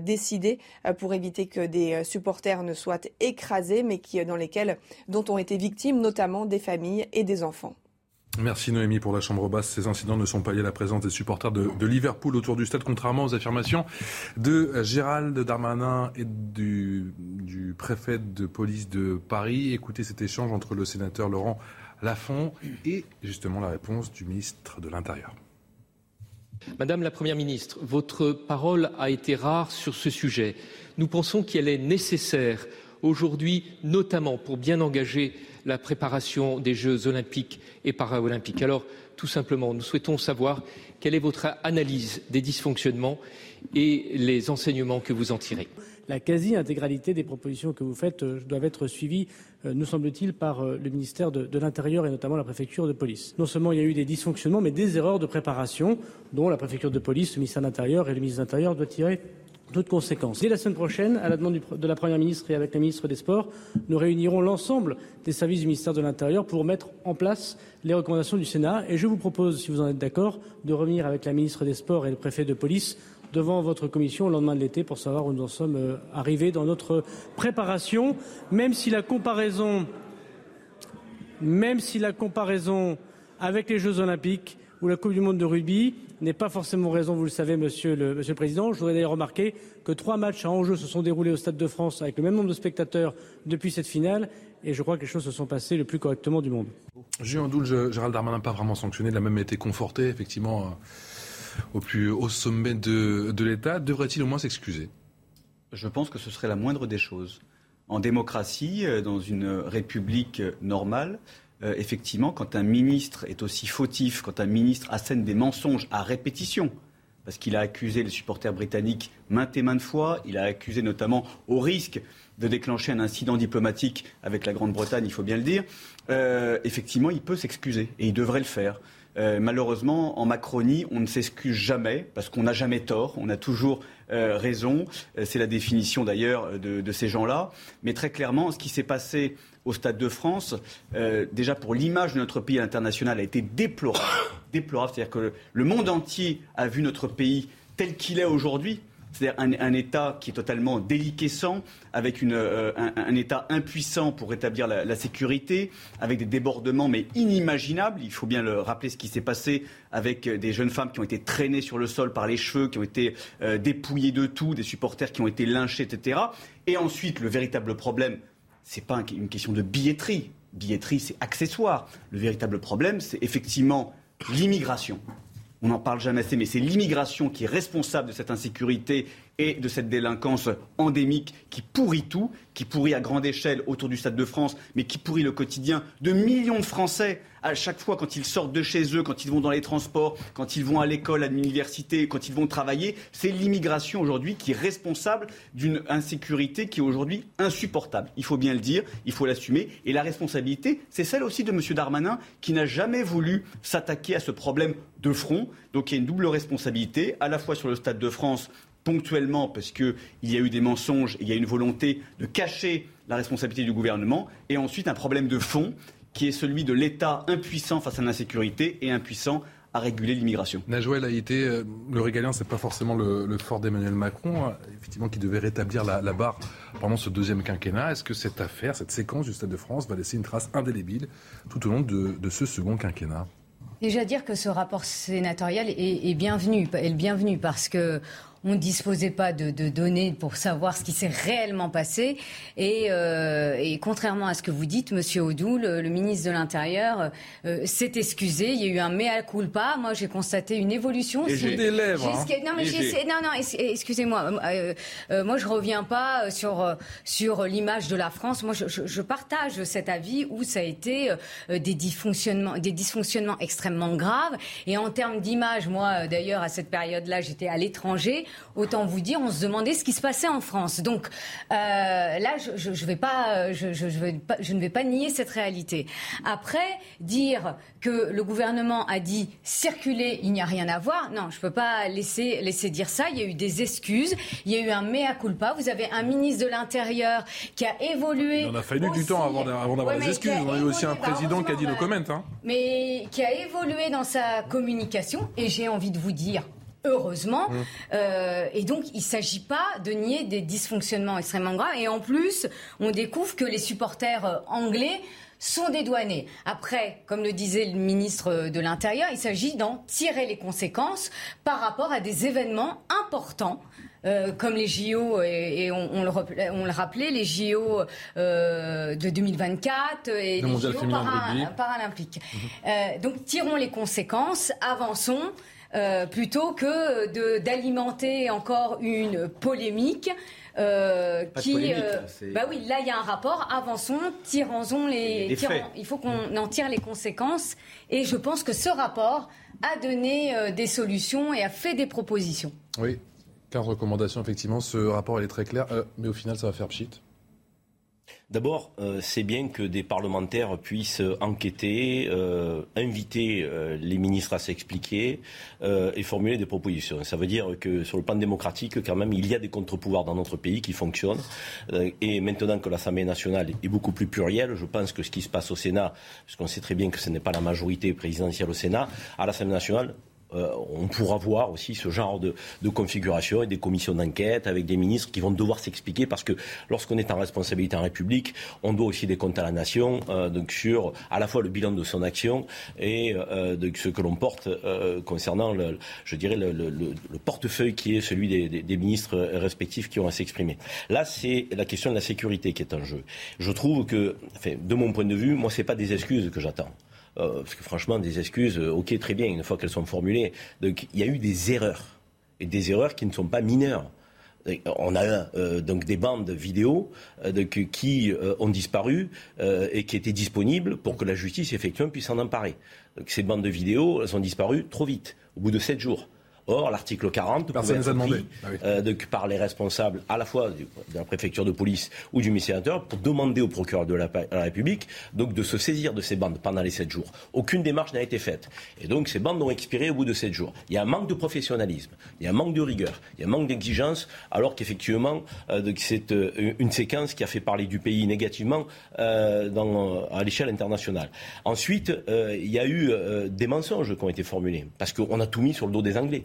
décidés pour éviter que des supporters ne soient écrasés, mais qui, dans lesquels, dont ont été victimes notamment des familles et des enfants. Merci Noémie pour la chambre basse. Ces incidents ne sont pas liés à la présence des supporters de, Liverpool autour du stade, contrairement aux affirmations de Gérald Darmanin et du, préfet de police de Paris. Écoutez cet échange entre le sénateur Laurent Lafont et justement la réponse du ministre de l'Intérieur. Madame la Première ministre, votre parole a été rare sur ce sujet. Nous pensons qu'elle est nécessaire aujourd'hui, notamment pour bien engager la préparation des Jeux olympiques et paralympiques. Alors, tout simplement, nous souhaitons savoir quelle est votre analyse des dysfonctionnements et les enseignements que vous en tirez. La quasi-intégralité des propositions que vous faites euh, doivent être suivies, euh, nous semble-t-il, par euh, le ministère de, de l'Intérieur et notamment la préfecture de police. Non seulement il y a eu des dysfonctionnements, mais des erreurs de préparation dont la préfecture de police, le ministère de l'Intérieur et le ministre de l'Intérieur doivent tirer toutes conséquences. Dès la semaine prochaine, à la demande de la Première ministre et avec la ministre des Sports, nous réunirons l'ensemble des services du ministère de l'Intérieur pour mettre en place les recommandations du Sénat. Et je vous propose, si vous en êtes d'accord, de revenir avec la ministre des Sports et le préfet de police devant votre commission au lendemain de l'été pour savoir où nous en sommes euh, arrivés dans notre préparation, même si la comparaison, même si la comparaison avec les Jeux Olympiques ou la Coupe du Monde de rugby n'est pas forcément raison, vous le savez, monsieur le, Président. Je voudrais d'ailleurs remarquer que trois matchs à enjeu se sont déroulés au Stade de France avec le même nombre de spectateurs depuis cette finale. Et je crois que les choses se sont passées le plus correctement du monde. Julien Doul, Gérald Darmanin n'a pas vraiment sanctionné, il a même été conforté, effectivement, euh, au plus haut sommet de, l'État. Devrait-il au moins s'excuser? Je pense que ce serait la moindre des choses. En démocratie, euh, dans une république normale, euh, effectivement, quand un ministre est aussi fautif, quand un ministre assène des mensonges à répétition, parce qu'il a accusé les supporters britanniques maintes et maintes fois, il a accusé notamment au risque de déclencher un incident diplomatique avec la Grande-Bretagne, il faut bien le dire, euh, effectivement, il peut s'excuser et il devrait le faire. Euh, malheureusement, en Macronie, on ne s'excuse jamais parce qu'on n'a jamais tort, on a toujours raison. C'est la définition d'ailleurs de, ces gens-là. Mais très clairement, ce qui s'est passé au Stade de France, euh, déjà pour l'image de notre pays à l'international, a été déplorable. déplorable. C'est-à-dire que le monde entier a vu notre pays tel qu'il est aujourd'hui. C'est-à-dire un, État qui est totalement déliquescent, avec euh, un, État impuissant pour rétablir la, sécurité, avec des débordements mais inimaginables. Il faut bien le rappeler ce qui s'est passé avec des jeunes femmes qui ont été traînées sur le sol par les cheveux, qui ont été euh, dépouillées de tout, des supporters qui ont été lynchés, etc. Et ensuite, le véritable problème, ce n'est pas une question de billetterie. Billetterie, c'est accessoire. Le véritable problème, c'est effectivement l'immigration. On n'en parle jamais assez, mais c'est l'immigration qui est responsable de cette insécurité et de cette délinquance endémique qui pourrit tout, qui pourrit à grande échelle autour du Stade de France, mais qui pourrit le quotidien de millions de Français à chaque fois quand ils sortent de chez eux, quand ils vont dans les transports, quand ils vont à l'école, à l'université, quand ils vont travailler. C'est l'immigration aujourd'hui qui est responsable d'une insécurité qui est aujourd'hui insupportable. Il faut bien le dire, il faut l'assumer. Et la responsabilité, c'est celle aussi de M. Darmanin qui n'a jamais voulu s'attaquer à ce problème de front. Donc il y a une double responsabilité, à la fois sur le Stade de France ponctuellement parce qu'il y a eu des mensonges et il y a une volonté de cacher la responsabilité du gouvernement, et ensuite un problème de fond qui est celui de l'État impuissant face à l'insécurité et impuissant à réguler l'immigration. Najouel a été, euh, le régalien, c'est pas forcément le, fort d'Emmanuel Macron, euh, effectivement, qui devait rétablir la, barre pendant ce deuxième quinquennat. Est-ce que cette affaire, cette séquence du Stade de France va laisser une trace indélébile tout au long de, ce second quinquennat? Déjà dire que ce rapport sénatorial est, est bienvenu, est le bienvenu parce que on ne disposait pas de, données pour savoir ce qui s'est réellement passé. Euh, et, contrairement à ce que vous dites, Monsieur Odoul, le, ministre de l'Intérieur euh, s'est excusé. Il y a eu un mea culpa. Moi, j'ai constaté une évolution. Et j'ai des lèvres. Hein. Non, mais non, non, excusez-moi. Euh, moi, je reviens pas sur sur l'image de la France. Moi, je, je, partage cet avis où ça a été des dysfonctionnements, des dysfonctionnements extrêmement graves. Et en termes d'image, moi, d'ailleurs, à cette période-là, j'étais à l'étranger. Autant vous dire, on se demandait ce qui se passait en France. Donc euh, là, je, je, je vais pas, je, je, je vais pas- je ne vais pas nier cette réalité. Après, dire que le gouvernement a dit circuler, il n'y a rien à voir. Non, je peux pas laisser laisser dire ça. Il y a eu des excuses, il y a eu un mea culpa. Vous avez un ministre de l'Intérieur qui a évolué. Il en a fallu du temps avant d'a- avant d'avoir Ouais, des mais excuses. On a eu aussi un président qui a dit heureusement, comment. Hein. mais qui a évolué dans sa communication, et j'ai envie de vous dire, heureusement. Mmh. Euh, et donc, il ne s'agit pas de nier des dysfonctionnements extrêmement graves. Et en plus, on découvre que les supporters euh, anglais sont dédouanés. Après, comme le disait le ministre de l'Intérieur, il s'agit d'en tirer les conséquences par rapport à des événements importants. euh, comme les JO, et, et on, on le, rappelait- on le rappelait, les JO euh, de 2024 et Le les JO para- paralympiques. Euh, donc tirons les conséquences, avançons, euh, plutôt que de- d'alimenter encore une polémique. euh, Pas de qui, polémique, euh, là, c'est- bah oui, là il y a un rapport. Avançons, tirons les. Des tirons- faits. il faut qu'on en tire les conséquences. Et je pense que ce rapport a donné euh, des solutions et a fait des propositions. Oui, 15 recommandations, effectivement. Ce rapport, il est très clair. Euh, mais au final, ça va faire pchit. D'abord, euh, c'est bien que des parlementaires puissent enquêter, euh, inviter euh, les ministres à s'expliquer et formuler des propositions. Ça veut dire que sur le plan démocratique, quand même, il y a des contre-pouvoirs dans notre pays qui fonctionnent. Et maintenant que l'Assemblée nationale est beaucoup plus plurielle, je pense que ce qui se passe au Sénat, puisqu'on sait très bien que ce n'est pas la majorité présidentielle au Sénat, à l'Assemblée nationale, euh, on pourra voir aussi ce genre de, configuration et des commissions d'enquête avec des ministres qui vont devoir s'expliquer parce que lorsqu'on est en responsabilité en République, on doit aussi des comptes à la nation euh, donc sur à la fois le bilan de son action et euh, de ce que l'on porte concernant, le, je dirais, le, le- le- le portefeuille qui est celui des, ministres respectifs qui ont à s'exprimer. Là, c'est la question de la sécurité qui est en jeu. Je trouve que, de mon point de vue, moi, c'est pas des excuses que j'attends. Euh, parce que franchement, des excuses, euh, ok, très bien, une fois qu'elles sont formulées. Donc, il y a eu des erreurs. Et des erreurs qui ne sont pas mineures. Et On a euh, donc des bandes vidéo euh, qui euh, ont disparu euh, et qui étaient disponibles pour que la justice effectivement puisse s'en emparer. Donc, ces bandes de vidéo, elles ont disparu trop vite, au bout de sept jours. Or, l'article 40 Personne pouvait être demandé. pris, Ah oui. euh, par les responsables à la fois du- de la préfecture de police ou du ministère de l'Intérieur pour demander au procureur de la, République donc, de se saisir de ces bandes pendant les sept jours. Aucune démarche n'a été faite. Et donc ces bandes ont expiré au bout de sept jours. Il y a un manque de professionnalisme, il y a un manque de rigueur, il y a un manque d'exigence, alors qu'effectivement euh, c'est euh, une séquence qui a fait parler du pays négativement euh, dans, à l'échelle internationale. Ensuite, euh, il y a eu euh, des mensonges qui ont été formulés, parce qu'on a tout mis sur le dos des Anglais.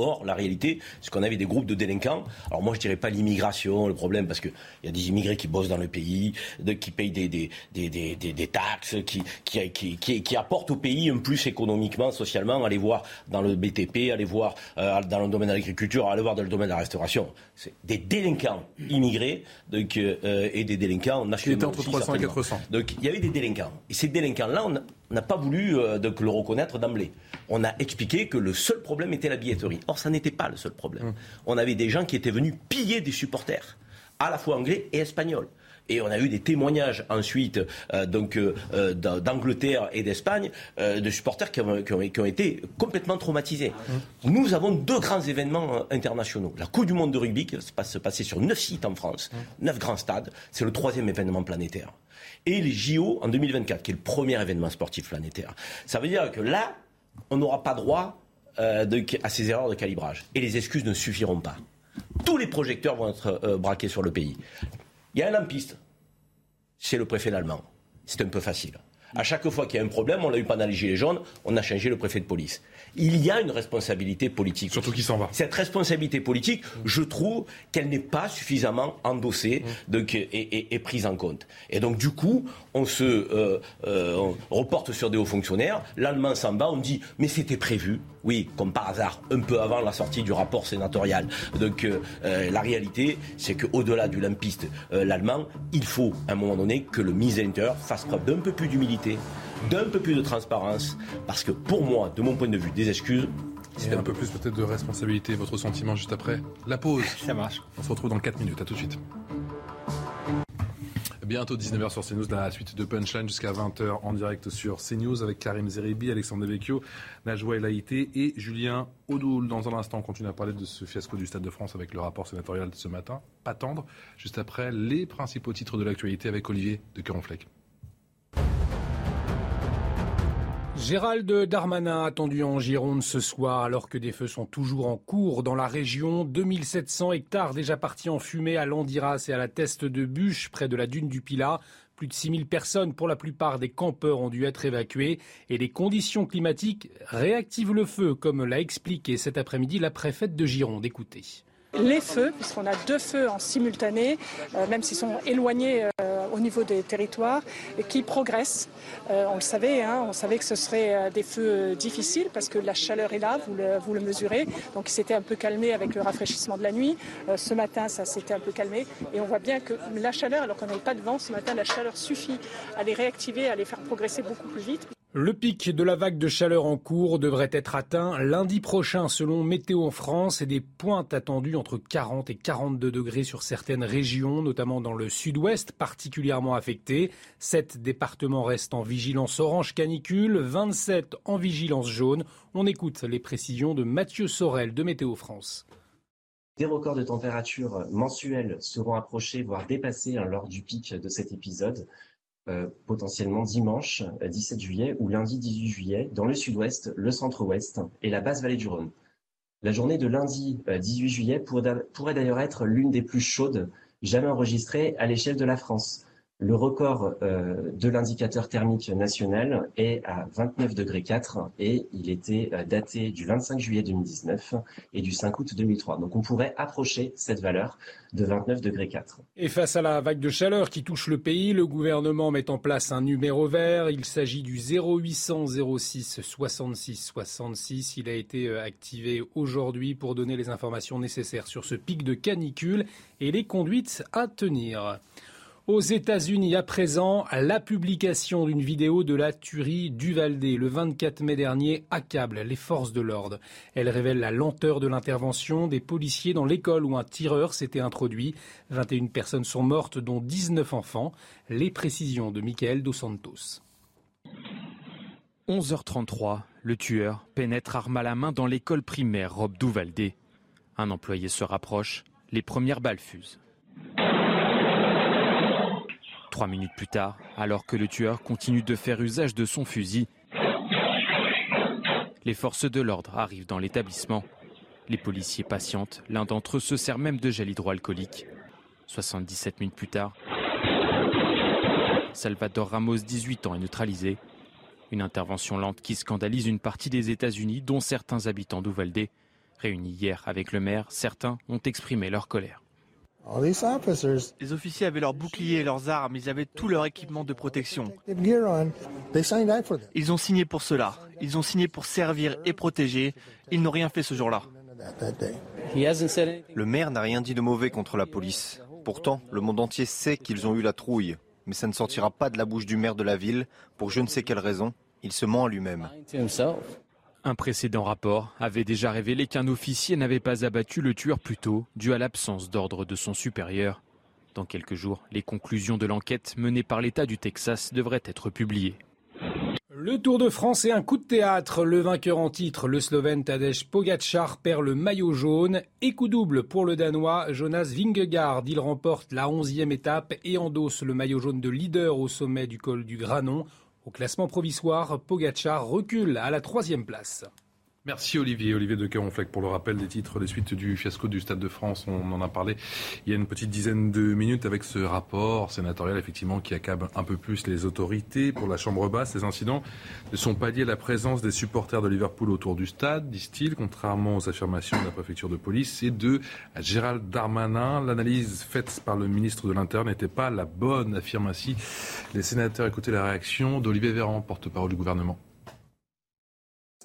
Or, la réalité, c'est qu'on avait des groupes de délinquants. Alors moi, je dirais pas l'immigration, le problème, parce qu'il y a des immigrés qui bossent dans le pays, de- qui payent des, des, des, des, des- des taxes, qui, qui, qui, qui, qui apportent au pays un plus économiquement, socialement. Allez voir dans le BTP, allez voir euh, dans le domaine de l'agriculture, allez voir dans le domaine de la restauration. C'est des délinquants immigrés donc, euh, et des délinquants nationaux. étaient entre aussi, 300 et certainement. 400. Donc il y avait des délinquants. Et ces délinquants-là, on n'a- on n'a pas voulu euh, donc, le reconnaître d'emblée. On a expliqué que le seul problème était la billetterie. Or, ça n'était pas le seul problème. On avait des gens qui étaient venus piller des supporters, à la fois anglais et espagnols. Et on a eu des témoignages ensuite euh, donc euh, euh, d'A- d'Angleterre et d'Espagne euh, de supporters qui ont, qui ont- qui ont été complètement traumatisés. Nous avons deux grands événements internationaux. La Coupe du Monde de rugby qui va se passe- se passer sur neuf sites en France, neuf grands stades. C'est le troisième événement planétaire. Et les JO en 2024, qui est le premier événement sportif planétaire. Ça veut dire que là, on n'aura pas droit euh, à ces erreurs de calibrage. Et les excuses ne suffiront pas. Tous les projecteurs vont être euh, braqués sur le pays. Il y a un lampiste, c'est le préfet allemand. C'est un peu facile. À chaque fois qu'il y a un problème, on l'a eu pendant les Gilets jaunes, on a changé le préfet de police. Il y a une responsabilité politique. Surtout qui s'en va. Cette responsabilité politique, je trouve qu'elle n'est pas suffisamment endossée donc, et, et- et prise en compte. Et donc, du coup, on se euh, euh, on reporte sur des hauts fonctionnaires. L'Allemand s'en va, on dit mais c'était prévu. Oui, comme par hasard, un peu avant la sortie du rapport sénatorial. Donc, euh, la réalité, c'est qu'au-delà du lampiste, l'Allemand, il faut, à un moment donné, que le ministre de l'Intérieur fasse preuve d'un peu plus d'humilité, d'un peu plus de transparence, parce que pour moi, de mon point de vue, des excuses, Et un peu plus peut-être de responsabilité, votre sentiment juste après la pause. Ça marche. On se retrouve dans 4 minutes, à tout de suite. Bientôt 19h sur CNews, la suite de Punchline jusqu'à 20h en direct sur CNews avec Karim Zeribi, Alexandre Devecchio, Najwa Elaïté et Julien Audoul. Dans un instant, on continue à parler de ce fiasco du Stade de France avec le rapport sénatorial de ce matin. Pas tendre, juste après les principaux titres de l'actualité avec Olivier de Caronfleck. Gérald Darmanin attendu en Gironde ce soir alors que des feux sont toujours en cours dans la région. 2700 hectares déjà partis en fumée à Landiras et à la Teste de Bûche près de la dune du Pilat. Plus de 6000 personnes, pour la plupart des campeurs, ont dû être évacuées et les conditions climatiques réactivent le feu, comme l'a expliqué cet après-midi la préfète de Gironde. Écoutez les feux, puisqu'on a deux feux en simultané, euh, même s'ils sont éloignés euh, au niveau des territoires, qui progressent. Euh, on le savait, hein, on savait que ce serait des feux difficiles parce que la chaleur est là, vous le, vous le mesurez. Donc il s'était un peu calmé avec le rafraîchissement de la nuit. ce matin, ça s'était un peu calmé. Et on voit bien que la chaleur, alors qu'on n'avait pas de vent, ce matin, la chaleur suffit à les réactiver, à les faire progresser beaucoup plus vite. Le pic de la vague de chaleur en cours devrait être atteint lundi prochain selon Météo France et des pointes attendues entre 40 et 42 degrés sur certaines régions, notamment dans le sud-ouest particulièrement affecté. Sept départements restent en vigilance orange canicule, 27 en vigilance jaune. On écoute les précisions de Mathieu Sorel de Météo France. Des records de température mensuels seront approchés, voire dépassés hein, lors du pic de cet épisode. Euh, potentiellement dimanche 17 euh, juillet ou lundi 18 juillet dans le sud-ouest, le centre-ouest et la basse vallée du Rhône. La journée de lundi 18 euh, juillet pourrait d'ailleurs être l'une des plus chaudes jamais enregistrées à l'échelle de la France. Le record euh, de l'indicateur thermique national est à 29 degrés 4 et il était euh, daté du 25 juillet 2019 et du 5 août 2003. Donc on pourrait approcher cette valeur de 29 degrés 4. Et face à la vague de chaleur qui touche le pays, le gouvernement met en place un numéro vert. Il s'agit du 0800 06 66 66. Il a été euh, activé aujourd'hui pour donner les informations nécessaires sur ce pic de canicule et les conduites à tenir. Aux États-Unis, à présent, la publication d'une vidéo de la tuerie d'Uvalde le 24 mai dernier accable les forces de l'ordre. Elle révèle la lenteur de l'intervention des policiers dans l'école où un tireur s'était introduit. 21 personnes sont mortes, dont 19 enfants. Les précisions de Michael Dos Santos. 11h33, le tueur pénètre arme à la main dans l'école primaire Rob d'Uvalde. Un employé se rapproche, les premières balles fusent. Trois minutes plus tard, alors que le tueur continue de faire usage de son fusil, les forces de l'ordre arrivent dans l'établissement. Les policiers patientent, l'un d'entre eux se sert même de gel hydroalcoolique. 77 minutes plus tard, Salvador Ramos, 18 ans, est neutralisé. Une intervention lente qui scandalise une partie des États-Unis, dont certains habitants d'Uvalde. Réunis hier avec le maire, certains ont exprimé leur colère. Les officiers avaient leurs boucliers et leurs armes, ils avaient tout leur équipement de protection. Ils ont signé pour cela. Ils ont signé pour servir et protéger. Ils n'ont rien fait ce jour-là. Le maire n'a rien dit de mauvais contre la police. Pourtant, le monde entier sait qu'ils ont eu la trouille. Mais ça ne sortira pas de la bouche du maire de la ville pour je ne sais quelle raison. Il se ment à lui-même. Un précédent rapport avait déjà révélé qu'un officier n'avait pas abattu le tueur plus tôt, dû à l'absence d'ordre de son supérieur. Dans quelques jours, les conclusions de l'enquête menée par l'État du Texas devraient être publiées. Le Tour de France est un coup de théâtre. Le vainqueur en titre, le Slovène Tadej Pogacar, perd le maillot jaune. Et coup double pour le Danois Jonas Vingegaard. Il remporte la onzième étape et endosse le maillot jaune de leader au sommet du col du Granon. Au classement provisoire, Pogacar recule à la troisième place. Merci Olivier, Olivier de Caronfleck pour le rappel des titres des suites du fiasco du Stade de France. On en a parlé il y a une petite dizaine de minutes avec ce rapport sénatorial effectivement qui accable un peu plus les autorités pour la Chambre basse. Ces incidents ne sont pas liés à la présence des supporters de Liverpool autour du stade, disent-ils, contrairement aux affirmations de la préfecture de police et de Gérald Darmanin. L'analyse faite par le ministre de l'Intérieur n'était pas la bonne, affirme les sénateurs. Écoutez la réaction d'Olivier Véran, porte-parole du gouvernement.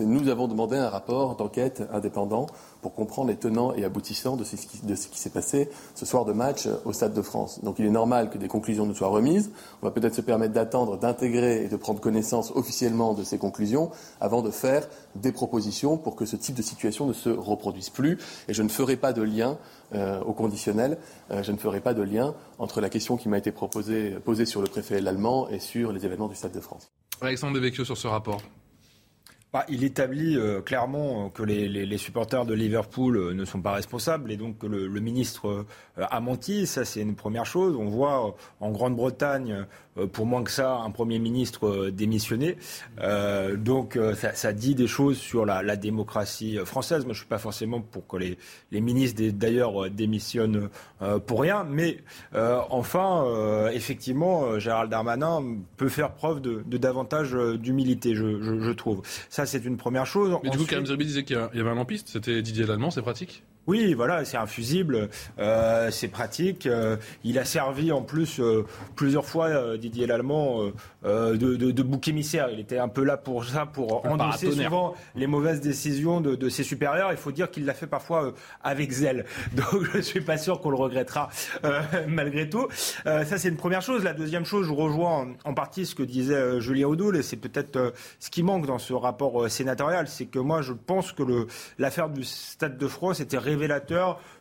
Nous avons demandé un rapport d'enquête indépendant pour comprendre les tenants et aboutissants de ce qui, s'est passé ce soir de match au Stade de France. Donc il est normal que des conclusions nous soient remises. On va peut-être se permettre d'attendre, d'intégrer et de prendre connaissance officiellement de ces conclusions avant de faire des propositions pour que ce type de situation ne se reproduise plus. Et je ne ferai pas de lien euh, au conditionnel, euh, je ne ferai pas de lien entre la question qui m'a été posée sur le préfet allemand et sur les événements du Stade de France. Alexandre Devecchio sur ce rapport. Bah, il établit euh, clairement que les, supporters de Liverpool euh, ne sont pas responsables et donc que le, le ministre euh, a menti. Ça, c'est une première chose. On voit en Grande-Bretagne, pour moins que ça, un Premier ministre démissionné. donc ça, ça, dit des choses sur la, la, démocratie française. Moi, je suis pas forcément pour que les, les ministres, d'ailleurs, démissionnent pour rien. Mais enfin, effectivement, Gérald Darmanin peut faire preuve de, de davantage d'humilité, je, je, je trouve. Ça, c'est une première chose. Mais du coup, Karim Zerbi disait qu'il y avait un lampiste. C'était Didier Lallemand, c'est pratique? Oui, voilà, c'est un fusible, euh, c'est pratique. Euh, il a servi en plus euh, plusieurs fois euh, Didier Lallemand de, de, de, bouc émissaire. Il était un peu là pour ça, pour endosser souvent les mauvaises décisions de, de ses supérieurs. Il faut dire qu'il l'a fait parfois avec zèle. Donc je suis pas sûr qu'on le regrettera malgré tout. ça, c'est une première chose. La deuxième chose, je rejoins en, en partie ce que disait Julien Audoul, et c'est peut-être ce qui manque dans ce rapport sénatorial, c'est que moi, je pense que l'affaire du Stade de France était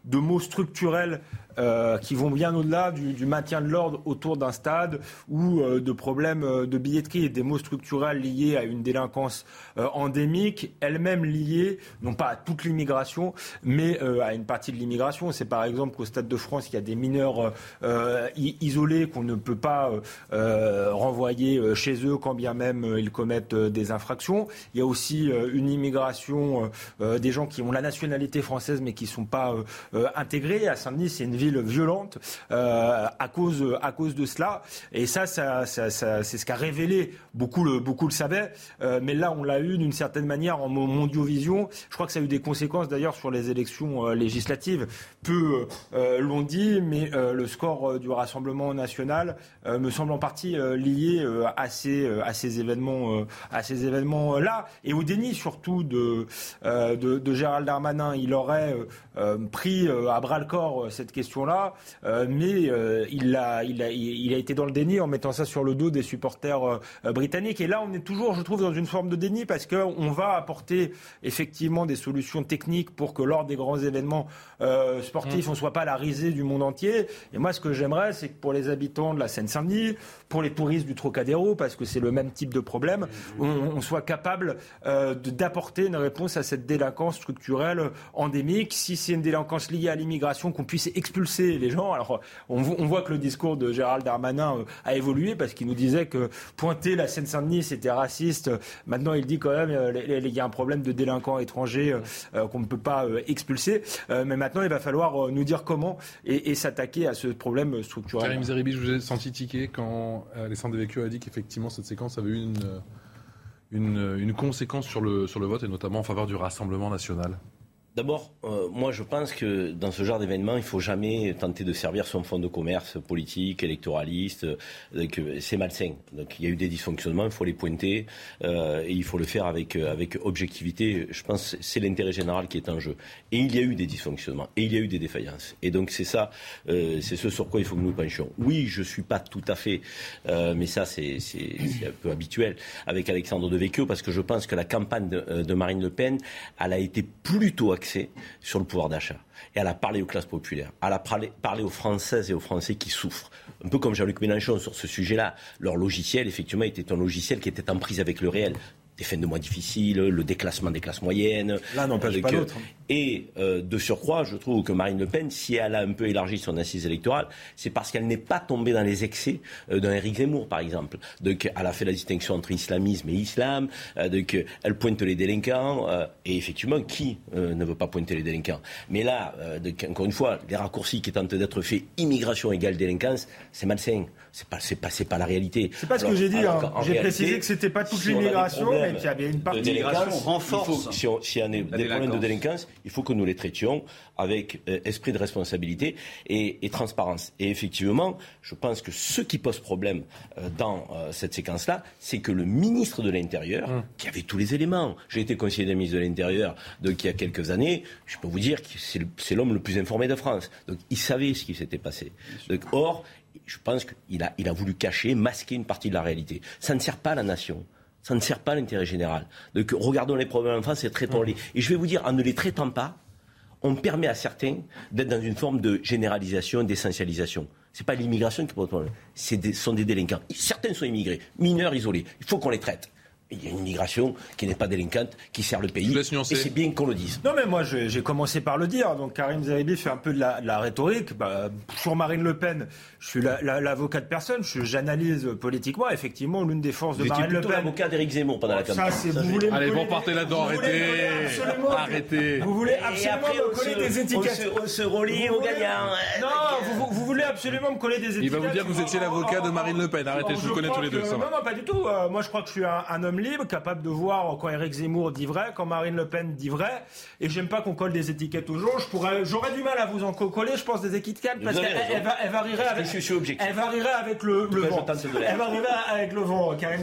de mots structurels euh, qui vont bien au-delà du, maintien de l'ordre autour d'un stade ou euh, de problèmes euh, de billetterie, des mots structurels liés à une délinquance endémique, elle-même liée non pas à toute l'immigration, mais à une partie de l'immigration. C'est par exemple qu'au Stade de France, il y a des mineurs isolés qu'on ne peut pas renvoyer chez eux quand bien même ils commettent des infractions. Il y a aussi une immigration des gens qui ont la nationalité française mais qui ne sont pas intégrés. À Saint-Denis, c'est une ville violente euh, à cause à cause de cela. Et ça, c'est ce qu'a révélé beaucoup le beaucoup le savaient. Euh, mais là, on l'a eu d'une certaine manière en mondiovision. Je crois que ça a eu des conséquences d'ailleurs sur les élections euh, législatives. Peu l'ont dit, mais le score du Rassemblement national me semble en partie lié à ces à ces événements à ces événements là et au déni surtout de de, de Gérald Darmanin. Il aurait pris à bras le corps cette question là euh, mais euh, il, a, il, a, il a été dans le déni en mettant ça sur le dos des supporters euh, britanniques. Et là, on est toujours, je trouve, dans une forme de déni parce qu'on va apporter effectivement des solutions techniques pour que lors des grands événements sportifs, mmh. on ne soit pas la risée du monde entier. Et moi, ce que j'aimerais, c'est que pour les habitants de la Seine-Saint-Denis, pour les touristes du Trocadéro, parce que c'est le même type de problème, mmh. on, on soit capable d'apporter une réponse à cette délinquance structurelle endémique. Si c'est une délinquance liée à l'immigration, qu'on puisse expulser les gens. Alors, on, voit que le discours de Gérald Darmanin euh, a évolué parce qu'il nous disait que pointer la Seine-Saint-Denis, c'était raciste. Maintenant, il dit quand même euh, il y a un problème de délinquants étrangers euh, qu'on ne peut pas expulser. mais maintenant, il va falloir nous dire comment et, s'attaquer à ce problème structurel. Karim Zeribi, je vous ai senti tiquer quand Alexandre Devecchio a dit qu'effectivement, cette séquence avait eu une, conséquence sur le vote et notamment en faveur du Rassemblement national. D'abord, euh, moi je pense que dans ce genre d'événement, il ne faut jamais tenter de servir son fonds de commerce politique, électoraliste. Euh, c'est malsain. Donc il y a eu des dysfonctionnements, il faut les pointer euh, et il faut le faire avec, avec objectivité. Je pense que c'est l'intérêt général qui est en jeu. Et il y a eu des dysfonctionnements et il y a eu des défaillances. Et donc c'est ça, c'est ce sur quoi il faut que nous penchions. Oui, je ne suis pas tout à fait, mais ça c'est un peu habituel avec Alexandre Devecchio parce que je pense que la campagne de, de Marine Le Pen, elle a été plutôt sur le pouvoir d'achat. Et elle a parlé aux classes populaires. Elle a parlé, parlé aux Françaises et aux Français qui souffrent. Un peu comme Jean-Luc Mélenchon sur ce sujet-là. Leur logiciel, effectivement, était un logiciel qui était en prise avec le réel des fins de mois difficiles, le déclassement des classes moyennes. L'un n'empêche pas l'autre. Et euh, de surcroît, je trouve que Marine Le Pen, si elle a un peu élargi son assise électorale, c'est parce qu'elle n'est pas tombée dans les excès euh, d'un Éric Zemmour, par exemple. Donc, elle a fait la distinction entre islamisme et islam. Euh, donc, elle pointe les délinquants. Euh, et effectivement, qui euh, ne veut pas pointer les délinquants? Mais là, euh, donc, encore une fois, les raccourcis qui tentent d'être faits, immigration égale délinquance, c'est malsain. C'est pas, c'est pas, c'est pas la réalité. C'est pas ce que j'ai dit. Hein. J'ai précisé que c'était pas toute si l'immigration, mais qu'il y avait une partie de délinquance renforce. Il faut, si on, si on a des problèmes de délinquance, il faut que nous les traitions avec euh, esprit de responsabilité et, et, transparence. Et effectivement, je pense que ce qui pose problème euh, dans euh, cette séquence-là, c'est que le ministre de l'Intérieur, mmh. qui avait tous les éléments, j'ai été conseiller des ministres de l'Intérieur il y a quelques années, je peux vous dire que c'est l'homme le plus informé de France. Donc il savait ce qui s'était passé. Donc, or, je pense qu'il a, il a voulu cacher, masquer une partie de la réalité. Ça ne sert pas à la nation. Ça ne sert pas à l'intérêt général. Donc regardons les problèmes en France et traitons-les. Et je vais vous dire, en ne les traitant pas, on permet à certains d'être dans une forme de généralisation, d'essentialisation. Ce n'est pas l'immigration qui pose problème, ce sont des délinquants. Certains sont immigrés, mineurs isolés. Il faut qu'on les traite il y a une immigration qui n'est pas délinquante, qui sert le pays. Et c'est bien qu'on le dise. Non, mais moi, j'ai commencé par le dire. Donc, Karim Zeribi fait un peu de la, rhétorique. Bah, sur Marine Le Pen, je suis l'avocat de personne. J'analyse politiquement. Effectivement, l'une des forces de Marine Le Pen. l'avocat d'Éric Zemmour pendant la campagne. Ça, vous voulez Allez, bon, partez là-dedans. Arrêtez. Arrêtez. Vous voulez absolument me coller des étiquettes. On se relie aux gagnants. Non, vous voulez absolument me coller des étiquettes. Il va vous dire que vous étiez l'avocat de Marine Le Pen. Arrêtez, je vous connais tous les deux. Non, non, pas du tout. Euh, moi, je crois que je suis un homme libre, capable de voir quand Éric Zemmour dit vrai, quand Marine Le Pen dit vrai. Et j'aime pas qu'on colle des étiquettes aux gens. J'aurais du mal à vous en coller, je pense, des étiquettes parce qu'elle va, elle varierait avec, elle varierait avec le, le vent. Elle varierait avec le vent, Karim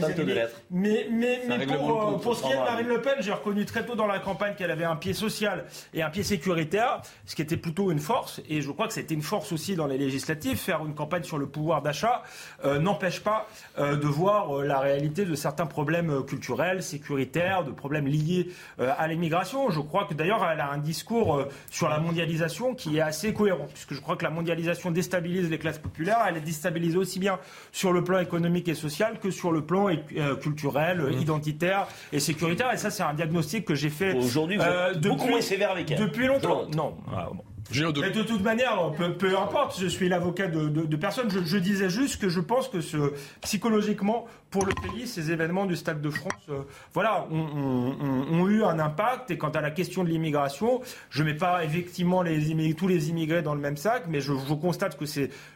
Mais, mais, mais pour, pour ce qui est de Marine Le Pen, j'ai reconnu très tôt dans la campagne qu'elle avait un pied social et un pied sécuritaire, ce qui était plutôt une force. Et je crois que c'était une force aussi dans les législatives. Faire une campagne sur le pouvoir d'achat euh, n'empêche pas euh, de voir euh, la réalité de certains problèmes culturels, sécuritaire, de problèmes liés euh, à l'immigration. Je crois que d'ailleurs elle a un discours euh, sur la mondialisation qui est assez cohérent, puisque je crois que la mondialisation déstabilise les classes populaires, elle est déstabilisée aussi bien sur le plan économique et social que sur le plan euh, culturel, mmh. identitaire et sécuritaire. Et ça, c'est un diagnostic que j'ai fait aujourd'hui. depuis, beaucoup moins sévère avec elle. Depuis longtemps. Non. Ah, de... de toute manière, peu, importe, je suis l'avocat de, personne. Je, disais juste que je pense que ce, psychologiquement, pour le pays, ces événements du Stade de France, euh, voilà, ont, eu un impact. Et quant à la question de l'immigration, je ne mets pas effectivement tous les immigrés dans le même sac, mais je, constate que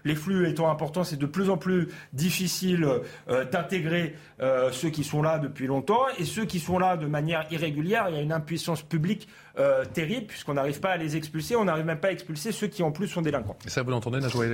les flux étant importants, c'est de plus en plus difficile euh, d'intégrer euh, ceux qui sont là depuis longtemps et ceux qui sont là de manière irrégulière. Il y a une impuissance publique terrible puisqu'on n'arrive pas à les expulser, on n'arrive même pas à expulser ceux qui en plus sont délinquants. Et ça, vous l'entendez, Najwa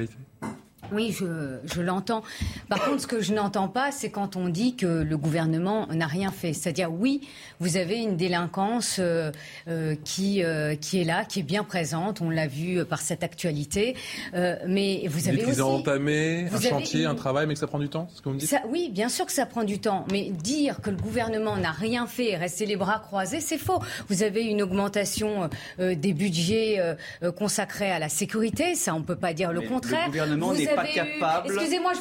oui, je, l'entends. Par contre, ce que je n'entends pas, c'est quand on dit que le gouvernement n'a rien fait. C'est-à-dire, oui, vous avez une délinquance euh, euh, qui, euh, qui est là, qui est bien présente. On l'a vu par cette actualité. mais vous avez aussi... Ils ont entamé un chantier, un travail, mais que ça prend du temps, ce que vous me dites Oui, bien sûr que ça prend du temps. Mais dire que le gouvernement n'a rien fait et rester les bras croisés, c'est faux. Vous avez une augmentation des budgets consacrés à la sécurité. Ça, on ne peut pas dire le contraire. Le gouvernement n'est pas capable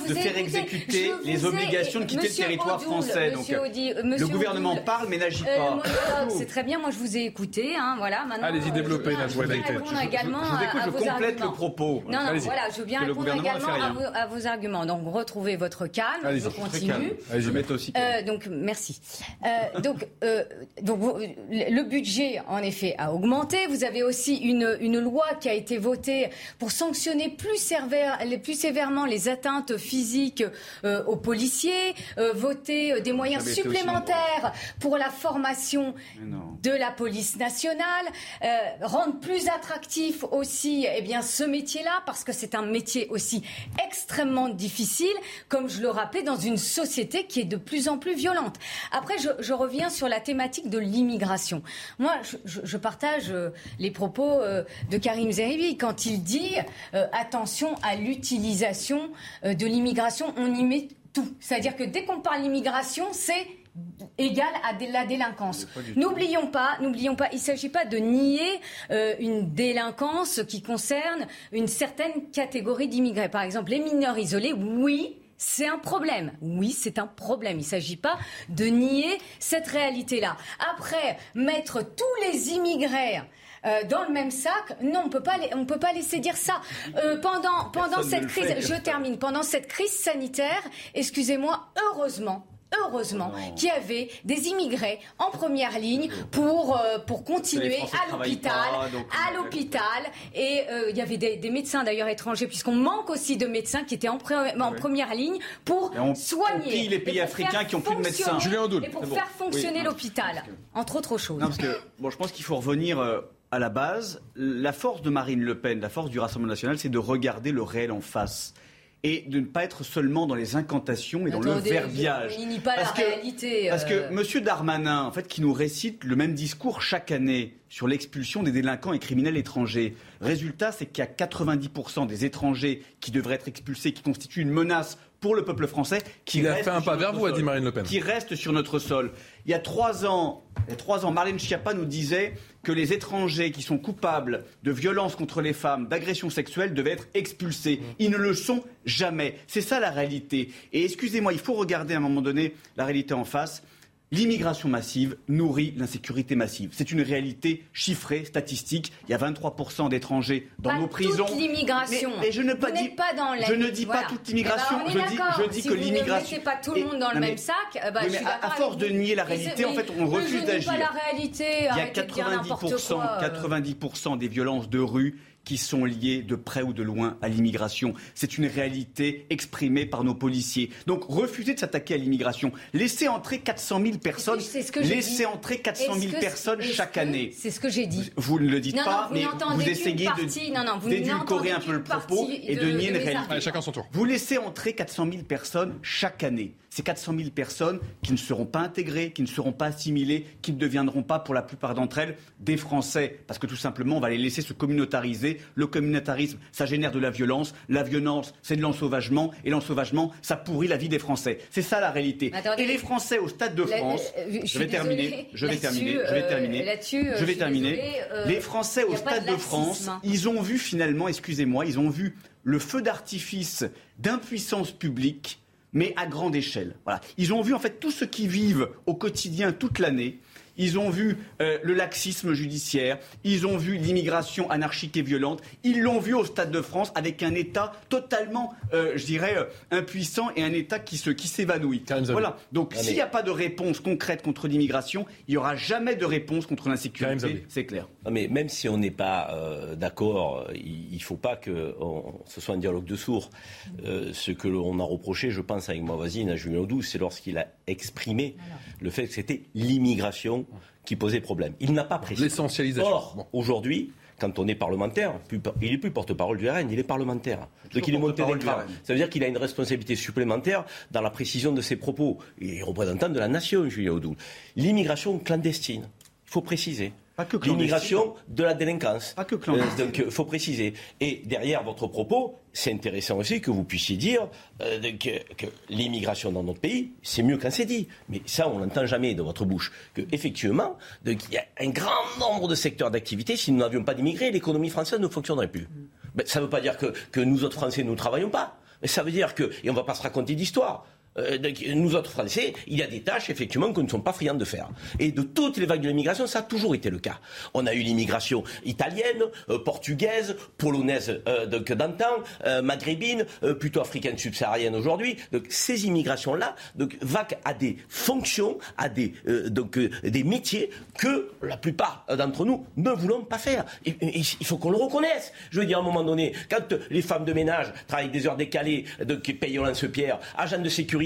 de faire exécuter les obligations de quitter le territoire français. Donc, le gouvernement parle mais n'agit euh, pas. c'est très bien. Moi, je vous ai écouté. Hein, voilà. Allez-y, développez la joie Je également je vous écoute, je complète le propos. Non, non, voilà, je viens répondre également à vos, arguments. Donc, retrouvez votre calme. Je continue. Allez, je mets aussi. Euh, donc, merci. Euh, donc, donc, le budget, en effet, a augmenté. Vous avez aussi une, une loi qui a été votée pour sanctionner plus, sévère, les plus sévèrement les atteintes physiques euh, aux policiers, euh, voter euh, des moyens supplémentaires pour la formation de la police nationale, rendre plus attractif aussi eh bien, ce métier-là, parce que c'est un métier aussi extrêmement difficile, comme je le rappelais, dans une société qui est de plus en plus violente. Après, je, reviens sur la thématique de l'immigration. Moi, je, partage les propos de Karim Zeribi quand il dit attention à l'utilisation euh, de l'immigration, on y met tout. C'est-à-dire que dès qu'on parle d'immigration, c'est égal à la délinquance. N'oublions pas, n'oublions pas, il ne s'agit pas de nier euh, une délinquance qui concerne une certaine catégorie d'immigrés. Par exemple, les mineurs isolés, oui, c'est un problème. Oui, c'est un problème. Il ne s'agit pas de nier cette réalité-là. Après, mettre tous les immigrés euh, dans le même sac. Non, on peut pas, on peut pas laisser dire ça. Euh, pendant pendant cette crise, je termine. Pendant cette crise sanitaire, excusez-moi, heureusement, heureusement, qu'il y avait des immigrés en première ligne pour, euh, pour continuer à l'hôpital, à l'hôpital. Et il y avait des, médecins d'ailleurs étrangers, puisqu'on manque aussi de médecins qui étaient en, en première ligne pour soigner. les pays africains qui ont plus de médecins. Et pour faire fonctionner l'hôpital, entre autres choses. Non, parce que bon, je pense qu'il faut revenir à la base, la force de Marine Le Pen, la force du Rassemblement national, c'est de regarder le réel en face et de ne pas être seulement dans les incantations et dans le verbiage. Il pas la Parce que- réalité. Parce euh. que M. Darmanin, en fait, qui nous récite le même discours chaque année sur l'expulsion des délinquants et criminels étrangers. Résultat, c'est qu'il y a 90% des étrangers qui devraient être expulsés, qui constituent une menace pour le peuple français, qui Il a restent fait un sur pas vers notre vous, a sol. dit Marine Le Pen. Qui restent sur notre sol. Il y a trois ans, il y a trois ans, Marlène Schiappa nous disait que les étrangers qui sont coupables de violences contre les femmes, d'agressions sexuelles, devaient être expulsés. Ils ne le sont jamais. C'est ça la réalité. Et excusez-moi, il faut regarder à un moment donné la réalité en face. L'immigration massive nourrit l'insécurité massive. C'est une réalité chiffrée, statistique. Il y a 23% d'étrangers dans Pas nos prisons. Toute l'immigration. Mais, mais je ne pas dis pas dans la- je ne dis voilà. pas toute l'immigration. Eh ben, je dis, d'accord. je dis si que l'immigration. ne pas tout le monde dans le non, mais- même sac, oui, je mais suis à- force de nier la réalité, en fait, on refuse d'agir. Il y a arrêtez de dire n'importe 90%, quoi, euh. 90% des violences de rue qui sont liées de près ou de loin à l'immigration. C'est une réalité exprimée par nos policiers. Donc refusez de s'attaquer à l'immigration. Laissez entrer 400 000 personnes. C'est ce que Laissez dit. entrer 400 Est-ce 000 que- personnes chaque que- année. C'est ce que j'ai dit. Vous ne le dites Non, non, pas, vous mais vous essayez partie. de Non, non, vous d'édulcorer n'entendez un peu le propos et de, de- nier de une réalité. Allez, chacun son tour. Vous laissez entrer 400 000 personnes chaque année. Ces 400 000 personnes qui ne seront pas intégrées, qui ne seront pas assimilées, qui ne deviendront pas, pour la plupart d'entre elles, des Français. Parce que tout simplement, on va les laisser se communautariser. Le communautarisme, ça génère de la violence. La violence, c'est de l'ensauvagement. Et l'ensauvagement, ça pourrit la vie des Français. C'est ça la réalité. Attendez. et les Français au Stade de La- France, euh, je vais terminer, je vais Là-dessus, terminer, je vais euh, terminer. là-dessus, euh, je vais terminer. désolée, euh, les Français au Stade de de France, ils ont vu finalement, excusez-moi, ils ont vu le feu d'artifice d'impuissance publique, mais à grande échelle. Voilà. Ils ont vu en fait tout ce qui vivent au quotidien toute l'année. Ils ont vu euh, le laxisme judiciaire, ils ont vu l'immigration anarchique et violente, ils l'ont vu au Stade de France avec un État totalement, euh, je dirais, euh, impuissant et un État qui se qui s'évanouit. Voilà. Donc s'il n'y a pas de réponse concrète contre l'immigration, il n'y aura jamais de réponse contre l'insécurité. C'est clair. Non, mais même si on n'est pas euh, d'accord, il ne faut pas que on- ce soit un dialogue de sourds. Euh, ce que l'on a reproché, je pense, avec ma voisine, à Julien Audou, c'est lorsqu'il a exprimé le fait que c'était l'immigration qui posait problème. Il n'a pas précisé. L'essentialisation. Or, aujourd'hui, quand on est parlementaire, il n'est plus porte-parole du RN, il est parlementaire. Donc il est monté d'un. Ça veut dire qu'il a une responsabilité supplémentaire dans la précision de ses propos. Il est représentant de la nation, Julien Audoul. L'immigration clandestine, il faut préciser. L'immigration de la délinquance. Pas que clandestine. Euh, donc il faut préciser. Et derrière votre propos, c'est intéressant aussi que vous puissiez dire euh, que, que l'immigration dans notre pays, c'est mieux quand c'est dit. Mais ça, on l'entend jamais de votre bouche. Que effectivement, donc, il y a un grand nombre de secteurs d'activité. Si nous n'avions pas d'immigrés, l'économie française ne fonctionnerait plus. Ben, ça ne veut pas dire que, que nous autres Français, nous ne travaillons pas. Mais ça veut dire que, et on ne va pas se raconter d'histoire. Euh, nous autres Français, il y a des tâches effectivement que nous ne sommes pas friands de faire. Et de toutes les vagues de l'immigration, ça a toujours été le cas. On a eu l'immigration italienne, euh, portugaise, polonaise euh, d'antan, euh, maghrébine, plutôt africaine subsaharienne aujourd'hui. Donc ces immigrations-là vaquent à des fonctions, à des donc des métiers que la plupart d'entre nous ne voulons pas faire. Il faut qu'on le reconnaisse. Je veux dire à un moment donné, quand les femmes de ménage travaillent des heures décalées, donc payent au lance-pierre, agents de sécurité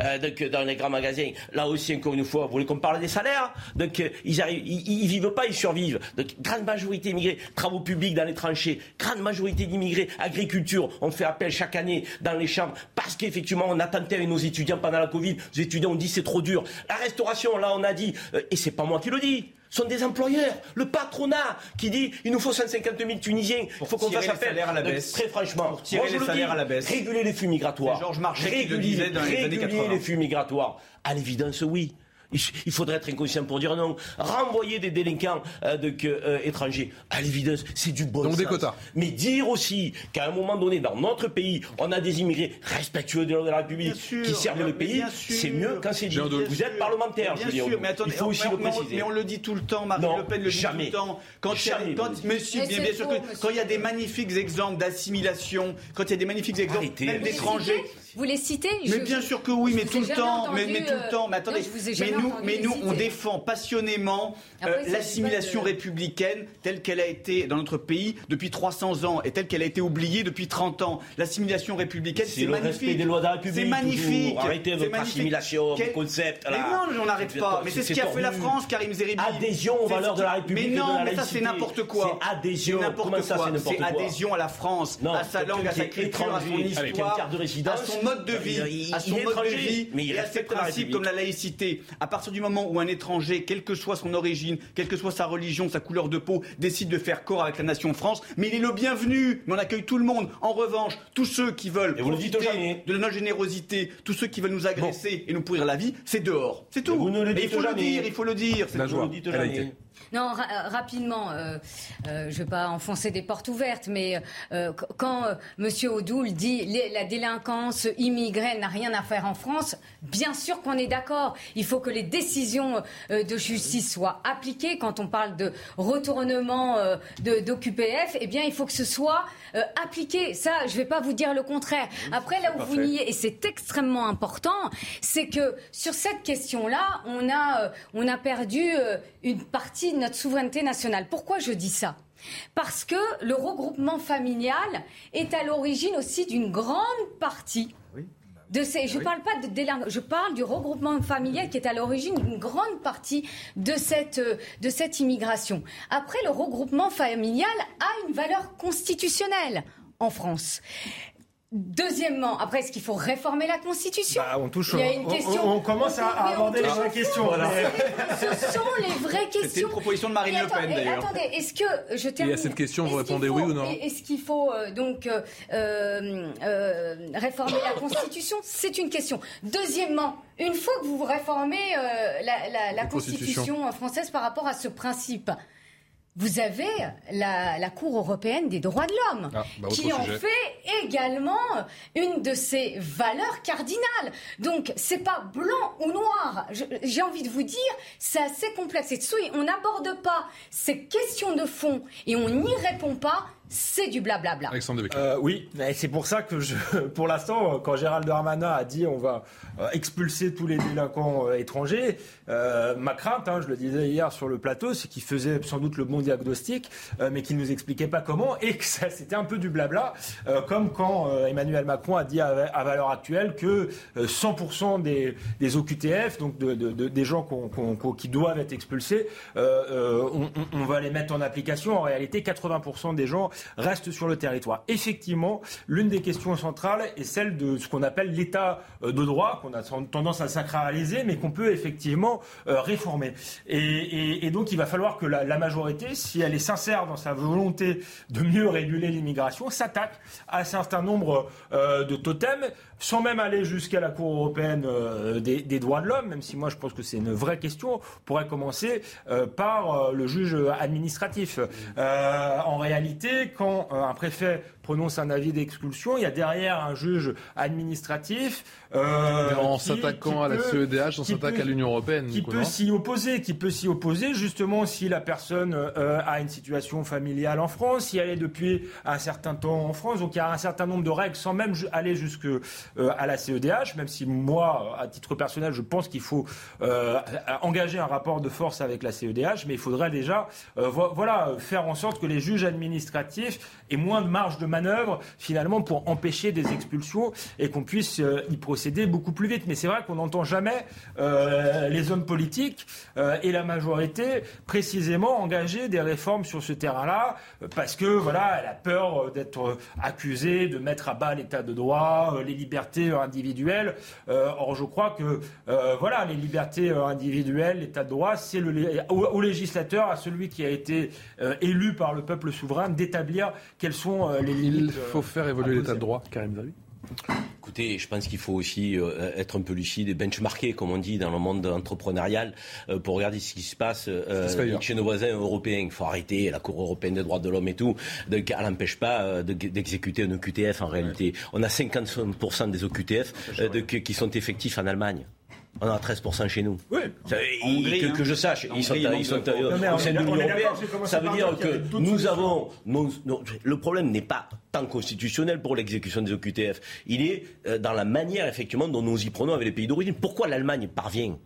euh, donc, dans les grands magasins, là aussi encore une fois, vous voulez qu'on parle des salaires Donc euh, ils arrivent, ils, vivent pas, ils survivent. Donc grande majorité immigrés, travaux publics dans les tranchées, grande majorité d'immigrés, agriculture, on fait appel chaque année dans les chambres parce qu'effectivement on a tenté avec nos étudiants pendant la Covid, les étudiants ont dit c'est trop dur. La restauration, là on a dit, euh, et c'est pas moi qui le dis, sont des employeurs, le patronat qui dit il nous faut 150 000 Tunisiens, il faut qu'on fasse les appel. salaires à la Donc, baisse. Très franchement, Pour tirer moi, je les le salaires dis, à la baisse. réguler les flux migratoires. Georges Marchais qui le Réguler- disait dans les années réguler 80. les flux migratoires. À l'évidence, oui. Il faudrait être inconscient pour dire non. Renvoyer des délinquants euh, de, euh, étrangers, à l'évidence, c'est du bon Donc sens. des quotas. Mais dire aussi qu'à un moment donné, dans notre pays, on a des immigrés respectueux de la République sûr, qui servent le pays, sûr. c'est mieux quand c'est dit. Bien Vous sûr. êtes parlementaire, Bien sûr, Audoux. mais attendez, Il faut aussi le préciser. Mais on le dit tout le temps, Marine Non, Le Pen le jamais. dit tout le temps. Quand il y a, Jamais, quand, vous mais dites. si, Mais bien, c'est bien sûr faux, que monsieur. quand il y a des magnifiques exemples d'assimilation, quand il y a des magnifiques exemples, Arrêtez. même Mais d'étrangers, Vous les citez Mais bien sûr que oui, mais tout le temps, mais, tout le euh, temps. Mais attendez, mais nous, mais nous, on défend passionnément euh, l'assimilation républicaine telle qu'elle a été dans notre pays depuis 300 ans et telle qu'elle a été oubliée depuis 30 ans. L'assimilation républicaine, c'est magnifique. des lois de la République. C'est magnifique. Arrêtez votre assimilation, Quel... concept. Mais non, on n'arrête pas. Mais c'est ce qui a fait la France, Karim Zeribi. Adhésion aux valeurs de la République. Mais non, mais ça c'est n'importe quoi. C'est adhésion. N'importe quoi. C'est adhésion à la France, à sa langue, à sa culture, à son histoire, à son mode de vie, à son mode de vie et à ses principes comme la laïcité. À partir du moment où un étranger, quelle que soit son origine, quelle que soit sa religion, sa couleur de peau, décide de faire corps avec la nation France, mais il est le bienvenu. Mais on accueille tout le monde. En revanche, tous ceux qui veulent profiter de notre générosité, tous ceux qui veulent nous agresser et nous pourrir la vie, c'est dehors. C'est tout. Mais il faut le dire, il faut le dire. La joie. Non, ra rapidement, euh, euh, je ne vais pas enfoncer des portes ouvertes, mais euh, quand euh, M. Odoul dit les, la délinquance immigrée n'a rien à faire en France, bien sûr qu'on est d'accord. Il faut que les décisions euh, de justice soient appliquées. Quand on parle de retournement euh, d'OQPF, eh bien, il faut que ce soit appliqué. Ça, je ne vais pas vous dire le contraire. Après, là où vous niez, et c'est extrêmement important, c'est que sur cette question-là, on a, on a perdu une partie notre souveraineté nationale. Pourquoi je dis ça? Parce que le regroupement familial est à l'origine aussi d'une grande partie de ces, je ne parle pas de délinquance, je parle du regroupement familial qui est à l'origine d'une grande partie de cette, de cette immigration. Après, le regroupement familial a une valeur constitutionnelle en France. Deuxièmement, après, est-ce qu'il faut réformer la Constitution? Bah, on, touche, Il y a une on, question. On, on commence à, à aborder les vraies questions. Voilà. Ce sont les vraies questions. C'était une proposition de Marine Le Pen, d'ailleurs. Attendez, est-ce que je termine Et à cette question, vous répondez oui ou non? Est-ce qu'il faut euh, donc euh, euh, réformer la Constitution? C'est une question. Deuxièmement, une fois que vous réformez euh, la, la, la Constitution. Constitution française par rapport à ce principe, vous avez la, la, Cour européenne des droits de l'homme, ah, bah qui en sujet. fait également une de ses valeurs cardinales. Donc, c'est pas blanc ou noir. J'ai envie de vous dire, c'est assez complexe. Et soit on n'aborde pas ces questions de fond et on n'y répond pas, c'est du blablabla. Alexandre euh, Oui, mais c'est pour ça que je, pour l'instant, quand Gérald Darmanin a dit on va euh, expulser tous les délinquants euh, étrangers, euh, ma crainte, hein, je le disais hier sur le plateau, c'est qu'il faisait sans doute le bon diagnostic, euh, mais qu'il nous expliquait pas comment, et que ça c'était un peu du blabla, euh, comme quand Emmanuel Macron a dit à, à valeur actuelle que 100% des, des, OQTF, donc de, de, de, des gens qu'on, qu'on, qui doivent être expulsés, on, on, va les mettre en application. En réalité, 80% des gens restent sur le territoire. Effectivement, l'une des questions centrales est celle de ce qu'on appelle l'état de droit, qu'on a tendance à sacraliser, mais qu'on peut effectivement euh, réformer. Et, donc, il va falloir que la, majorité, si elle est sincère dans sa volonté de mieux réguler l'immigration, s'attaque à un certain nombre euh, de totems, sans même aller jusqu'à la Cour européenne euh, des, des, droits de l'homme, même si moi je pense que c'est une vraie question, on pourrait commencer par le juge administratif. en réalité, quand un préfet prononce un avis d'expulsion, il y a derrière un juge administratif. Euh, en s'attaquant à la CEDH, on s'attaque à l'Union européenne. Qui peut s'y opposer, qui peut s'y opposer justement si la personne euh, a une situation familiale en France, si elle est depuis un certain temps en France. Donc il y a un certain nombre de règles sans même aller jusque euh, à la CEDH, même si moi, à titre personnel, je pense qu'il faut engager un rapport de force avec la CEDH, mais il faudrait déjà, vo voilà, faire en sorte que les juges administratifs aient moins de marge de manœuvre finalement pour empêcher des expulsions et qu'on puisse euh, y procéder beaucoup plus vite. Mais c'est vrai qu'on n'entend jamais euh, les hommes politiques euh, et la majorité précisément engager des réformes sur ce terrain-là parce que voilà, elle a peur d'être accusée de mettre à bas l'état de droit, les libertés individuelles. or, je crois que voilà, les libertés individuelles, l'état de droit, c'est au, au, législateur, à celui qui a été élu par le peuple souverain, d'établir quelles sont les il faut faire évoluer l'état de droit, Karim Zavi Écoutez, je pense qu'il faut aussi euh, être un peu lucide et benchmarker, comme on dit, dans le monde entrepreneurial, euh, pour regarder ce qui se passe euh, chez nos voisins européens. Il faut arrêter la Cour européenne des droits de l'homme et tout. Donc, elle n'empêche pas d'exécuter un OQTF en réalité. On a 50% des OQTF de, qui sont effectifs en Allemagne. On a 13% chez nous. Oui. Ça, En ils- Hongrie, que, hein. que je sache, En ils sont, Hongrie, ils euh, Non, au sein de l'Union européenne. Ça veut dire que nous avons. non, non, le problème n'est pas tant constitutionnel pour l'exécution des OQTF. Il est euh, dans la manière, effectivement, dont nous y prenons avec les pays d'origine. Pourquoi l'Allemagne parvient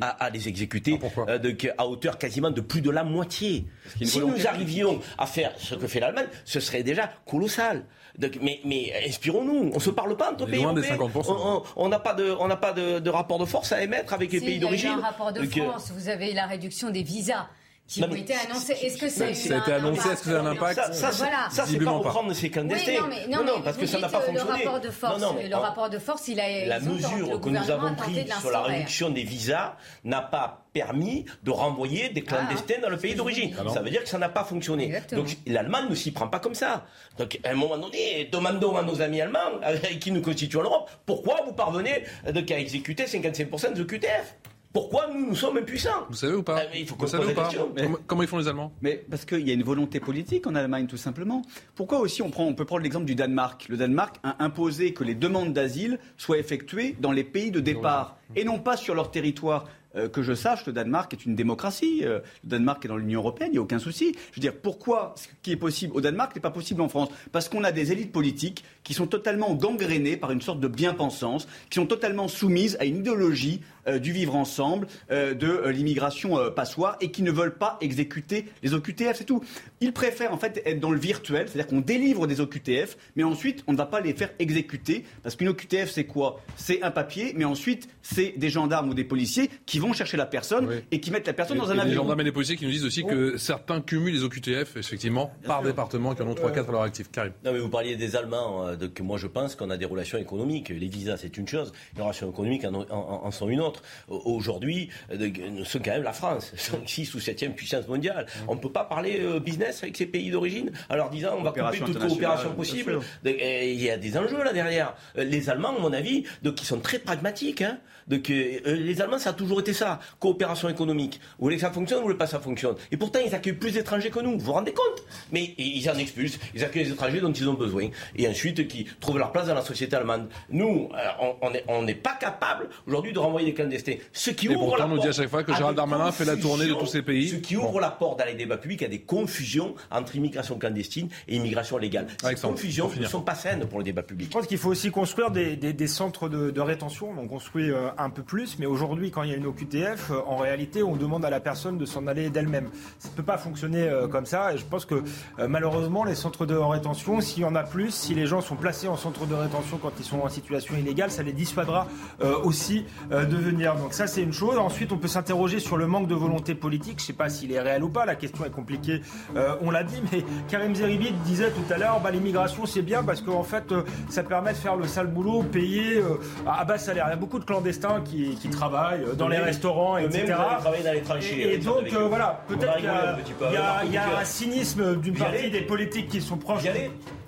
à, à les exécuter euh, de- à hauteur quasiment de plus de la moitié? Si nous arrivions à faire ce que fait l'Allemagne, ce serait déjà colossal. Donc, mais, mais inspirons-nous. On ne se parle pas entre On est pays loin des européens. 50%. On- on- On n'a pas, de, on n'a pas de, de rapport de force à émettre avec les Si, pays il y a eu d'origine. un rapport de Donc, euh, France. Vous avez la réduction des visas qui Non, ont mais été annoncés. Est-ce que ça a eu Ça a été annoncé, est-ce que ça a un impact Ça, ça, c'est- Voilà. ça, c'est pas reprendre ces clandestins. Oui, non, mais, non, mais parce vous que ça n'a dites, pas euh, fonctionné. Le rapport de force, Non, non, mais le rapport de force, il a. la mesure que nous avons prise de sur la réduction des visas n'a pas permis de renvoyer des clandestins dans le pays d'origine. Ah ça veut dire que ça n'a pas fonctionné. Exactement. Donc l'Allemagne ne s'y prend pas comme ça. Donc à un moment donné, demandons à nos amis allemands, avec qui nous constituons l'Europe, pourquoi vous parvenez donc, à exécuter 55% des OQTF Pourquoi nous, nous sommes impuissants Vous savez ou pas Ah, il faut Vous savez ou pas comment, comment ils font les Allemands Mais parce qu'il y a une volonté politique en Allemagne, tout simplement. Pourquoi aussi on, prend, on peut prendre l'exemple du Danemark? Le Danemark a imposé que les demandes d'asile soient effectuées dans les pays de départ et non pas sur leur territoire. Euh, que je sache, le Danemark est une démocratie. Euh, le Danemark est dans l'Union européenne, il n'y a aucun souci. Je veux dire, pourquoi ce qui est possible au Danemark n'est pas possible en France? Parce qu'on a des élites politiques qui sont totalement gangrénées par une sorte de bien-pensance, qui sont totalement soumises à une idéologie euh, du vivre ensemble, de l'immigration passoire, et qui ne veulent pas exécuter les OQTF, c'est tout. Ils préfèrent en fait être dans le virtuel, c'est-à-dire qu'on délivre des OQTF, mais ensuite on ne va pas les faire exécuter, parce qu'une OQTF c'est quoi? C'est un papier, mais ensuite c'est des gendarmes ou des policiers qui vont chercher la personne et qui mettent la personne dans un Et les avion. gendarmes et les policiers qui nous disent aussi que certains cumulent les OQTF, effectivement, par département, qui en ont 3-4 à leur actif. Karim. Non, mais vous parliez des Allemands. euh, donc moi, je pense qu'on a des relations économiques. Les visas, c'est une chose. Les relations économiques en, en- en sont une autre. Au- Aujourd'hui, euh, de- nous sommes quand même la France, 5, 6 ou 7e puissance mondiale. On ne peut pas parler euh, business avec ces pays d'origine en leur disant on va couper toute coopération possible. Il y a des enjeux là derrière. Euh, Les Allemands, à mon avis, donc, ils sont très pragmatiques. Hein. Donc, euh, les Allemands, ça a toujours été ça. Coopération économique. Vous voulez que ça fonctionne, vous voulez pas que ça fonctionne. Et pourtant, ils accueillent plus d'étrangers que nous. Vous vous rendez compte? Mais ils en expulsent. Ils accueillent les étrangers dont ils ont besoin. Et ensuite, qui trouvent leur place dans la société allemande. Nous, euh, on- n'est pas capable aujourd'hui de renvoyer des clandestins. Ce qui Et ouvre pourtant, la on nous dit à porte chaque fois que Gérald Darmanin fait la tournée de tous ces pays. Ce qui ouvre la porte dans les débats publics à des confusions entre immigration clandestine et immigration légale. Ces confusions ne sont pas saines pour le débat public. Je pense qu'il faut aussi construire des, des- des centres de, de rétention. On construit euh, un peu plus, mais aujourd'hui, quand il y a une OQTF, euh, en réalité, on demande à la personne de s'en aller d'elle-même. Ça ne peut pas fonctionner euh, comme ça. Et je pense que euh, malheureusement, les centres de rétention, s'il y en a plus, si les gens sont placés en centre de rétention quand ils sont en situation illégale, ça les dissuadera aussi de venir. Donc ça, c'est une chose. Ensuite, on peut s'interroger sur le manque de volonté politique. Je ne sais pas s'il est réel ou pas. La question est compliquée. On l'a dit, mais Karim Zeribi disait tout à l'heure, bah, l'immigration, c'est bien parce qu'en fait, ça permet de faire le sale boulot, payer à bas salaire. Il y a beaucoup de clandestins qui, qui travaillent dans les restaurants, etc. dans les tranchées, Et, et donc, euh, voilà, peut-être qu'il y a, y a- y un cynisme d'une partie des politiques qui sont proches.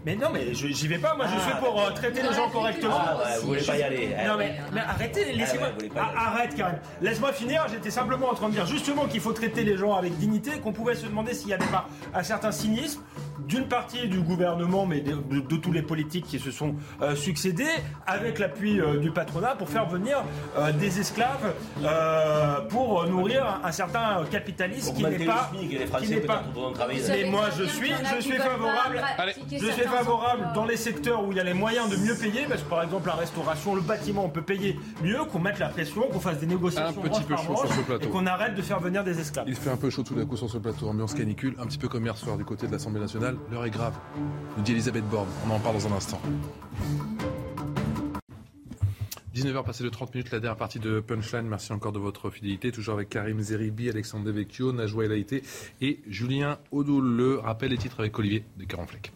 Mais non, mais je- j'y vais pas. Moi, je Ah, suis pour euh, traiter les gens correctement. Ah, ouais, vous voulez pas y aller. Non, Ah, mais, arrêtez, laissez-moi. ouais, vous voulez pas y Ah, Arrête, Karim. Laisse-moi finir. J'étais simplement en train de dire justement qu'il faut traiter les gens avec dignité, qu'on pouvait se demander s'il y avait pas un certain cynisme d'une partie du gouvernement, mais de, de- de tous les politiques qui se sont euh, succédés, avec l'appui euh, du patronat, pour faire venir euh, des esclaves euh, pour nourrir un, un certain capitalisme qui Augmenter n'est le pas. SMIC et les qui n'est pas. peut-être pourront travailler. Mais moi, je suis, je suis favorable. Je suis favorable dans les secteurs où il y a les moyens de mieux payer, parce que par exemple la restauration, le bâtiment, on peut payer mieux, qu'on mette la pression, qu'on fasse des négociations Un petit peu chaud sur ce plateau. et qu'on arrête de faire venir des esclaves. Il fait un peu chaud tout d'un coup sur ce plateau, ambiance canicule, un petit peu comme hier soir du côté de l'Assemblée nationale. L'heure est grave, nous dit Elisabeth Borne. On en parle dans un instant. 19h passé de 30 minutes, la dernière partie de Punchline. Merci encore de votre fidélité. Toujours avec Karim Zeribi, Alexandre Devecchio, Najwa El Haïté et Julien Audoul. Le rappel des titres avec Olivier de Carenfleck.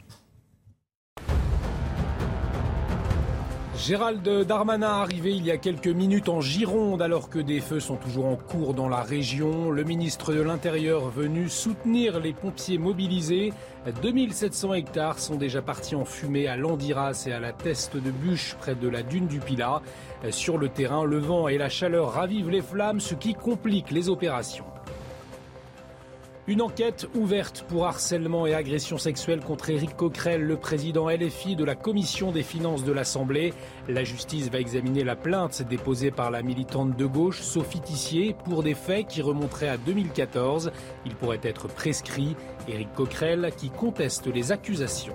Gérald Darmanin arrivé il y a quelques minutes en Gironde alors que des feux sont toujours en cours dans la région. Le ministre de l'Intérieur venu soutenir les pompiers mobilisés. 2700 hectares sont déjà partis en fumée à Landiras et à la Teste de Bûche près de la dune du Pilat. Sur le terrain, le vent et la chaleur ravivent les flammes, ce qui complique les opérations. Une enquête ouverte pour harcèlement et agression sexuelle contre Éric Coquerel, le président LFI de la commission des finances de l'Assemblée. La justice va examiner la plainte déposée par la militante de gauche Sophie Tissier pour des faits qui remonteraient à 2014. Il pourrait être prescrit. Éric Coquerel qui conteste les accusations.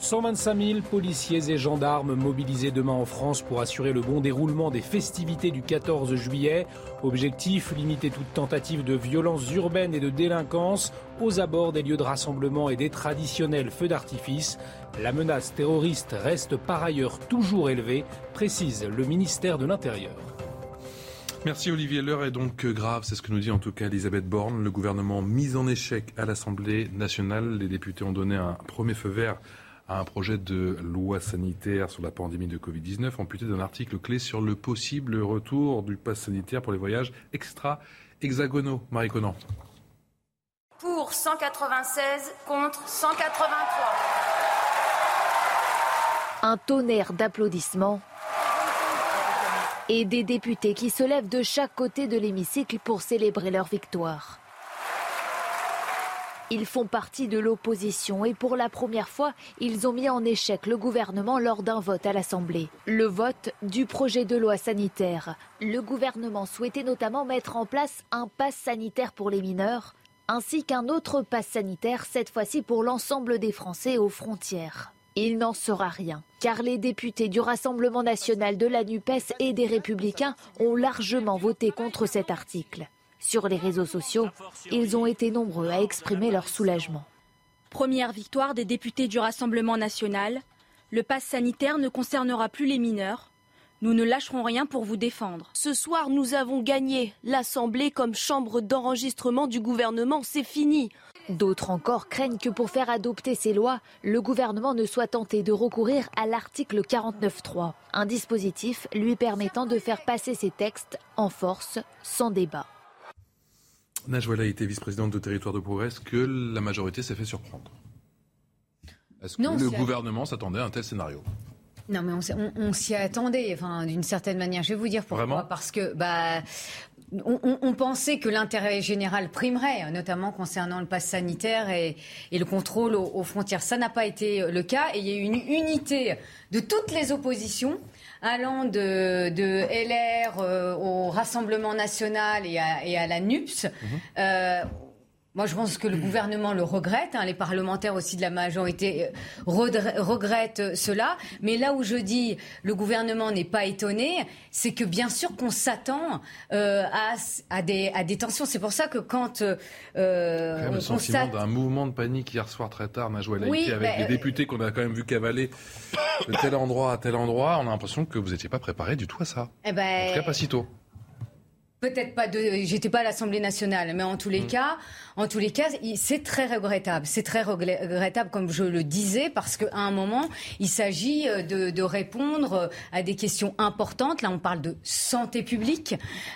125 000 policiers et gendarmes mobilisés demain en France pour assurer le bon déroulement des festivités du 14 juillet. Objectif, limiter toute tentative de violence urbaine et de délinquance aux abords des lieux de rassemblement et des traditionnels feux d'artifice. La menace terroriste reste par ailleurs toujours élevée, précise le ministère de l'Intérieur. Merci Olivier. L'heure est donc grave, c'est ce que nous dit en tout cas Elisabeth Borne. Le gouvernement mis en échec à l'Assemblée nationale. Les députés ont donné un premier feu vert à un projet de loi sanitaire sur la pandémie de Covid-19, amputé d'un article clé sur le possible retour du pass sanitaire pour les voyages extra-hexagonaux. Marie Conan. Pour 196 contre 183. Un tonnerre d'applaudissements et des députés qui se lèvent de chaque côté de l'hémicycle pour célébrer leur victoire. Ils font partie de l'opposition et pour la première fois, ils ont mis en échec le gouvernement lors d'un vote à l'Assemblée. Le vote du projet de loi sanitaire. Le gouvernement souhaitait notamment mettre en place un pass sanitaire pour les mineurs, ainsi qu'un autre pass sanitaire, cette fois-ci pour l'ensemble des Français aux frontières. Il n'en sera rien, car les députés du Rassemblement national de la NUPES et des Républicains ont largement voté contre cet article. Sur les réseaux sociaux, ils ont été nombreux à exprimer leur soulagement. Première victoire des députés du Rassemblement national. Le pass sanitaire ne concernera plus les mineurs. Nous ne lâcherons rien pour vous défendre. Ce soir, nous avons gagné. L'Assemblée comme chambre d'enregistrement du gouvernement, c'est fini. D'autres encore craignent que pour faire adopter ces lois, le gouvernement ne soit tenté de recourir à l'article 49.3, un dispositif lui permettant de faire passer ces textes en force, sans débat. Najwala été vice-présidente de Territoire de Progrès. Est-ce que la majorité s'est fait surprendre Est-ce que le gouvernement s'attendait à un tel scénario? Non, mais on, s'y attendait, enfin, d'une certaine manière. Je vais vous dire pourquoi. Parce que, bah, on, pensait que l'intérêt général primerait, notamment concernant le pass sanitaire et, le contrôle aux, frontières. Ça n'a pas été le cas et il y a eu une unité de toutes les oppositions allant de, LR euh, au Rassemblement national et à, la NUPS. Mhm. Euh, moi, je pense que le gouvernement le regrette, hein, les parlementaires aussi de la majorité euh, regrettent cela. Mais là où je dis le gouvernement n'est pas étonné, c'est que bien sûr qu'on s'attend euh, à, des, à des tensions. C'est pour ça que quand euh, on le sentiment d'un mouvement de panique hier soir très tard, Najwa oui, avec des députés qu'on a quand même vu cavaler de tel endroit à tel endroit, on a l'impression que vous n'étiez pas préparé du tout à ça. Eh ben, en tout cas, pas si tôt. Peut-être pas de, j'étais pas à l'Assemblée nationale, mais en tous les mm. cas, en tous les cas, c'est très regrettable. C'est très regrettable, comme je le disais, parce qu'à un moment, il s'agit euh, de, répondre euh, à des questions importantes. Là, on parle de santé publique.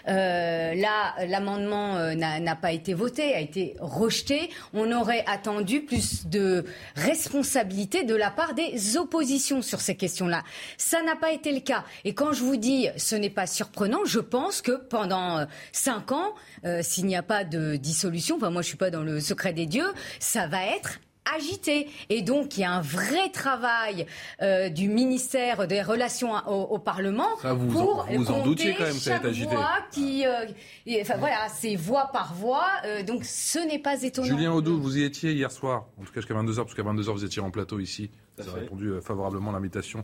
Euh, là, l'amendement n'a pas été voté, a été rejeté. On aurait attendu plus de responsabilité de la part des oppositions sur ces questions-là. Ça n'a pas été le cas. Et quand je vous dis, ce n'est pas surprenant, je pense que pendant euh, cinq ans, euh, s'il n'y a pas de dissolution, enfin moi je suis pas dans le secret des dieux, ça va être agité. Et donc, il y a un vrai travail euh, du ministère des Relations au, Parlement vous pour vous en doutiez quand même, ça va agité. Voix qui, enfin, voilà, c'est voix par voix. donc, ce n'est pas étonnant. Julien Audou, vous y étiez hier soir, en tout cas jusqu'à 22h, parce qu'à 22h, vous étiez en plateau ici. Vous avez répondu euh, favorablement à l'invitation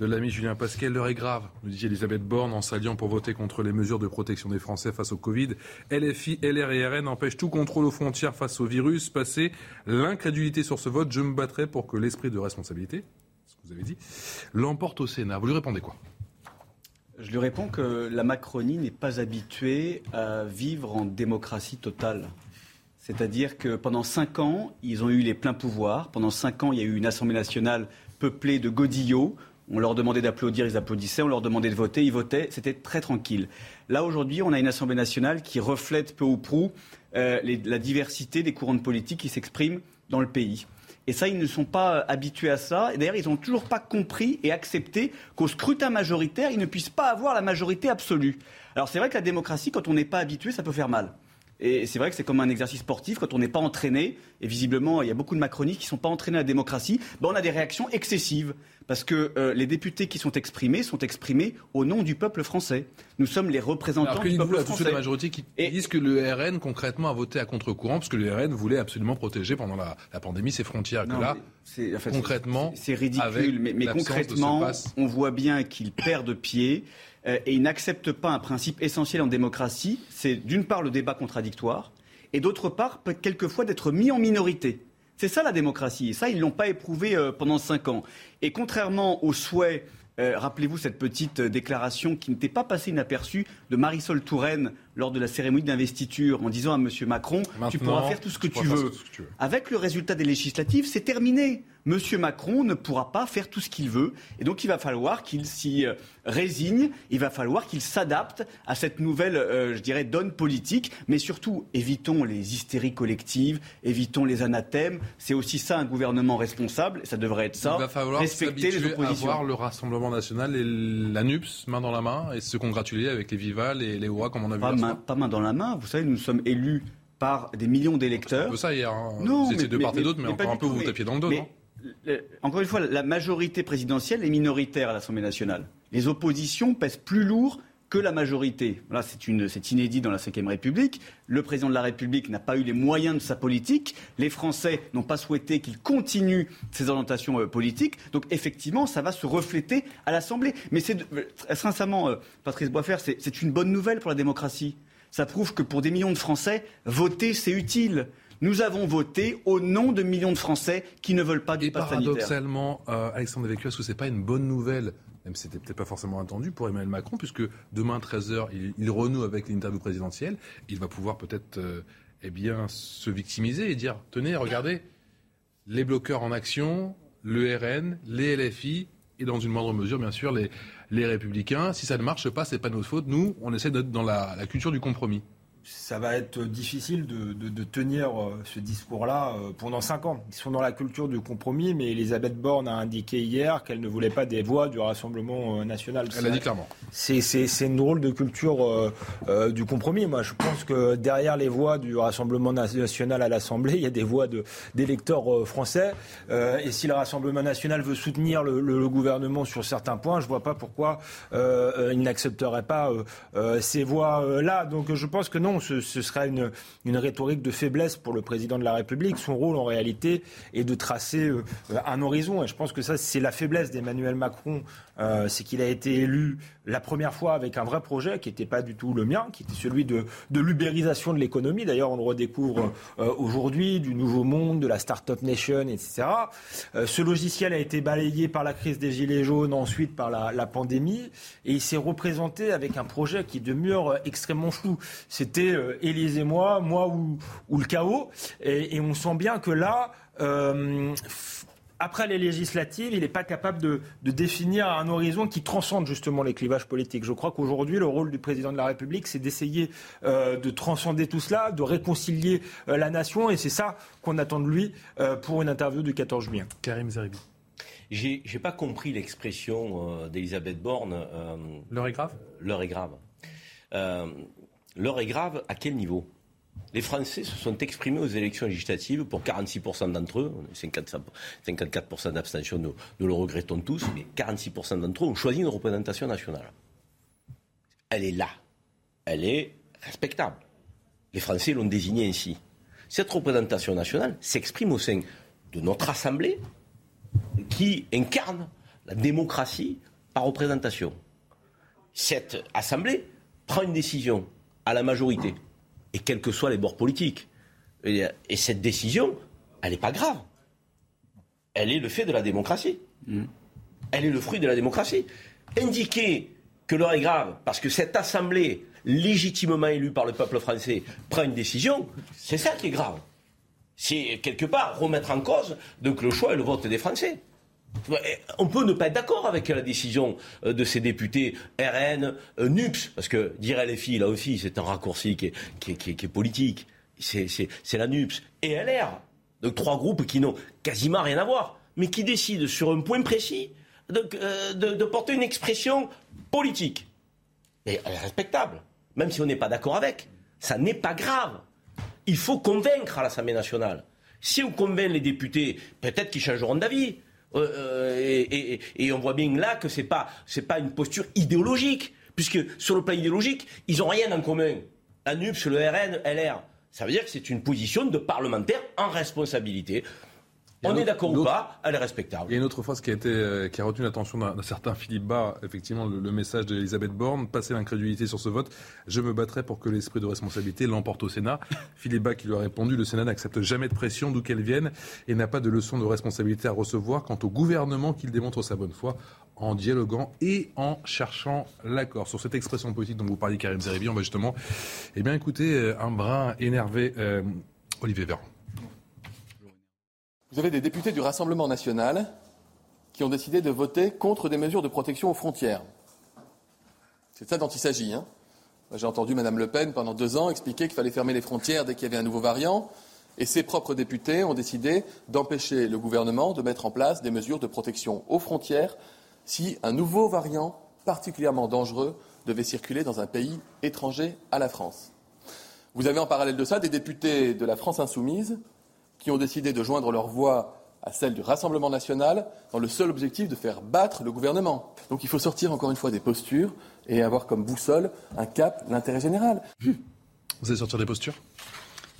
de l'ami Julien Pasquet. L'heure est grave, nous dit Elisabeth Borne en s'alliant pour voter contre les mesures de protection des Français face au Covid. LFI, LR et RN empêchent tout contrôle aux frontières face au virus. Passé l'incrédulité sur ce vote, je me battrai pour que l'esprit de responsabilité, ce que vous avez dit, l'emporte au Sénat. Vous lui répondez quoi? Je lui réponds que la Macronie n'est pas habituée à vivre en démocratie totale. C'est-à-dire que pendant cinq ans, ils ont eu les pleins pouvoirs. Pendant cinq ans, il y a eu une Assemblée nationale peuplée de godillots. On leur demandait d'applaudir, ils applaudissaient. On leur demandait de voter, ils votaient. C'était très tranquille. Là, aujourd'hui, on a une Assemblée nationale qui reflète peu ou prou euh, la diversité des courants de politique qui s'expriment dans le pays. Et ça, ils ne sont pas habitués à ça. D'ailleurs, ils n'ont toujours pas compris et accepté qu'au scrutin majoritaire, ils ne puissent pas avoir la majorité absolue. Alors c'est vrai que la démocratie, quand on n'est pas habitué, ça peut faire mal. Et c'est vrai que c'est comme un exercice sportif quand on n'est pas entraîné. Et visiblement, il y a beaucoup de macronistes qui ne sont pas entraînés à la démocratie. Ben, on a des réactions excessives. Parce que euh, les députés qui sont exprimés sont exprimés au nom du peuple français. Nous sommes les représentants Alors, du peuple à tous français. ceux de la majorité qui disent que le RN concrètement a voté à contre-courant parce que le RN voulait absolument protéger pendant la, la pandémie ses frontières. Que là, en fait, concrètement, c'est ridicule. Mais, mais de concrètement, on voit bien qu'ils perdent pied euh, et ils n'acceptent pas un principe essentiel en démocratie. C'est d'une part le débat contradictoire et d'autre part quelquefois d'être mis en minorité. C'est ça la démocratie. Et ça, ils l'ont pas éprouvé euh, pendant cinq ans. Et contrairement aux souhaits euh, Rappelez-vous cette petite déclaration qui n'était pas passée inaperçue de Marisol Touraine lors de la cérémonie d'investiture en disant à M. Macron Tu pourras faire tout ce que tu veux. tout ce que tu veux. Avec le résultat des législatives, c'est terminé. M. Macron ne pourra pas faire tout ce qu'il veut. Et donc, il va falloir qu'il s'y euh, résigne. Il va falloir qu'il s'adapte à cette nouvelle, euh, je dirais, donne politique. Mais surtout, évitons les hystéries collectives, évitons les anathèmes. C'est aussi ça un gouvernement responsable. Ça devrait être ça. Il va falloir Respecter les s'habituer à oppositions. voir le Rassemblement national et la NUPS main dans la main et se congratuler avec les Vivas et les OA comme on a vu main, pas main dans la main. Vous savez, nous sommes élus par des millions d'électeurs. Ça hier. hein. Non, vous étiez mais- de part mais- et d'autre, mais, encore un peu tout, vous tapiez dans le dos, non encore une fois, la majorité présidentielle est minoritaire à l'Assemblée nationale. Les oppositions pèsent plus lourd que la majorité. Là, c'est inédit dans la Ve République. Le président de la République n'a pas eu les moyens de sa politique. Les Français n'ont pas souhaité qu'il continue ses orientations euh, politiques. Donc, effectivement, ça va se refléter à l'Assemblée. Mais c'est, euh, sincèrement, euh, Patrice Boisfer, c'est une bonne nouvelle pour la démocratie. Ça prouve que pour des millions de Français, voter, c'est utile. Nous avons voté au nom de millions de Français qui ne veulent pas du Et pass sanitaire. paradoxalement, euh, Alexandre est-ce que c'est pas une bonne nouvelle même si c'était peut-être pas forcément attendu pour Emmanuel Macron, puisque demain 13h, il, il renoue avec l'interview présidentielle, il va pouvoir peut-être euh, eh bien, se victimiser et dire, tenez, regardez, les bloqueurs en action, le RN, les LFI, et dans une moindre mesure, bien sûr, les, républicains. Si ça ne marche pas, c'est pas notre faute. Nous, on essaie d'être dans la culture du compromis. Ça va être difficile de, de- de tenir euh, ce discours-là euh, pendant cinq ans. Ils sont dans la culture du compromis, mais Elisabeth Borne a indiqué hier qu'elle ne voulait pas des voix du Rassemblement euh, national. Elle l'a dit clairement. C'est, une drôle de culture euh, euh, du compromis. Moi, je pense que derrière les voix du Rassemblement national à l'Assemblée, il y a des voix d'électeurs français. Euh, et si le Rassemblement national veut soutenir le, le- le gouvernement sur certains points, je vois pas pourquoi il n'accepterait pas ces voix-là. Donc, je pense que non, ce, ce serait une, une rhétorique de faiblesse pour le président de la République. Son rôle, en réalité, est de tracer euh, un horizon. Et je pense que ça, c'est la faiblesse d'Emmanuel Macron. Euh, c'est qu'il a été élu la première fois avec un vrai projet qui n'était pas du tout le mien, qui était celui de, l'ubérisation de l'économie. D'ailleurs, on le redécouvre euh, aujourd'hui, du nouveau monde, de la Startup Nation, etc. Euh, ce logiciel a été balayé par la crise des Gilets jaunes, ensuite par la, la pandémie, et il s'est représenté avec un projet qui demeure extrêmement flou. C'était euh, Élise et moi, moi ou, ou le chaos, et, et on sent bien que là... euh, après les législatives, il n'est pas capable de, de définir un horizon qui transcende justement les clivages politiques. Je crois qu'aujourd'hui, le rôle du président de la République, c'est d'essayer euh, de transcender tout cela, de réconcilier euh, la nation, et c'est ça qu'on attend de lui euh, pour une interview du 14 juillet. Karim Zeribi. J'ai j'ai pas compris l'expression euh, d'Elisabeth Borne. euh, L'heure est grave? L'heure est grave. Euh, L'heure est grave à quel niveau? Les Français se sont exprimés aux élections législatives pour 46% d'entre eux, on est 50 54% d'abstention, nous le regrettons tous, mais 46% d'entre eux ont choisi une représentation nationale. Elle est là. Elle est respectable. Les Français l'ont désignée ainsi. Cette représentation nationale s'exprime au sein de notre Assemblée qui incarne la démocratie par représentation. Cette Assemblée prend une décision à la majorité, et quels que soient les bords politiques. Et, et cette décision, elle n'est pas grave. Elle est le fait de la démocratie. Elle est le fruit de la démocratie. Indiquer que l'heure est grave parce que cette Assemblée, légitimement élue par le peuple français, prend une décision, c'est ça qui est grave. C'est quelque part remettre en cause donc, le choix et le vote des Français. On peut ne pas être d'accord avec la décision euh, de ces députés RN, euh, NUPS, parce que dire LFI, là aussi, c'est un raccourci qui est, politique. C'est la NUPS et LR. Donc trois groupes qui n'ont quasiment rien à voir, mais qui décident sur un point précis de, euh, porter une expression politique. Et elle est respectable, même si on n'est pas d'accord avec. Ça n'est pas grave. Il faut convaincre à l'Assemblée nationale. Si on convainc les députés, peut-être qu'ils changeront d'avis. Euh, euh, et, on voit bien là que ce n'est pas, pas une posture idéologique, puisque sur le plan idéologique, ils n'ont rien en commun. La NUPS, le RN, LR. Ça veut dire que c'est une position de parlementaire en responsabilité. On est d'accord ou pas, elle est respectable. Il y a une autre phrase qui a, été, euh, qui a retenu l'attention d'un certain Philippe Bas, effectivement, le, message d'Elisabeth Borne, passer l'incrédulité sur ce vote, je me battrai pour que l'esprit de responsabilité l'emporte au Sénat. Philippe Bas qui lui a répondu, le Sénat n'accepte jamais de pression d'où qu'elle vienne et n'a pas de leçon de responsabilité à recevoir quant au gouvernement qu'il démontre sa bonne foi en dialoguant et en cherchant l'accord. Sur cette expression politique dont vous parliez, Karim Zeribi, on va justement eh bien, écouter euh, un brin énervé euh, Olivier Véran. Vous avez des députés du Rassemblement national qui ont décidé de voter contre des mesures de protection aux frontières. C'est ça dont il s'agit. Hein. J'ai entendu Mme Le Pen pendant deux ans expliquer qu'il fallait fermer les frontières dès qu'il y avait un nouveau variant. Et ses propres députés ont décidé d'empêcher le gouvernement de mettre en place des mesures de protection aux frontières si un nouveau variant particulièrement dangereux devait circuler dans un pays étranger à la France. Vous avez en parallèle de ça des députés de la France insoumise qui ont décidé de joindre leur voix à celle du Rassemblement national dans le seul objectif de faire battre le gouvernement. Donc il faut sortir encore une fois des postures et avoir comme boussole un cap, l'intérêt général. Vous allez sortir des postures?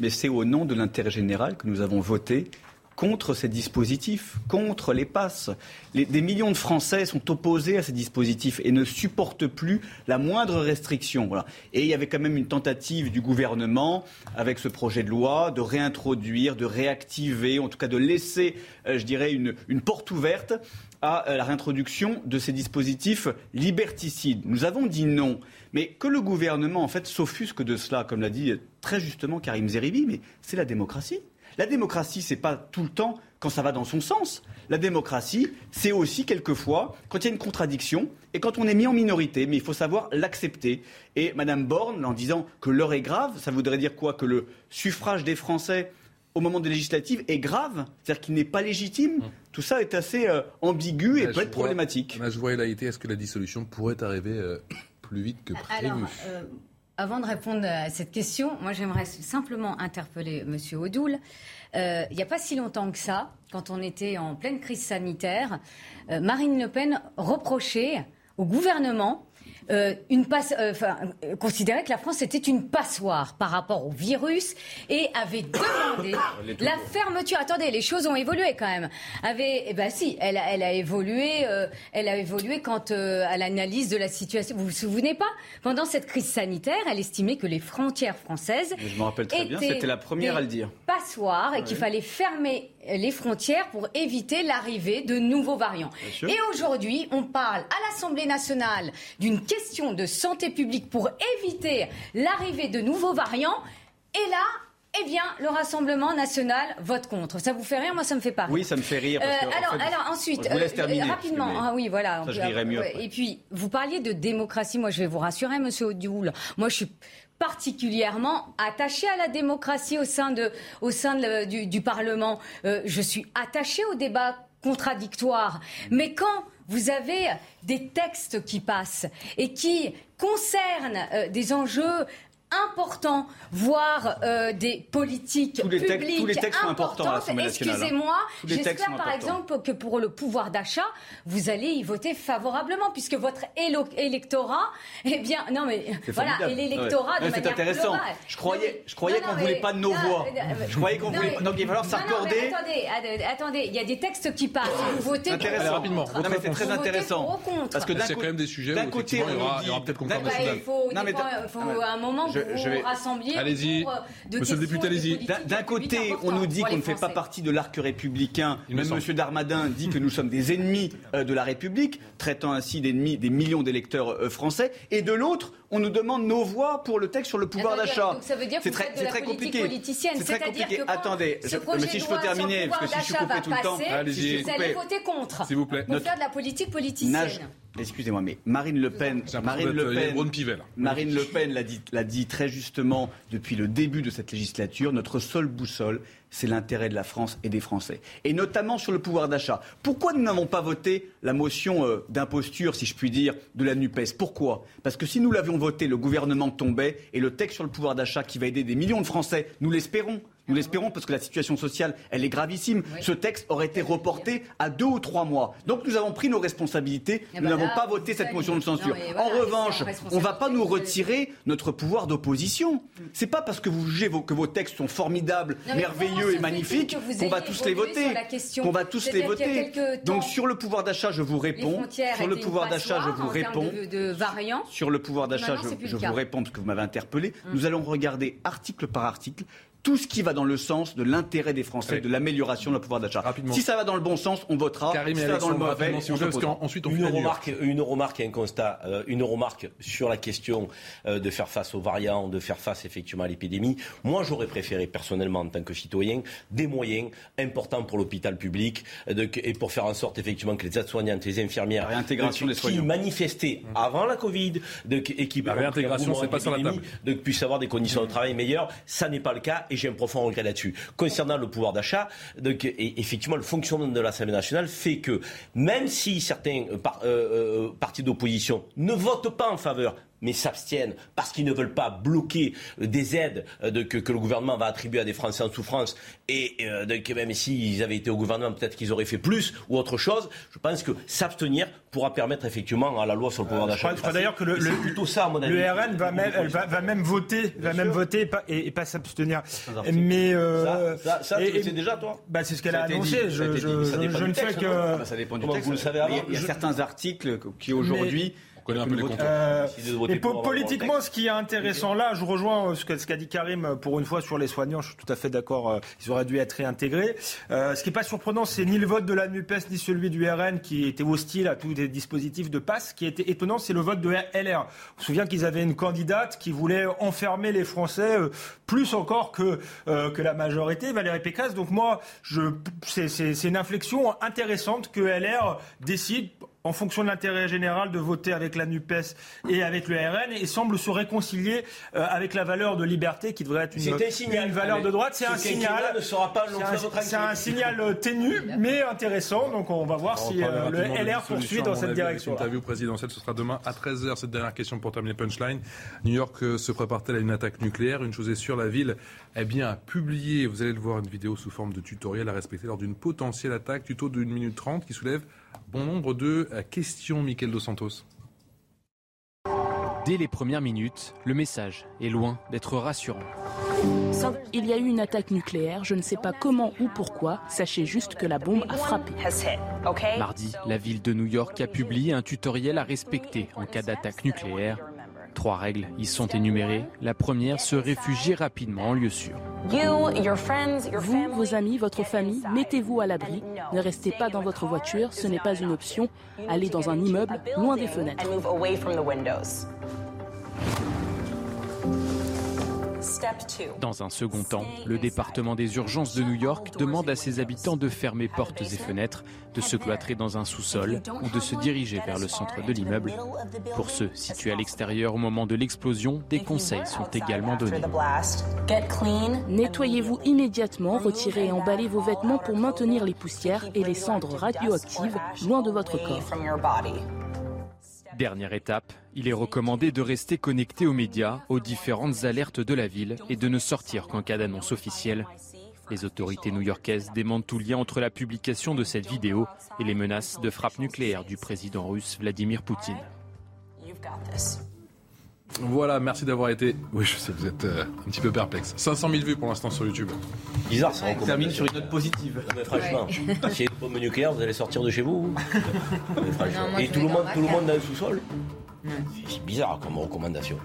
Mais c'est au nom de l'intérêt général que nous avons voté contre ces dispositifs, contre les passes. des millions de Français sont opposés à ces dispositifs et ne supportent plus la moindre restriction. Et il y avait quand même une tentative du gouvernement, avec ce projet de loi, de réintroduire, de réactiver, en tout cas de laisser, euh, je dirais, une, une porte ouverte à euh, la réintroduction de ces dispositifs liberticides. Nous avons dit non. Mais que le gouvernement, en fait, s'offusque de cela, comme l'a dit très justement Karim Zeribi, mais c'est la démocratie. La démocratie, c'est pas tout le temps quand ça va dans son sens. La démocratie, c'est aussi quelquefois quand il y a une contradiction et quand on est mis en minorité, mais il faut savoir l'accepter. Et Madame Borne, en disant que l'heure est grave, ça voudrait dire quoi? Que le suffrage des Français au moment des législatives est grave, c'est-à-dire qu'il n'est pas légitime? Mmh. Tout ça est assez euh, ambigu et peut être problématique. je vois, est-ce que la dissolution pourrait arriver euh, plus vite que prévu? euh, avant de répondre à cette question, moi j'aimerais simplement interpeller M. Odoul. Euh, il n'y a pas si longtemps que ça, quand on était en pleine crise sanitaire, euh, Marine Le Pen reprochait au gouvernement euh, une passe, euh, euh, considérait que la France était une passoire par rapport au virus et avait demandé la fermeture. Attendez, les choses ont évolué quand même. Avait, eh ben si, elle, elle a évolué, elle a évolué quant à l'analyse de la situation. Vous vous souvenez pas? Pendant cette crise sanitaire, elle estimait que les frontières françaises. Je me rappelle très bien, c'était la première à le dire. Passoire et qu'il fallait fermer les frontières pour éviter l'arrivée de nouveaux variants. Et aujourd'hui, on parle à l'Assemblée nationale d'une question de santé publique pour éviter l'arrivée de nouveaux variants. Et là, eh bien, le Rassemblement national vote contre. Ça vous fait rire? Moi, ça me fait pas Oui, ça me fait rire. Euh, alors, alors, ensuite, euh, rapidement. Ah oui, voilà. Ça, je mieux. Et puis, vous parliez de démocratie. Moi, je vais vous rassurer, Monsieur Odioul. Moi, je suis particulièrement attachée à la démocratie au sein, du, Parlement. Euh, je suis attachée au débat contradictoire. Mais quand vous avez des textes qui passent et qui concernent euh, des enjeux importants, voire euh, des politiques tous les publiques tous les textes sont importants hein. Excusez-moi, j'espère par exemple que pour le pouvoir d'achat, vous allez y voter favorablement, puisque votre électorat, eh bien, non mais voilà, et l'électorat de C'est intéressant. Je croyais, je croyais qu'on voulait pas de nos voix. Je croyais qu'on voulait. Donc il va falloir s'accorder. Attendez, attendez, il y a des textes qui passent. Vous votez intéressant. rapidement. Non mais c'est très intéressant. Parce que d'un quand même des sujets où il y aura peut-être confirmation. Il faut un moment je, vais... Allez-y. Euh, Monsieur le député, allez-y. D'un côté, on nous dit qu'on ne fait pas partie de l'arc républicain. Même Monsieur Darmadin dit que nous sommes des ennemis euh, de la République, traitant ainsi d'ennemis des millions d'électeurs euh, français. Et de l'autre, on nous demande nos voix pour le texte sur le pouvoir d'achat. C'est très, très compliqué. C'est très compliqué. Attendez, mais si je peux terminer, parce que si je suis coupé tout le temps, allez-y. Vous allez voter contre. S'il vous plaît. Pour faire de la politique politicienne. Excusez-moi, mais Marine Le Pen, Marine Le Pen, Marine Le Pen l'a dit, l'a dit très justement depuis le début de cette législature. Notre seule boussole, c'est l'intérêt de la France et des Français. Et notamment sur le pouvoir d'achat. Pourquoi nous n'avons pas voté la motion euh, d'imposture, si je puis dire, de la NUPES? Pourquoi? Parce que si nous l'avions voté, le gouvernement tombait et le texte sur le pouvoir d'achat qui va aider des millions de Français, nous l'espérons, nous l'espérons parce que la situation sociale, elle est gravissime. Ce texte aurait été reporté à deux ou trois mois. Donc nous avons pris nos responsabilités. Eh nous ben n'avons pas voté cette motion de censure. En revanche, on ne va pas nous retirer notre pouvoir d'opposition. C'est pas parce que vous jugez vos- que vos textes sont formidables, Non, merveilleux et magnifiques qu'on va tous les voter. Qu'on va tous les voter. Donc sur le pouvoir d'achat, je vous réponds. Sur le pouvoir d'achat, je vous réponds. de- de variants. Sur le pouvoir d'achat, je, vous réponds parce que vous m'avez interpellé. Mm. Nous allons regarder article par article tout ce qui va dans le sens de l'intérêt des Français, de l'amélioration de leur pouvoir d'achat. Si ça va dans le bon sens, on votera. Karim si et ça va dans le Alexandre, mauvais, on s'opposera. une remarque, une remarque et un constat. Euh, une remarque sur la question euh, de faire face aux variants, de faire face effectivement à l'épidémie. Moi, j'aurais préféré personnellement, en tant que citoyen, des moyens importants pour l'hôpital public euh, de- et pour faire en sorte effectivement que les aides-soignantes, les infirmières, réintégration de- des qui manifestaient avant la Covid de- et qui La réintégration, c'est pas sur la l'épidémie, de- puissent avoir des conditions de travail meilleures. Ça n'est pas le cas et j'ai un profond regret là-dessus. Concernant le pouvoir d'achat, donc, et effectivement, le fonctionnement de l'Assemblée nationale fait que même si certains euh, euh, euh, partis d'opposition ne votent pas en faveur mais s'abstiennent parce qu'ils ne veulent pas bloquer euh, des aides euh, de- que, que le gouvernement va attribuer à des Français en souffrance et euh, de- que même s'ils avaient été au gouvernement, peut-être qu'ils auraient fait plus ou autre chose. Je pense que s'abstenir pourra permettre effectivement à la loi sur le pouvoir Euh, je d'achat. je crois d'ailleurs que le, le- plutôt ça, à mon avis. le RN va même, elle va, va même voter, va même voter et pas, et, et pas s'abstenir. articles. Mais euh, Ça- ça- ça, tu le sais déjà, toi bah, C'est ce qu'elle a annoncé. dit, Je, dit. Ne fais que. hein. Ça dépend du Comment texte. vous le savez avant Il y a- Il y a Je- certains articles qui aujourd'hui. Connaît un peu les. Euh, et le politiquement, ce qui est intéressant là, je rejoins euh, ce qu'a ce dit Karim euh, pour une fois sur les soignants. Je suis tout à fait d'accord. euh, Ils auraient dû être réintégrés. Euh, ce qui est pas surprenant, c'est ni le vote de la Nupes ni celui du RN qui était hostile à tous les dispositifs de passe. Ce qui était étonnant, c'est le vote de LR. On se souvient qu'ils avaient une candidate qui voulait enfermer les Français euh, plus encore que euh, que la majorité, Valérie Pécresse. Donc moi, je c'est c'est- c'est une inflexion intéressante que LR décide en fonction de l'intérêt général de voter avec la NUPES et avec le RN et semble se réconcilier euh, avec la valeur de liberté qui devrait être une, C'est un signal, une valeur de droite. C'est Ce un signal. ne sera pas c'est un- signal euh, ténu mais intéressant. Donc on va voir On si euh, le LR poursuit dans cette avis, direction. L'interview présidentielle, ce sera demain à 13h. Cette dernière question pour terminer Punchline. New York euh, se prépare-t-elle à une attaque nucléaire? Une chose est sûre, la ville eh bien, a publié, vous allez le voir, une vidéo sous forme de tutoriel à respecter lors d'une potentielle attaque, tuto d'une minute trente, qui soulève bon nombre de euh, questions, Michael Dos Santos. Dès les premières minutes, le message est loin d'être rassurant. Il y a eu une attaque nucléaire, je ne sais pas comment ou pourquoi, sachez juste que la bombe a frappé. Mardi, la ville de New York a publié un tutoriel à respecter en cas d'attaque nucléaire. Trois règles y sont énumérées. La première, se réfugier rapidement en lieu sûr. Vous, vos amis, votre famille, mettez-vous à l'abri. Ne restez pas dans votre voiture, ce n'est pas une option. Allez dans un immeuble, loin des fenêtres. Dans un second temps, le département des urgences de New York demande à ses habitants de fermer portes et fenêtres, de se cloîtrer dans un sous-sol ou de se diriger vers le centre de l'immeuble. Pour ceux situés à l'extérieur au moment de l'explosion, des conseils sont également donnés. Nettoyez-vous immédiatement, retirez et emballez vos vêtements pour maintenir les poussières et les cendres radioactives loin de votre corps. Dernière étape, il est recommandé de rester connecté aux médias, aux différentes alertes de la ville et de ne sortir qu'en cas d'annonce officielle. Les autorités new-yorkaises demandent tout lien entre la publication de cette vidéo et les menaces de frappe nucléaire du président russe Vladimir Poutine. Voilà, merci d'avoir été. Oui, je sais, vous êtes euh, un petit peu perplexe. 500 000 vues pour l'instant sur YouTube. Bizarre, ça On termine sur une note positive. Non, mais franchement, s'il y a une bombe nucléaire, vous allez sortir de chez vous Non, mais franchement. Non, moi, Et tout le, monde, tout le monde dans le sous-sol Ouais. C'est bizarre comme recommandation.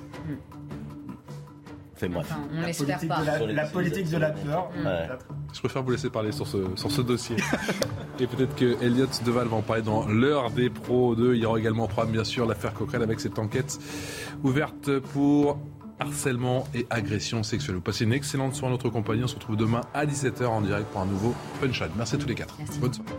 Enfin bref. Enfin, on La l'espère politique, pas. de la, la politique de la peur. Ouais. Je préfère vous laisser parler sur ce, sur ce dossier. Et peut-être que Elliot Deval va en parler dans l'heure des pros 2. Il y aura également au programme, bien sûr, l'affaire Coquerel avec cette enquête ouverte pour harcèlement et agression sexuelle. Vous passez une excellente soirée en notre compagnie. On se retrouve demain à 17h en direct pour un nouveau Punchline. Merci à tous les quatre. Bonne soirée.